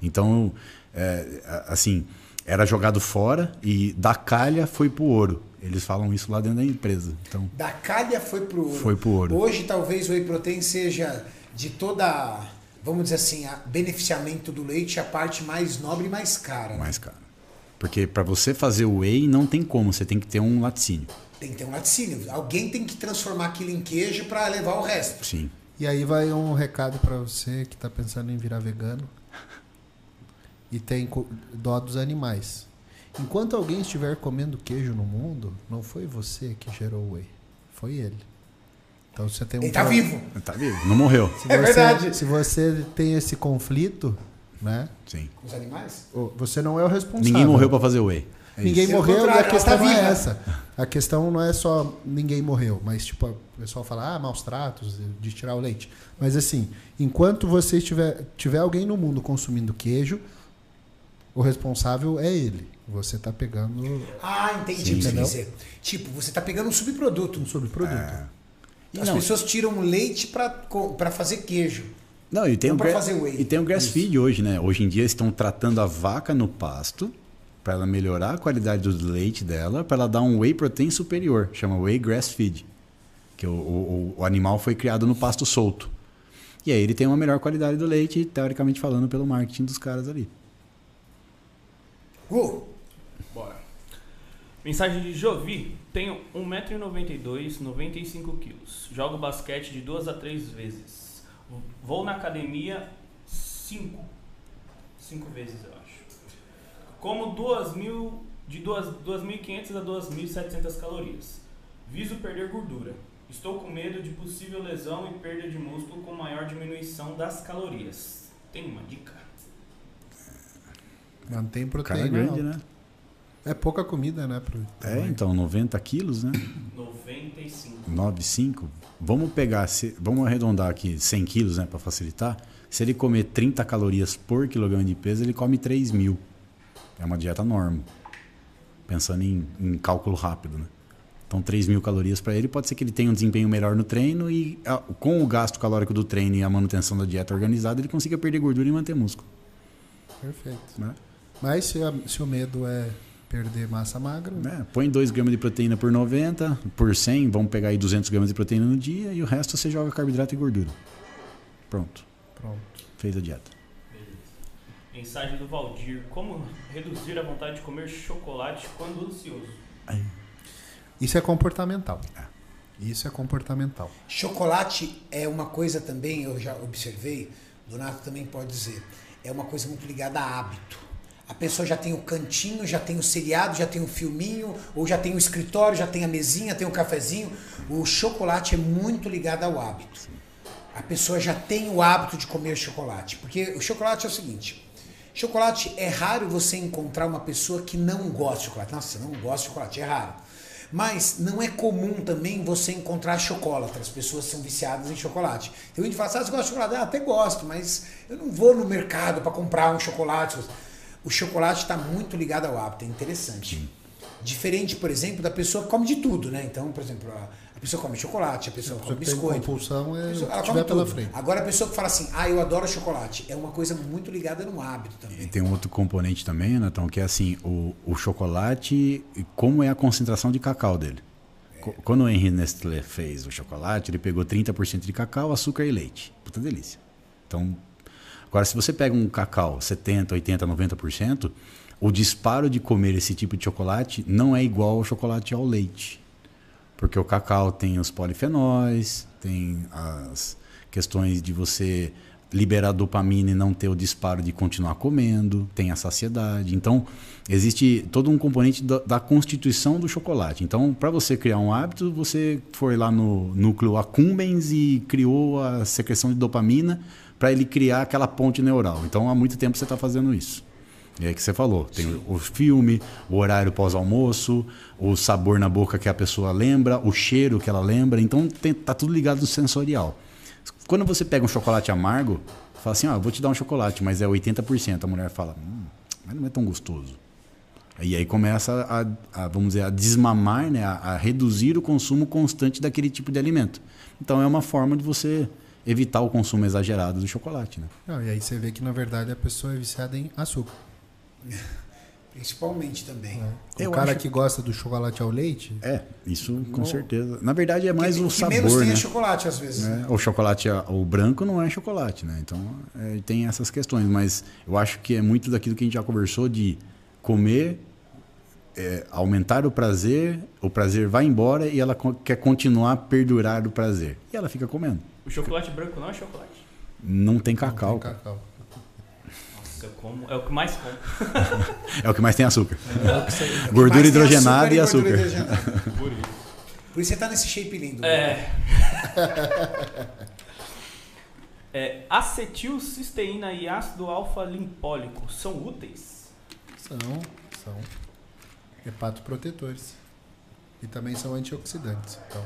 Então, é, assim, era jogado fora e da calha foi pro ouro. Eles falam isso lá dentro da empresa. Então, Da calha foi pro ouro. Foi pro ouro. Hoje talvez o Whey Protein seja de toda, vamos dizer assim, a beneficiamento do leite a parte mais nobre e mais cara. né? mais caro. Porque para você fazer o whey não tem como, você tem que ter um laticínio. Tem que ter um laticínio. Alguém tem que transformar aquilo em queijo para levar o resto. Sim. E aí vai um recado para você que está pensando em virar vegano e tem dó dos animais. Enquanto alguém estiver comendo queijo no mundo, não foi você que gerou o whey, foi ele. Então você tem um Ele tá pro- vivo. Tá vivo? Não morreu. Se É você- verdade. Se você tem esse conflito, né? Sim. Com os animais? Você não é o responsável. Ninguém morreu para fazer o whey. É Ninguém Pelo morreu e a questão tá não é viva. essa. A questão não é só ninguém morreu, mas tipo, o pessoal fala, ah, maus tratos, de tirar o leite. Mas assim, enquanto você estiver, tiver alguém no mundo consumindo queijo, o responsável é ele. Você está pegando Ah, entendi o que você dizer. Tipo, você tá pegando um subproduto. um subproduto. É. E As não, pessoas tiram leite para fazer queijo. Não, e tem, Não o pra gra- fazer whey. e tem o grass feed hoje, né? Hoje em dia eles estão tratando a vaca no pasto para ela melhorar a qualidade do leite dela, para ela dar um whey protein superior, chama whey grass feed, que o, o, o animal foi criado no pasto solto. E aí ele tem uma melhor qualidade do leite, teoricamente falando, pelo marketing dos caras ali. Gu, Bora. Mensagem de Jovi. Tenho 1,92m, 95 quilos. Jogo basquete de duas a três vezes. Vou na academia cinco. Cinco vezes, eu acho. Como 2.000, de duas- 2.500 a 2.700 calorias. Viso perder gordura. Estou com medo de possível lesão e perda de músculo com maior diminuição das calorias. Tem uma dica? Mantém cara é proteína. grande, alta. né? É pouca comida, né? Pro É, então, 90 quilos, né? 95. 9,5. Vamos pegar, se- vamos arredondar aqui 100 quilos, né, para facilitar. Se ele comer 30 calorias por quilograma de peso, ele come 3 mil. É uma dieta normal. Pensando em, em cálculo rápido, né? Então, 3 mil calorias para ele, pode ser que ele tenha um desempenho melhor no treino e a- com o gasto calórico do treino e a manutenção da dieta organizada, ele consiga perder gordura e manter músculo. Perfeito. Né? Mas se, a- se o medo é perder massa magra, Né? Põe 2 gramas de proteína por 90, por 100, vamos pegar aí 200 gramas de proteína no dia e o resto você joga carboidrato e gordura. Pronto, pronto. fez a dieta. Mensagem do Valdir. Como reduzir a vontade de comer chocolate quando ansioso? Isso é comportamental. Isso é comportamental. chocolate é uma coisa também, eu já observei, Donato também pode dizer, é uma coisa muito ligada a hábito. A pessoa já tem o cantinho, já tem o seriado, já tem o filminho, ou já tem o escritório, já tem a mesinha, tem o cafezinho. O chocolate é muito ligado ao hábito. A pessoa já tem o hábito de comer chocolate. Porque o chocolate é o seguinte: chocolate é raro você encontrar uma pessoa que não gosta de chocolate. Nossa, não gosta de chocolate, é raro. Mas não é comum também você encontrar chocolate. As pessoas são viciadas em chocolate. Tem gente que fala, ah, você gosta de chocolate? Ah, até gosto, mas eu não vou no mercado para comprar um chocolate. O chocolate está muito ligado ao hábito, é interessante. Diferente, por exemplo, da pessoa que come de tudo, né? Então, por exemplo, a a pessoa come chocolate, a pessoa A come pessoa tem biscoito. compulsão é pessoa- que ela come pela tudo. frente. Agora a pessoa que fala assim, ah, eu adoro chocolate, é uma coisa muito ligada no hábito E também. tem um outro componente também, Natão, que é assim, o, o chocolate, como é a concentração de cacau dele. Co- Quando o Henry Nestlé fez o chocolate, ele pegou 30% de cacau, açúcar e leite. Puta delícia. Então, agora se você pega um cacau 70, 80, 90%, o disparo de comer esse tipo de chocolate não é igual ao chocolate ao leite. Porque o cacau tem os polifenóis, tem as questões de você liberar dopamina e não ter o disparo de continuar comendo, tem a saciedade. Então, existe todo um componente da, da constituição do chocolate. Então, para você criar um hábito, você foi lá no núcleo accumbens e criou a secreção de dopamina para ele criar aquela ponte neural. Então, há muito tempo você está fazendo isso. E aí que você falou, tem o, o filme, o horário pós-almoço, o sabor na boca que a pessoa lembra, o cheiro que ela lembra, então tem, tá tudo ligado no sensorial. Quando você pega um chocolate amargo, fala assim, ó, eu vou te dar um chocolate, mas é 80%. A mulher fala, hum, mas não é tão gostoso. E aí começa a, a, vamos dizer, a desmamar, né, a, a reduzir o consumo constante daquele tipo de alimento. Então é uma forma de você evitar o consumo exagerado do chocolate, né? Não, e aí você vê que na verdade a pessoa é viciada em açúcar. Principalmente também. né? O Eu cara acho- que gosta do chocolate ao leite, É, isso com Não. certeza. Na verdade é mais que, o que menos sabor, tem né? é chocolate às vezes. né? né? O chocolate, o branco não é chocolate, né? Então é, tem essas questões, mas eu acho que é muito daquilo que a gente já conversou de comer é, aumentar o prazer, o prazer vai embora e ela co- quer continuar a perdurar o prazer. E ela fica comendo. O chocolate branco não é chocolate? Não tem Não cacau. tem cacau. Nossa, eu como. É o que mais como. É o que mais tem açúcar. Mas Gordura hidrogenada e gordura açúcar. hidrogenada. Por isso. Por isso você tá nesse shape lindo. É. é. Acetilcisteína e ácido alfa-limpólico são úteis? São, são hepatoprotetores. E também são antioxidantes. Então,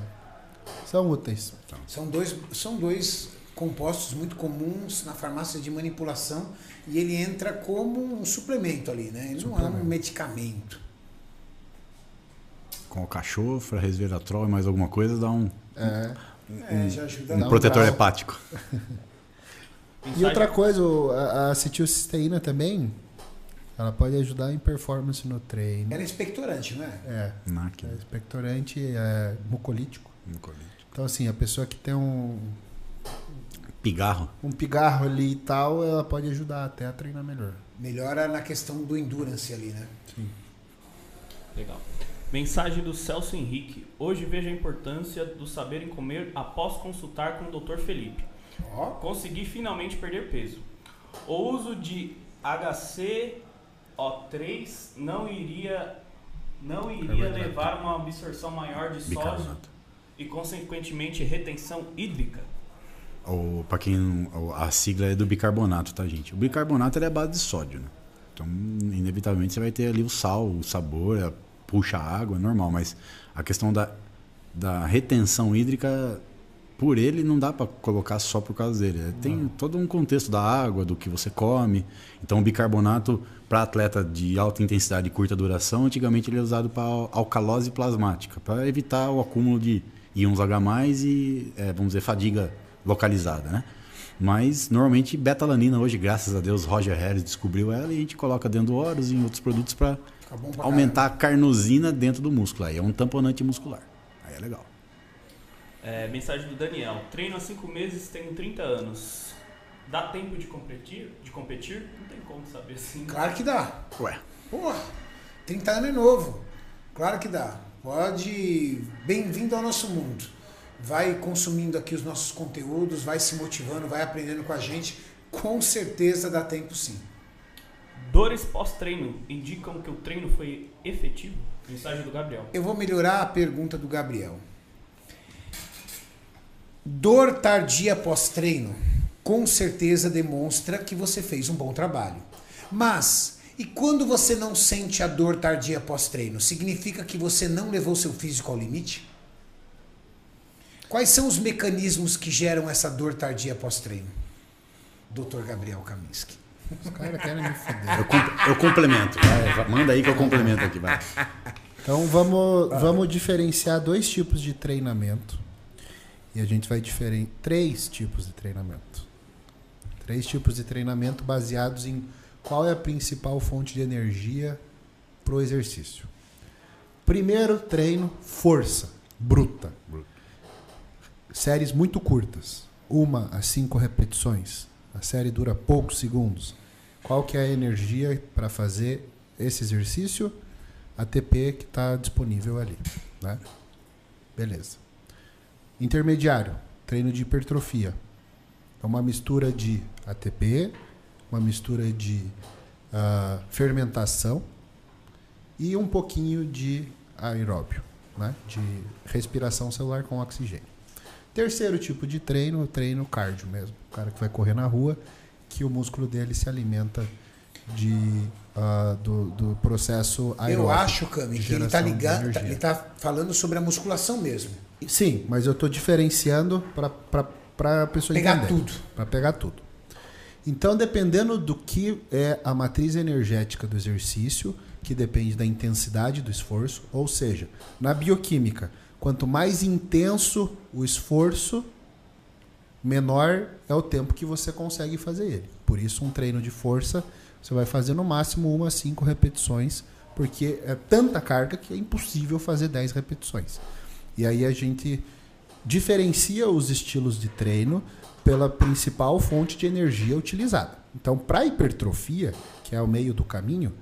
são úteis. São dois, são dois compostos muito comuns na farmácia de manipulação e ele entra como um suplemento ali, né? Ele não é um Suplemento. medicamento. Com alcachofra, resveratrol e mais alguma coisa, dá um, É. É, já ajuda um um protetor hepático. E outra coisa, o- a, acetilcisteína também, ela pode ajudar em performance no treino. Era expectorante, não é? É, NAC, é né? expectorante, é mucolítico. Então, assim, a pessoa que tem um, Pigarro. um pigarro ali e tal, ela pode ajudar até a treinar melhor. Melhora na questão do endurance ali, né? Legal. Mensagem do Celso Henrique. Hoje vejo a importância do saber em comer após consultar com o Dr. Felipe. Ó, Consegui finalmente perder peso. O uso de HCO3 não iria não iria verdade. levar a uma absorção maior de sódio. E consequentemente retenção hídrica. Pra quem não- a sigla é do bicarbonato, tá, gente? O bicarbonato é a base de sódio, né? Então, inevitavelmente você vai ter ali o sal, o sabor, a- puxa a água, é normal, mas a questão da, da retenção hídrica, por ele não dá para colocar só por causa dele. É, Tem todo um contexto da água, do que você come. Então, o bicarbonato para atleta de alta intensidade e curta duração, antigamente ele é usado para alcalose plasmática, para evitar o acúmulo de íons H+, e, é, vamos dizer, fadiga localizada, né? Mas, normalmente, betalanina hoje, graças a Deus, Roger Harris descobriu ela e a gente coloca dentro do Horus e em outros produtos para aumentar a carnosina dentro do músculo. Aí é um tamponante muscular. Aí é legal. É, mensagem do Daniel. Treino há 5 meses, tenho 30 anos. Dá tempo de competir? De competir? Não tem como saber assim. Claro que dá. Ué, Porra, 30 anos é novo. Claro que dá. Pode. Bem-vindo ao nosso mundo. Vai consumindo aqui os nossos conteúdos, vai se motivando, vai aprendendo com a gente. Com certeza dá tempo sim. Dores pós-treino indicam que o treino foi efetivo? Mensagem do Gabriel. Eu vou melhorar a pergunta do Gabriel. Dor tardia pós-treino com certeza demonstra que você fez um bom trabalho. Mas, e quando você não sente a dor tardia pós-treino? Significa que você não levou seu físico ao limite? Quais são os mecanismos que geram essa dor tardia pós-treino? Dr. Gabriel Kaminski. Os caras querem me foder. eu, eu complemento. Vai, vai, manda aí que eu complemento aqui, vai. Então vamos, vamos diferenciar dois tipos de treinamento. E a gente vai diferenciar três tipos de treinamento. Três tipos de treinamento baseados em qual é a principal fonte de energia para o exercício. Primeiro treino, força bruta. Séries muito curtas, uma a cinco repetições. A série dura poucos segundos. Qual que é a energia para fazer esse exercício? ATP que está disponível ali. Né? Beleza. Intermediário, treino de hipertrofia. É uma mistura de ATP, uma mistura de ah, fermentação e um pouquinho de aeróbio, né? de respiração celular com oxigênio. Terceiro tipo de treino, o treino cardio mesmo. O cara que vai correr na rua, que o músculo dele se alimenta de, ah, do, do processo aeróbico. Eu acho, Cami, que ele está ligando, energia. ele tá falando sobre a musculação mesmo. Sim, mas eu estou diferenciando para a pessoa Pegar entender. tudo. Para pegar tudo. Então, dependendo do que é a matriz energética do exercício, que depende da intensidade do esforço, ou seja, na bioquímica, quanto mais intenso o esforço, menor é o tempo que você consegue fazer ele. Por isso, um treino de força, você vai fazer no máximo uma a cinco repetições, porque é tanta carga que é impossível fazer 10 repetições. E aí a gente diferencia os estilos de treino pela principal fonte de energia utilizada. Então, para hipertrofia, que é o meio do caminho,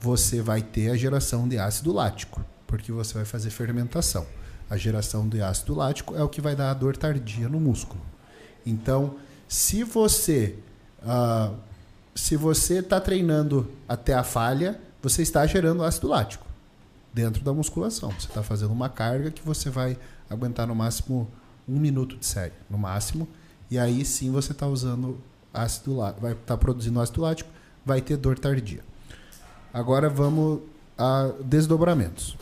você vai ter a geração de ácido lático, porque você vai fazer fermentação. A geração de ácido lático é o que vai dar a dor tardia no músculo. Então, se você ah, se você está treinando até a falha, você está gerando ácido lático dentro da musculação. Você está fazendo uma carga que você vai aguentar no máximo um minuto de série, no máximo. E aí sim você está usando ácido lático, vai estar tá produzindo ácido lático, vai ter dor tardia. Agora vamos a desdobramentos.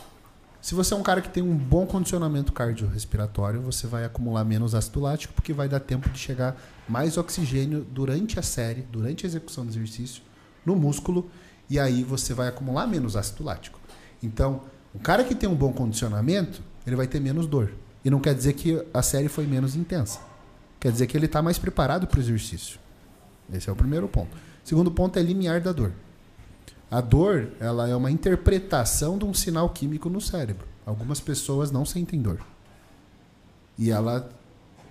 Se você é um cara que tem um bom condicionamento cardiorrespiratório, você vai acumular menos ácido lático, porque vai dar tempo de chegar mais oxigênio durante a série, durante a execução do exercício, no músculo, e aí você vai acumular menos ácido lático. Então, o cara que tem um bom condicionamento, ele vai ter menos dor. E não quer dizer que a série foi menos intensa. Quer dizer que ele está mais preparado para o exercício. Esse é o primeiro ponto. Segundo ponto é limiar da dor. A dor, ela é uma interpretação de um sinal químico no cérebro. Algumas pessoas não sentem dor. E ela,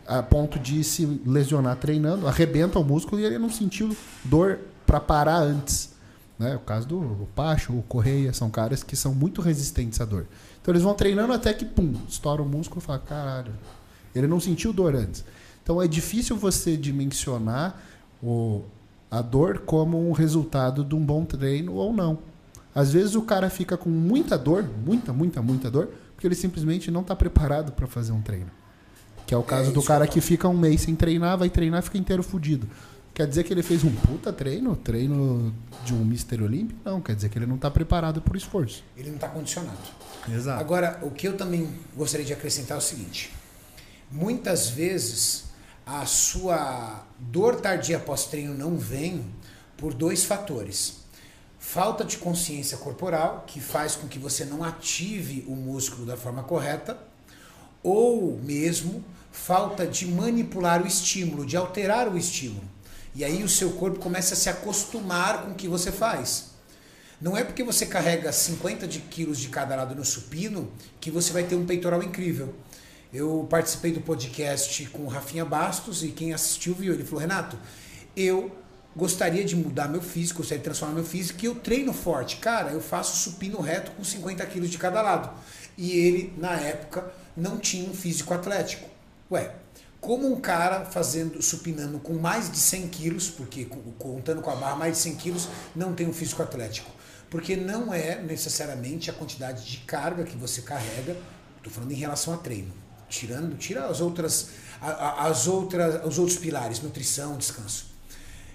a ponto de se lesionar treinando, arrebenta o músculo e ele não sentiu dor para parar antes. Né? O caso do Pacho, o Correia, são caras que são muito resistentes à dor. Então eles vão treinando até que, pum, estoura o músculo e fala, caralho, ele não sentiu dor antes. Então é difícil você dimensionar o, a dor como um resultado de um bom treino ou não. Às vezes o cara fica com muita dor, muita, muita, muita dor, porque ele simplesmente não está preparado para fazer um treino. Que é o caso é, do cara que fica um mês sem treinar, vai treinar e fica inteiro fudido. Quer dizer que ele fez um puta treino, treino de um Mr. Olímpico? Não, quer dizer que ele não está preparado por esforço. Ele não está condicionado. Exato. Agora, o que eu também gostaria de acrescentar é o seguinte: muitas vezes a sua dor tardia pós-treino não vem por dois fatores. Falta de consciência corporal, que faz com que você não ative o músculo da forma correta, ou mesmo falta de manipular o estímulo, de alterar o estímulo. E aí o seu corpo começa a se acostumar com o que você faz. Não é porque você carrega 50 de quilos de cada lado no supino que você vai ter um peitoral incrível. Eu participei do podcast com o Rafinha Bastos e quem assistiu viu. Ele falou: Renato, eu gostaria de mudar meu físico, gostaria de transformar meu físico, e eu treino forte. Cara, eu faço supino reto com 50 quilos de cada lado. E ele, na época, não tinha um físico atlético. Ué, como um cara fazendo supinando com mais de 100 quilos, porque contando com a barra mais de 100 quilos, não tem um físico atlético? Porque não é necessariamente a quantidade de carga que você carrega, estou falando em relação a treino tirando, tira as outras, as outras, os outros pilares, nutrição, descanso.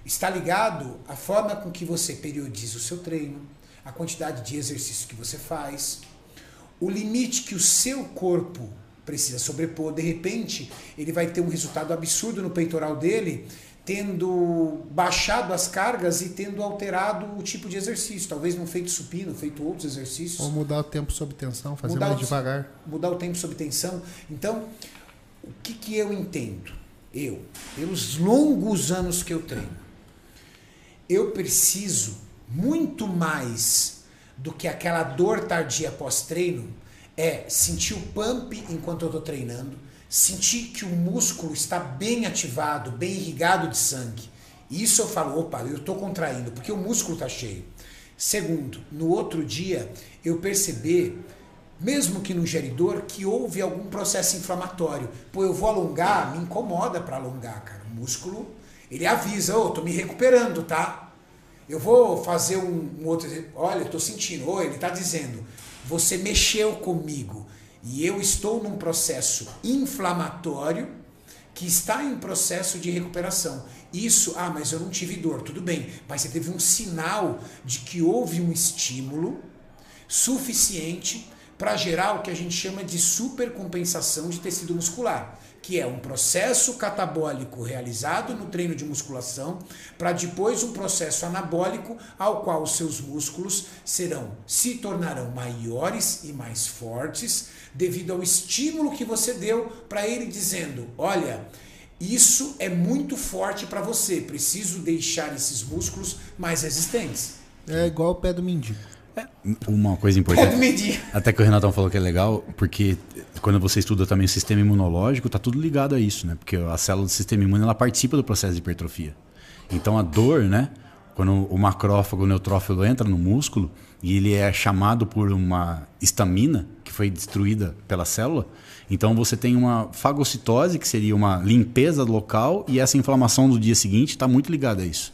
Está ligado à forma com que você periodiza o seu treino, a quantidade de exercício que você faz, o limite que o seu corpo precisa sobrepor. De repente, ele vai ter um resultado absurdo no peitoral dele tendo baixado as cargas e tendo alterado o tipo de exercício. Talvez não feito supino, feito outros exercícios. Ou mudar o tempo sob tensão, fazer mudar mais o, devagar. Mudar o tempo sob tensão. Então, o que, que eu entendo? Eu, pelos longos anos que eu treino, eu preciso muito mais do que aquela dor tardia pós-treino é sentir o pump enquanto eu estou treinando, sentir que o músculo está bem ativado, bem irrigado de sangue. Isso eu falo, opa, eu estou contraindo, porque o músculo está cheio. Segundo, no outro dia, eu perceber, mesmo que no geridor, que houve algum processo inflamatório. Pô, eu vou alongar, me incomoda para alongar, cara. O músculo, ele avisa, ô, oh, tô me recuperando, tá? Eu vou fazer um, um outro, olha, estou sentindo, ou ele está dizendo, você mexeu comigo, e eu estou num processo inflamatório que está em processo de recuperação. Isso, ah, mas eu não tive dor, tudo bem, mas você teve um sinal de que houve um estímulo suficiente para gerar o que a gente chama de supercompensação de tecido muscular que é um processo catabólico realizado no treino de musculação, para depois um processo anabólico ao qual os seus músculos serão se tornarão maiores e mais fortes devido ao estímulo que você deu para ele dizendo: "Olha, isso é muito forte para você, preciso deixar esses músculos mais resistentes". É igual o pé do mendigo. É, uma coisa importante. Até que o Renatão falou que é legal, porque quando você estuda também o sistema imunológico, tá tudo ligado a isso, né? Porque a célula do sistema imune ela participa do processo de hipertrofia. Então a dor, né? Quando o macrófago, o neutrófilo entra no músculo, e ele é chamado por uma estamina que foi destruída pela célula. Então você tem uma fagocitose, que seria uma limpeza local, e essa inflamação do dia seguinte está muito ligada a isso.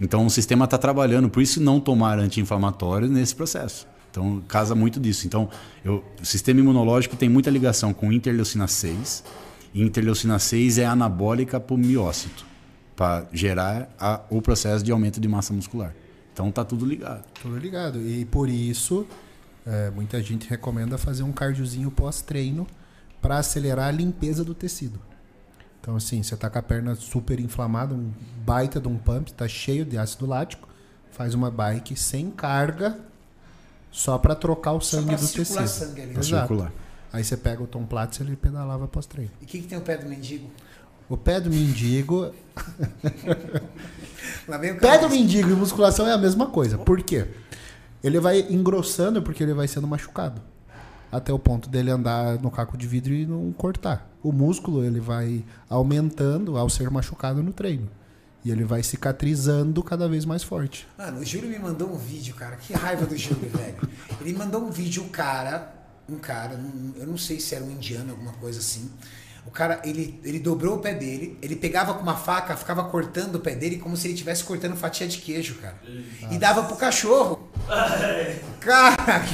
Então o sistema está trabalhando, por isso não tomar anti-inflamatórios nesse processo. Então casa muito disso. Então eu, o sistema imunológico tem muita ligação com interleucina 6. E interleucina 6 é anabólica para o miócito, para gerar a, o processo de aumento de massa muscular. Então tá tudo ligado. Tudo ligado. E por isso, é, muita gente recomenda fazer um cardiozinho pós-treino para acelerar a limpeza do tecido. Então, assim, você tá com a perna super inflamada, um baita de um pump, tá cheio de ácido lático, faz uma bike sem carga, só para trocar o Só sangue pra do tecido. sangue ali. Pra Exato. circular. Aí você pega o Tom Platz e ele pedalava pós-treino. E o que, que tem o pé do mendigo? O pé do mendigo. Pé do mendigo e musculação é a mesma coisa. Por quê? Ele vai engrossando porque ele vai sendo machucado. Até o ponto dele andar no caco de vidro e não cortar. O músculo ele vai aumentando ao ser machucado no treino. E ele vai cicatrizando cada vez mais forte. Mano, o Júlio me mandou um vídeo, cara. Que raiva do Júlio, velho. Ele mandou um vídeo, o cara, um cara, não- eu não sei se era um indiano, alguma coisa assim. O cara, ele, ele dobrou o pé dele, ele pegava com uma faca, ficava cortando o pé dele como se ele estivesse cortando fatia de queijo, cara. E dava pro cachorro. Cara,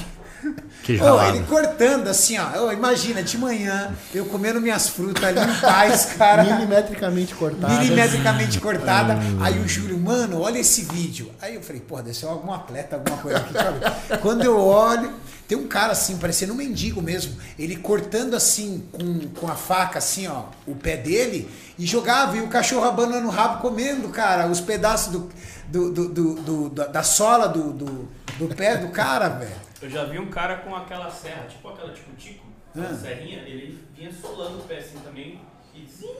Que ralado. ele cortando assim, ó. Ô, imagina, de manhã, eu comendo minhas frutas ali em paz, cara. Milimetricamente cortado. milimetricamente cortada. Aí o Júlio, mano, olha esse vídeo. Aí eu falei, porra, deve ser algum atleta, alguma coisa aqui. Quando eu olho, tem um cara assim, parecendo um mendigo mesmo. Ele cortando assim, com, com a faca, assim, ó, o pé dele, e jogava, e o cachorro abanando o rabo comendo, cara, os pedaços do, do, do, do- do- da, da sola do, do, do pé do cara, velho. Eu já vi um cara com aquela serra, tipo aquela tipo tico, aquela Ah. serrinha, ele vinha solando o pé assim também e zim,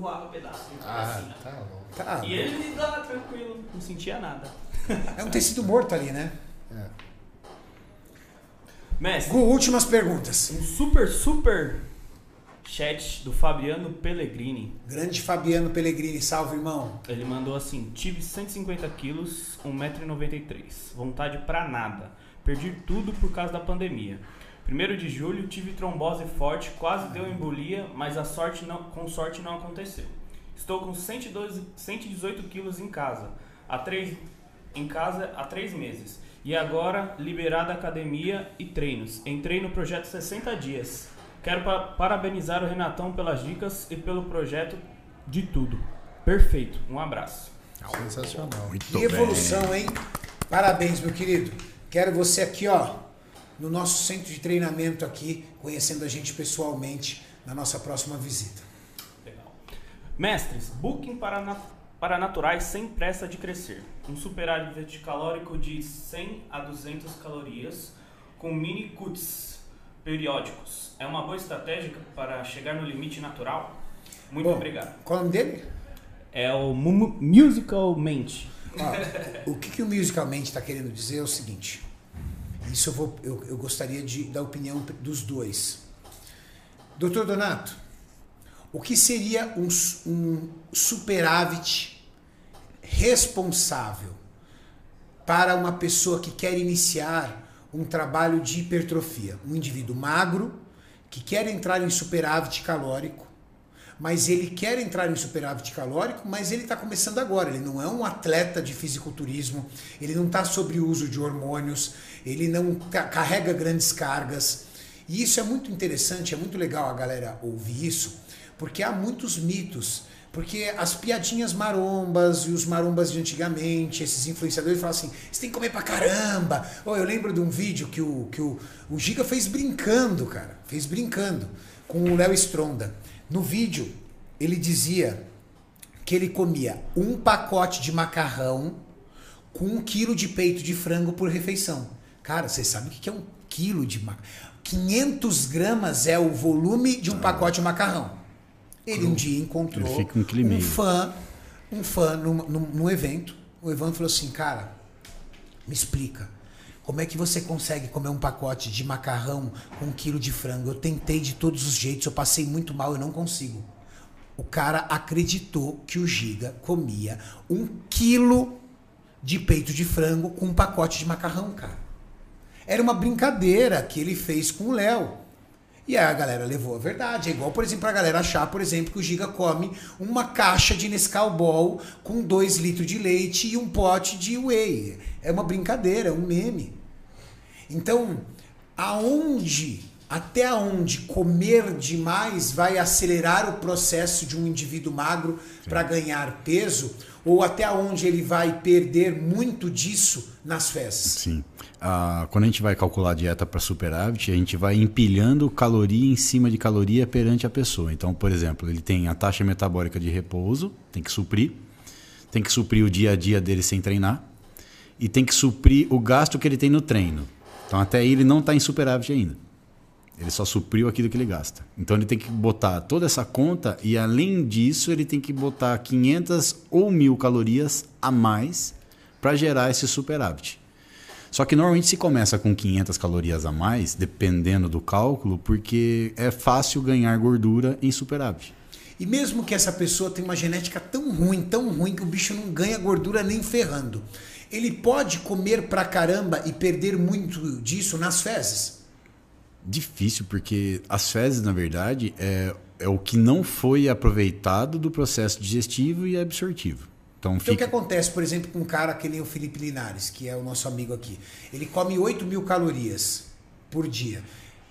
voava um pedacinho pra Ah, cima. tá louco. Tá, E ele lá tranquilo, não sentia nada. é um tecido morto ali, né? Mestre, Gu, últimas perguntas. um super, super chat do Fabiano Pellegrini. Grande Fabiano Pellegrini, salve, irmão. Ele mandou assim: tive 150 quilos, 1,93m, vontade pra nada. Perdi tudo por causa da pandemia. 1 de julho tive trombose forte, quase deu embolia, mas a sorte não, com sorte não aconteceu. Estou com 112, 118 quilos em casa, há três, em casa há três meses. E agora liberada a academia e treinos. Entrei no projeto 60 dias. Quero pa- parabenizar o Renatão pelas dicas e pelo projeto de tudo. Perfeito. Um abraço. Sensacional. Muito Que bem. evolução, hein? Parabéns, meu querido. Quero você aqui, ó, no nosso centro de treinamento aqui, conhecendo a gente pessoalmente na nossa próxima visita. Legal. Mestres, booking para, para naturais sem pressa de crescer. Um superávit calórico de 100 a 200 calorias com mini cuts periódicos. É uma boa estratégia para chegar no limite natural? Muito Bom, obrigado. Qual é o nome dele? É o Mu- Musical Mente. Ó, o que, que o musicalmente está querendo dizer é o seguinte. Isso eu, vou, eu, eu gostaria de da opinião dos dois. Doutor Donato, o que seria um, um superávit responsável para uma pessoa que quer iniciar um trabalho de hipertrofia? Um indivíduo magro que quer entrar em superávit calórico, mas ele quer entrar em superávit calórico, mas ele está começando agora. Ele não é um atleta de fisiculturismo, ele não está sobre o uso de hormônios, ele não ca- carrega grandes cargas. E isso é muito interessante, é muito legal a galera ouvir isso, porque há muitos mitos. Porque as piadinhas marombas e os marombas de antigamente, esses influenciadores falam assim: você tem que comer pra caramba. Oh, eu lembro de um vídeo que o, que o, o Giga fez brincando, cara. Fez brincando com o Léo Stronda. No vídeo, ele dizia que ele comia um pacote de macarrão com um quilo de peito de frango por refeição. Cara, vocês sabem o que é um quilo de macarrão? 500 gramas é o volume de um pacote de macarrão. Ele um dia encontrou um meio. fã, um fã num, num, num evento. O Evandro falou assim, cara, me explica. Como é que você consegue comer um pacote de macarrão com um quilo de frango? Eu tentei de todos os jeitos, eu passei muito mal, eu não consigo. O cara acreditou que o Giga comia um quilo de peito de frango com um pacote de macarrão, cara. Era uma brincadeira que ele fez com o Léo. E aí a galera levou a verdade. É igual, por exemplo, a galera achar, por exemplo, que o Giga come uma caixa de Nescau Ball com 2 litros de leite e um pote de whey. É uma brincadeira, é um meme. Então, aonde, até onde comer demais vai acelerar o processo de um indivíduo magro para ganhar peso, ou até onde ele vai perder muito disso nas fezes? Sim. Ah, quando a gente vai calcular a dieta para superávit, a gente vai empilhando caloria em cima de caloria perante a pessoa. Então, por exemplo, ele tem a taxa metabólica de repouso, tem que suprir, tem que suprir o dia a dia dele sem treinar e tem que suprir o gasto que ele tem no treino. Então, até aí ele não está em superávit ainda. Ele só supriu aquilo que ele gasta. Então, ele tem que botar toda essa conta e, além disso, ele tem que botar 500 ou 1.000 calorias a mais para gerar esse superávit. Só que normalmente se começa com 500 calorias a mais, dependendo do cálculo, porque é fácil ganhar gordura em superávit. E mesmo que essa pessoa tenha uma genética tão ruim, tão ruim, que o bicho não ganha gordura nem ferrando, ele pode comer pra caramba e perder muito disso nas fezes? Difícil, porque as fezes, na verdade, é, é o que não foi aproveitado do processo digestivo e absortivo. Então, Então o que fica... acontece, por exemplo, com um cara que nem o Felipe Linares, que é o nosso amigo aqui? Ele come 8 mil calorias por dia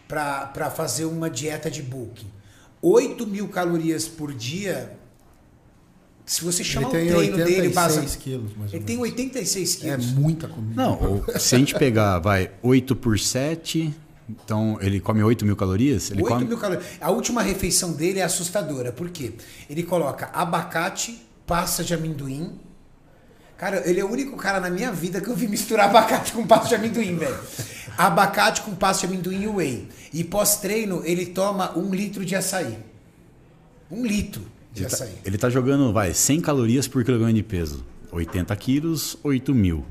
para fazer uma dieta de bulking. 8 mil calorias por dia, se você chamar Ele tem o treino dele, 86 basa... quilos, mais ou ele tem menos. 86 É quilos. muita comida. Não, se a gente pegar, vai, 8 por 7, então ele come 8 mil calorias, ele 8 come... mil calorias. A última refeição dele é assustadora. Por quê? Ele coloca abacate, pasta de amendoim. Cara, ele é o único cara na minha vida que eu vi misturar abacate com pasta de amendoim, velho. Abacate com pasta de amendoim e whey. E pós-treino, ele toma um litro de açaí. Um litro de Ele tá, açaí. ele tá jogando, vai, 100 calorias por quilograma de peso. 80 quilos, 8 mil.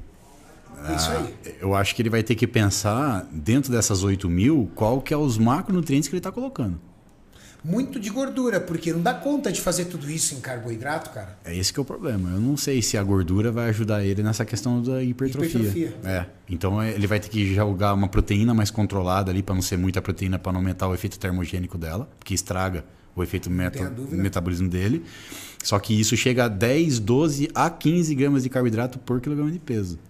É isso aí. Ah, Eu acho que ele vai ter que pensar, dentro dessas 8 mil, qual que é os macronutrientes que ele está colocando. Muito de gordura, porque não dá conta de fazer tudo isso em carboidrato, cara. É esse que é o problema. Eu não sei se a gordura vai ajudar ele nessa questão da hipertrofia. Hipertrofia. É. Então é, ele vai ter que jogar uma proteína mais controlada ali para não ser muita proteína para não aumentar o efeito termogênico dela, que estraga o efeito meta- metabolismo dele. Só que isso chega a 10, 12 a 15 gramas de carboidrato por quilograma de peso.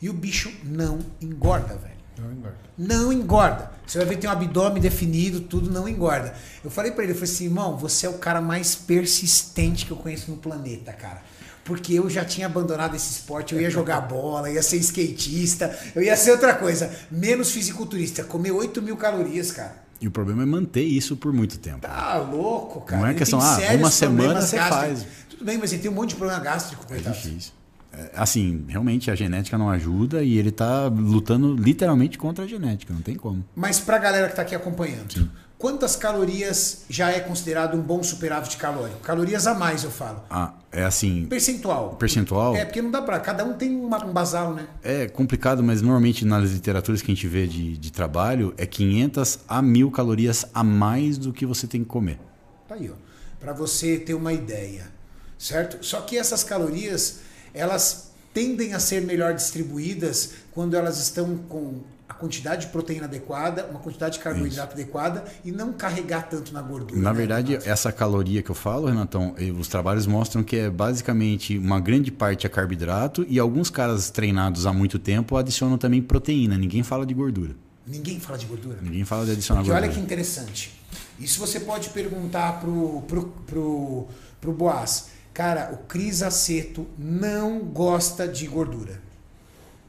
E o bicho não engorda, velho. Não engorda. Não engorda. Você vai ver que tem um abdômen definido, tudo não engorda. Eu falei pra ele, eu falei assim, irmão, você é o cara mais persistente que eu conheço no planeta, cara. Porque eu já tinha abandonado esse esporte, eu ia jogar bola, ia ser skatista, eu ia ser outra coisa, menos fisiculturista, comer 8 mil calorias, cara. E o problema é manter isso por muito tempo. Tá louco, cara. Não é questão, ah, uma semana você gástricos. faz. Tudo bem, mas ele tem um monte de problema gástrico, É coitado. difícil. É, assim, realmente a genética não ajuda e ele tá lutando literalmente contra a genética, não tem como. Mas pra galera que tá aqui acompanhando, quantas calorias já é considerado um bom superávit calórico? Calorias a mais, eu falo. Ah, é assim, Percentual. percentual É, porque não dá pra. Cada um tem uma, um basal, né? é complicado, mas normalmente nas literaturas que a gente vê de, de trabalho é 500 a 1000 calorias a mais do que você tem que comer. Tá aí, ó. Pra você ter uma ideia. Certo? Só que essas calorias, elas tendem a ser melhor distribuídas quando elas estão com a quantidade de proteína adequada, uma quantidade de carboidrato adequada e não carregar tanto na gordura. Na né, verdade, Renato? essa caloria que eu falo, Renatão, os trabalhos mostram que é basicamente uma grande parte é carboidrato e alguns caras treinados há muito tempo adicionam também proteína. Ninguém fala de gordura. ninguém fala de gordura. Ninguém fala de adicionar Porque gordura. olha que interessante. Isso você pode perguntar pro, pro, pro, pro Boaz. Cara, o Cris Aceto não gosta de gordura.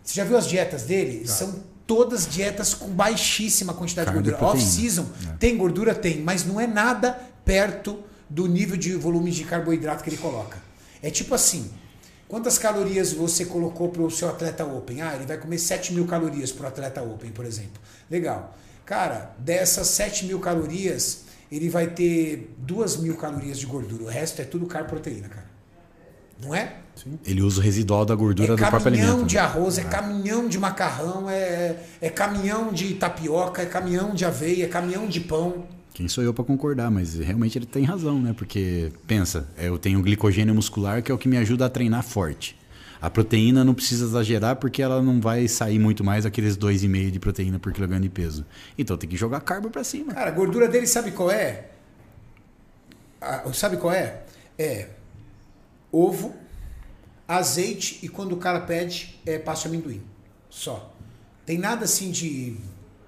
Você já viu as dietas dele? São todas dietas com baixíssima quantidade Carbo de gordura. Off-season É. tem gordura? Tem, mas não é nada perto do nível de volume de carboidrato que ele coloca. É tipo assim, quantas calorias você colocou para o seu atleta open? Ah, ele vai comer 7 mil calorias para o atleta open, por exemplo. Legal. Cara, dessas 7 mil calorias, ele vai ter 2 mil calorias de gordura. O resto é tudo carbo e proteína, cara. Não é? Ele usa o residual da gordura É do próprio caminhão alimento. de né? arroz, é caminhão de macarrão, é, é caminhão de tapioca, é caminhão de aveia, é caminhão de pão. Quem sou eu para concordar, mas realmente ele tem razão, né? Porque pensa, é, eu tenho glicogênio muscular que é o que me ajuda a treinar forte. A proteína não precisa exagerar porque ela não vai sair muito mais aqueles 2,5 de proteína por quilograma de peso. Então tem que jogar carbo pra cima. Cara, a gordura dele sabe qual é? Ah, sabe qual é? É ovo, azeite e quando o cara pede, é pasta de amendoim. Só. Tem nada assim de.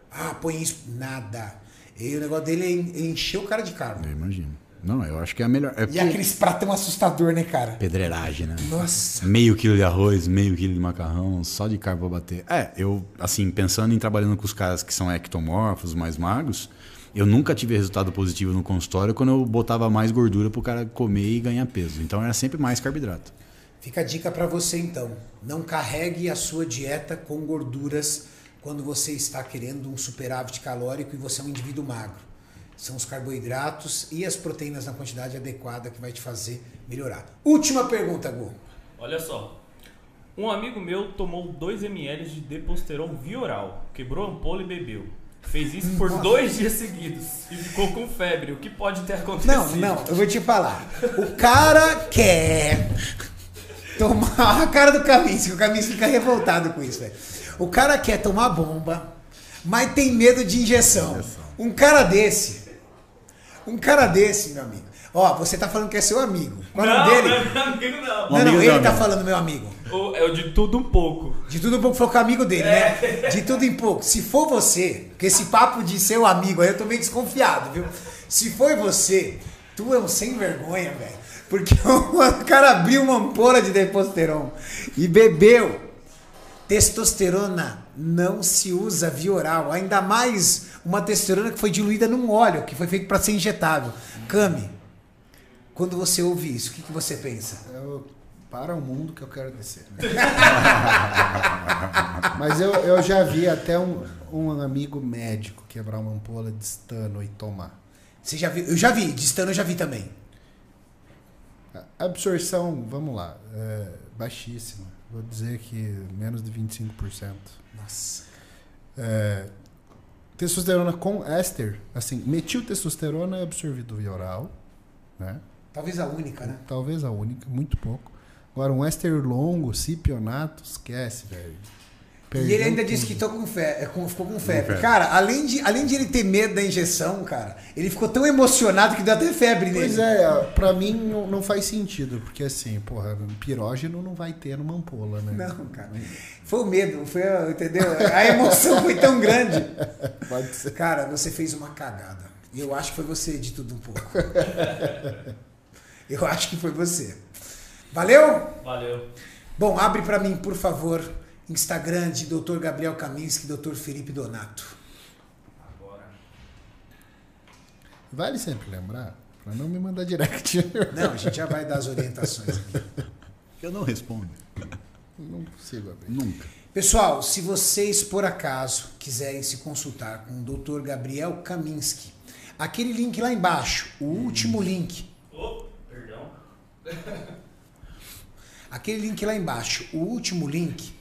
Ah, põe isso. Nada. E o negócio dele é en- encher o cara de carbo. Eu imagino. Não, eu acho que é a melhor. É E porque- aqueles pratão assustador, né, cara? Pedreiragem, né? Nossa. Meio quilo de arroz, meio quilo de macarrão, só de carbo pra bater. É, eu, assim, pensando em trabalhando com os caras que são ectomorfos, mais magros, eu nunca tive resultado positivo no consultório quando eu botava mais gordura pro cara comer e ganhar peso. Então era sempre mais carboidrato. Fica a dica pra você então. Não carregue a sua dieta com gorduras quando você está querendo um superávit calórico e você é um indivíduo magro. São os carboidratos e as proteínas na quantidade adequada que vai te fazer melhorar. Última pergunta, Gu. Olha só. Um amigo meu tomou 2 ml de Deposteron via oral, quebrou a ampola e bebeu. Fez isso por dois dias seguidos e ficou com febre. O que pode ter acontecido? Não, não, eu vou te falar. O cara quer tomar a cara do Caminho, o Caminho fica revoltado com isso, velho. O cara quer tomar bomba, mas tem medo de injeção. Um cara desse, um cara desse, meu amigo. Ó, você tá falando que é seu amigo. Qual é o não, nome dele? não, não, amigo não. Não, não, ele não, tá amigo. falando meu amigo. O- É o de tudo um pouco. De tudo um pouco foi com o amigo dele, né? De tudo em pouco. Se for você, porque esse papo de seu amigo aí eu tô meio desconfiado, viu? Se foi você, tu é um sem vergonha, velho. Porque o cara abriu uma ampola de Deposteron e bebeu. Testosterona não se usa via oral, ainda mais uma testosterona que foi diluída num óleo, que foi feito para ser injetável. Cami, quando você ouve isso, o que, que você pensa? Eu, para o mundo que eu quero descer. né? Mas eu, eu já vi até um, um amigo médico quebrar uma ampola de stano e tomar. Você já viu? Eu já vi, de stano eu já vi também. Absorção, vamos lá, é baixíssima. Vou dizer que menos de 25%. Nossa. É, testosterona com éster, assim, metiltestosterona é absorvido via oral, né? Talvez a única, né? Talvez a única, muito pouco. Agora, um éster longo, cipionato, esquece, velho. E ele Perdeu ainda disse que com fé, é, com- ficou com febre. febre. Cara, além de, além de ele ter medo da injeção, cara, ele ficou tão emocionado que deu até febre nele. Pois é, pra mim não, não faz sentido, porque assim, porra, pirógeno não vai ter numa ampola, né? Não, cara. Foi o medo, foi, a- entendeu? A emoção foi tão grande. Pode ser. Cara, você fez uma cagada. E eu acho que foi você de tudo um pouco. Eu acho que foi você. Valeu? Valeu. Bom, abre pra mim, por favor, Instagram de Dr. Gabriel Kaminski, Dr. Felipe Donato. Agora. Vale sempre lembrar, pra não me mandar direct. Não, a gente já vai dar as orientações aqui. Eu não respondo. não consigo abrir. Nunca. Pessoal, se vocês por acaso quiserem se consultar com o Dr. Gabriel Kaminski, aquele link lá embaixo, o último link, Oh, perdão. aquele link lá embaixo, o último link,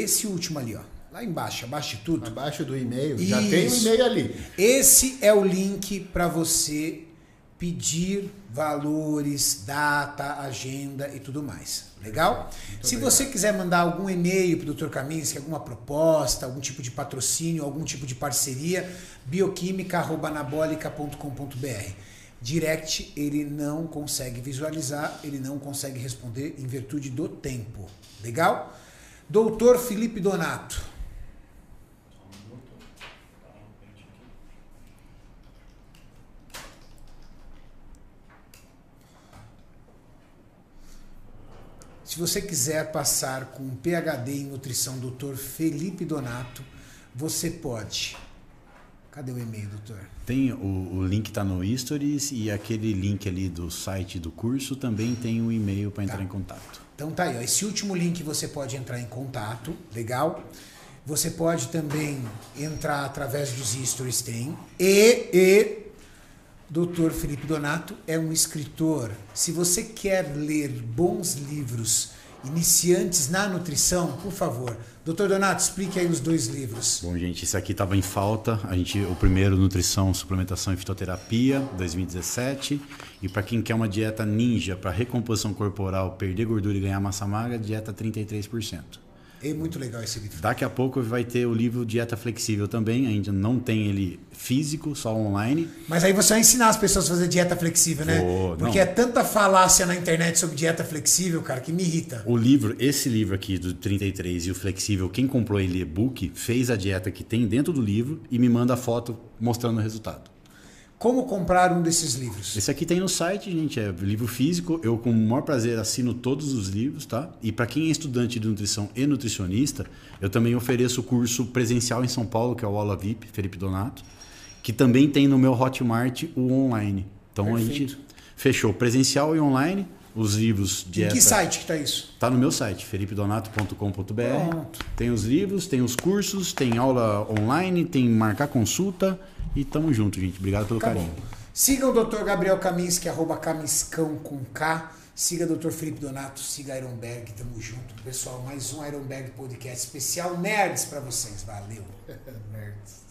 esse último ali, ó, lá embaixo, abaixo de tudo, Abaixo do e-mail, já tem o Isso. e-mail ali. esse é o link para você pedir valores, data, agenda e tudo mais. Legal? Se você quiser mandar algum e-mail para o Dr. Kaminski, alguma proposta, algum tipo de patrocínio, algum tipo de parceria, bioquímica.anabólica.com.br. Direct ele não consegue visualizar, ele não consegue responder em virtude do tempo. Legal? Doutor Felipe Donato. Se você quiser passar com um PhD em nutrição, doutor Felipe Donato, você pode. Cadê o e-mail, doutor? Tem o, o link tá no Stories e aquele link ali do site do curso também tem o e-mail para entrar Tá. em contato. Então tá aí, ó. esse último link você pode entrar em contato, legal? Você pode também entrar através dos stories, tem. E, e Dr. Felipe Donato é um escritor. Se você quer ler bons livros iniciantes na nutrição, por favor. Doutor Donato, explique aí os dois livros. Bom, gente, isso aqui estava em falta. A gente, o primeiro, Nutrição, Suplementação e Fitoterapia, 2017. E para quem quer uma dieta ninja para recomposição corporal, perder gordura e ganhar massa magra, dieta 33%. É muito legal esse livro. Daqui a pouco vai ter o livro Dieta Flexível também. Ainda não tem ele físico, só online. Mas aí você vai ensinar as pessoas a fazer dieta flexível, né? Vou, Porque não. é tanta falácia na internet sobre dieta flexível, cara, que me irrita. O livro, esse livro aqui do 33 e o flexível, quem comprou ele e-book, fez a dieta que tem dentro do livro e me manda a foto mostrando o resultado. Como comprar um desses livros? Esse aqui tem no site, gente, é livro físico. Eu com o maior prazer assino todos os livros, tá? E para quem é estudante de nutrição e nutricionista, eu também ofereço o curso presencial em São Paulo, que é o Aula VIP, Felipe Donato, que também tem no meu Hotmart o online. Então a gente Perfeito. fechou presencial e online, os livros Em dieta. que site que tá isso? Tá no meu site, felipedonato.com.br. Tem os livros, tem os cursos, tem aula online, tem marcar consulta e tamo junto, gente. Obrigado pelo Tá carinho. bom. Siga o Dr. Gabriel Kaminski, arroba Kamiscão com K. Siga o Dr. Felipe Donato, siga Ironberg, tamo junto. Pessoal, mais um Ironberg Podcast especial Nerds pra vocês. Valeu. Nerds.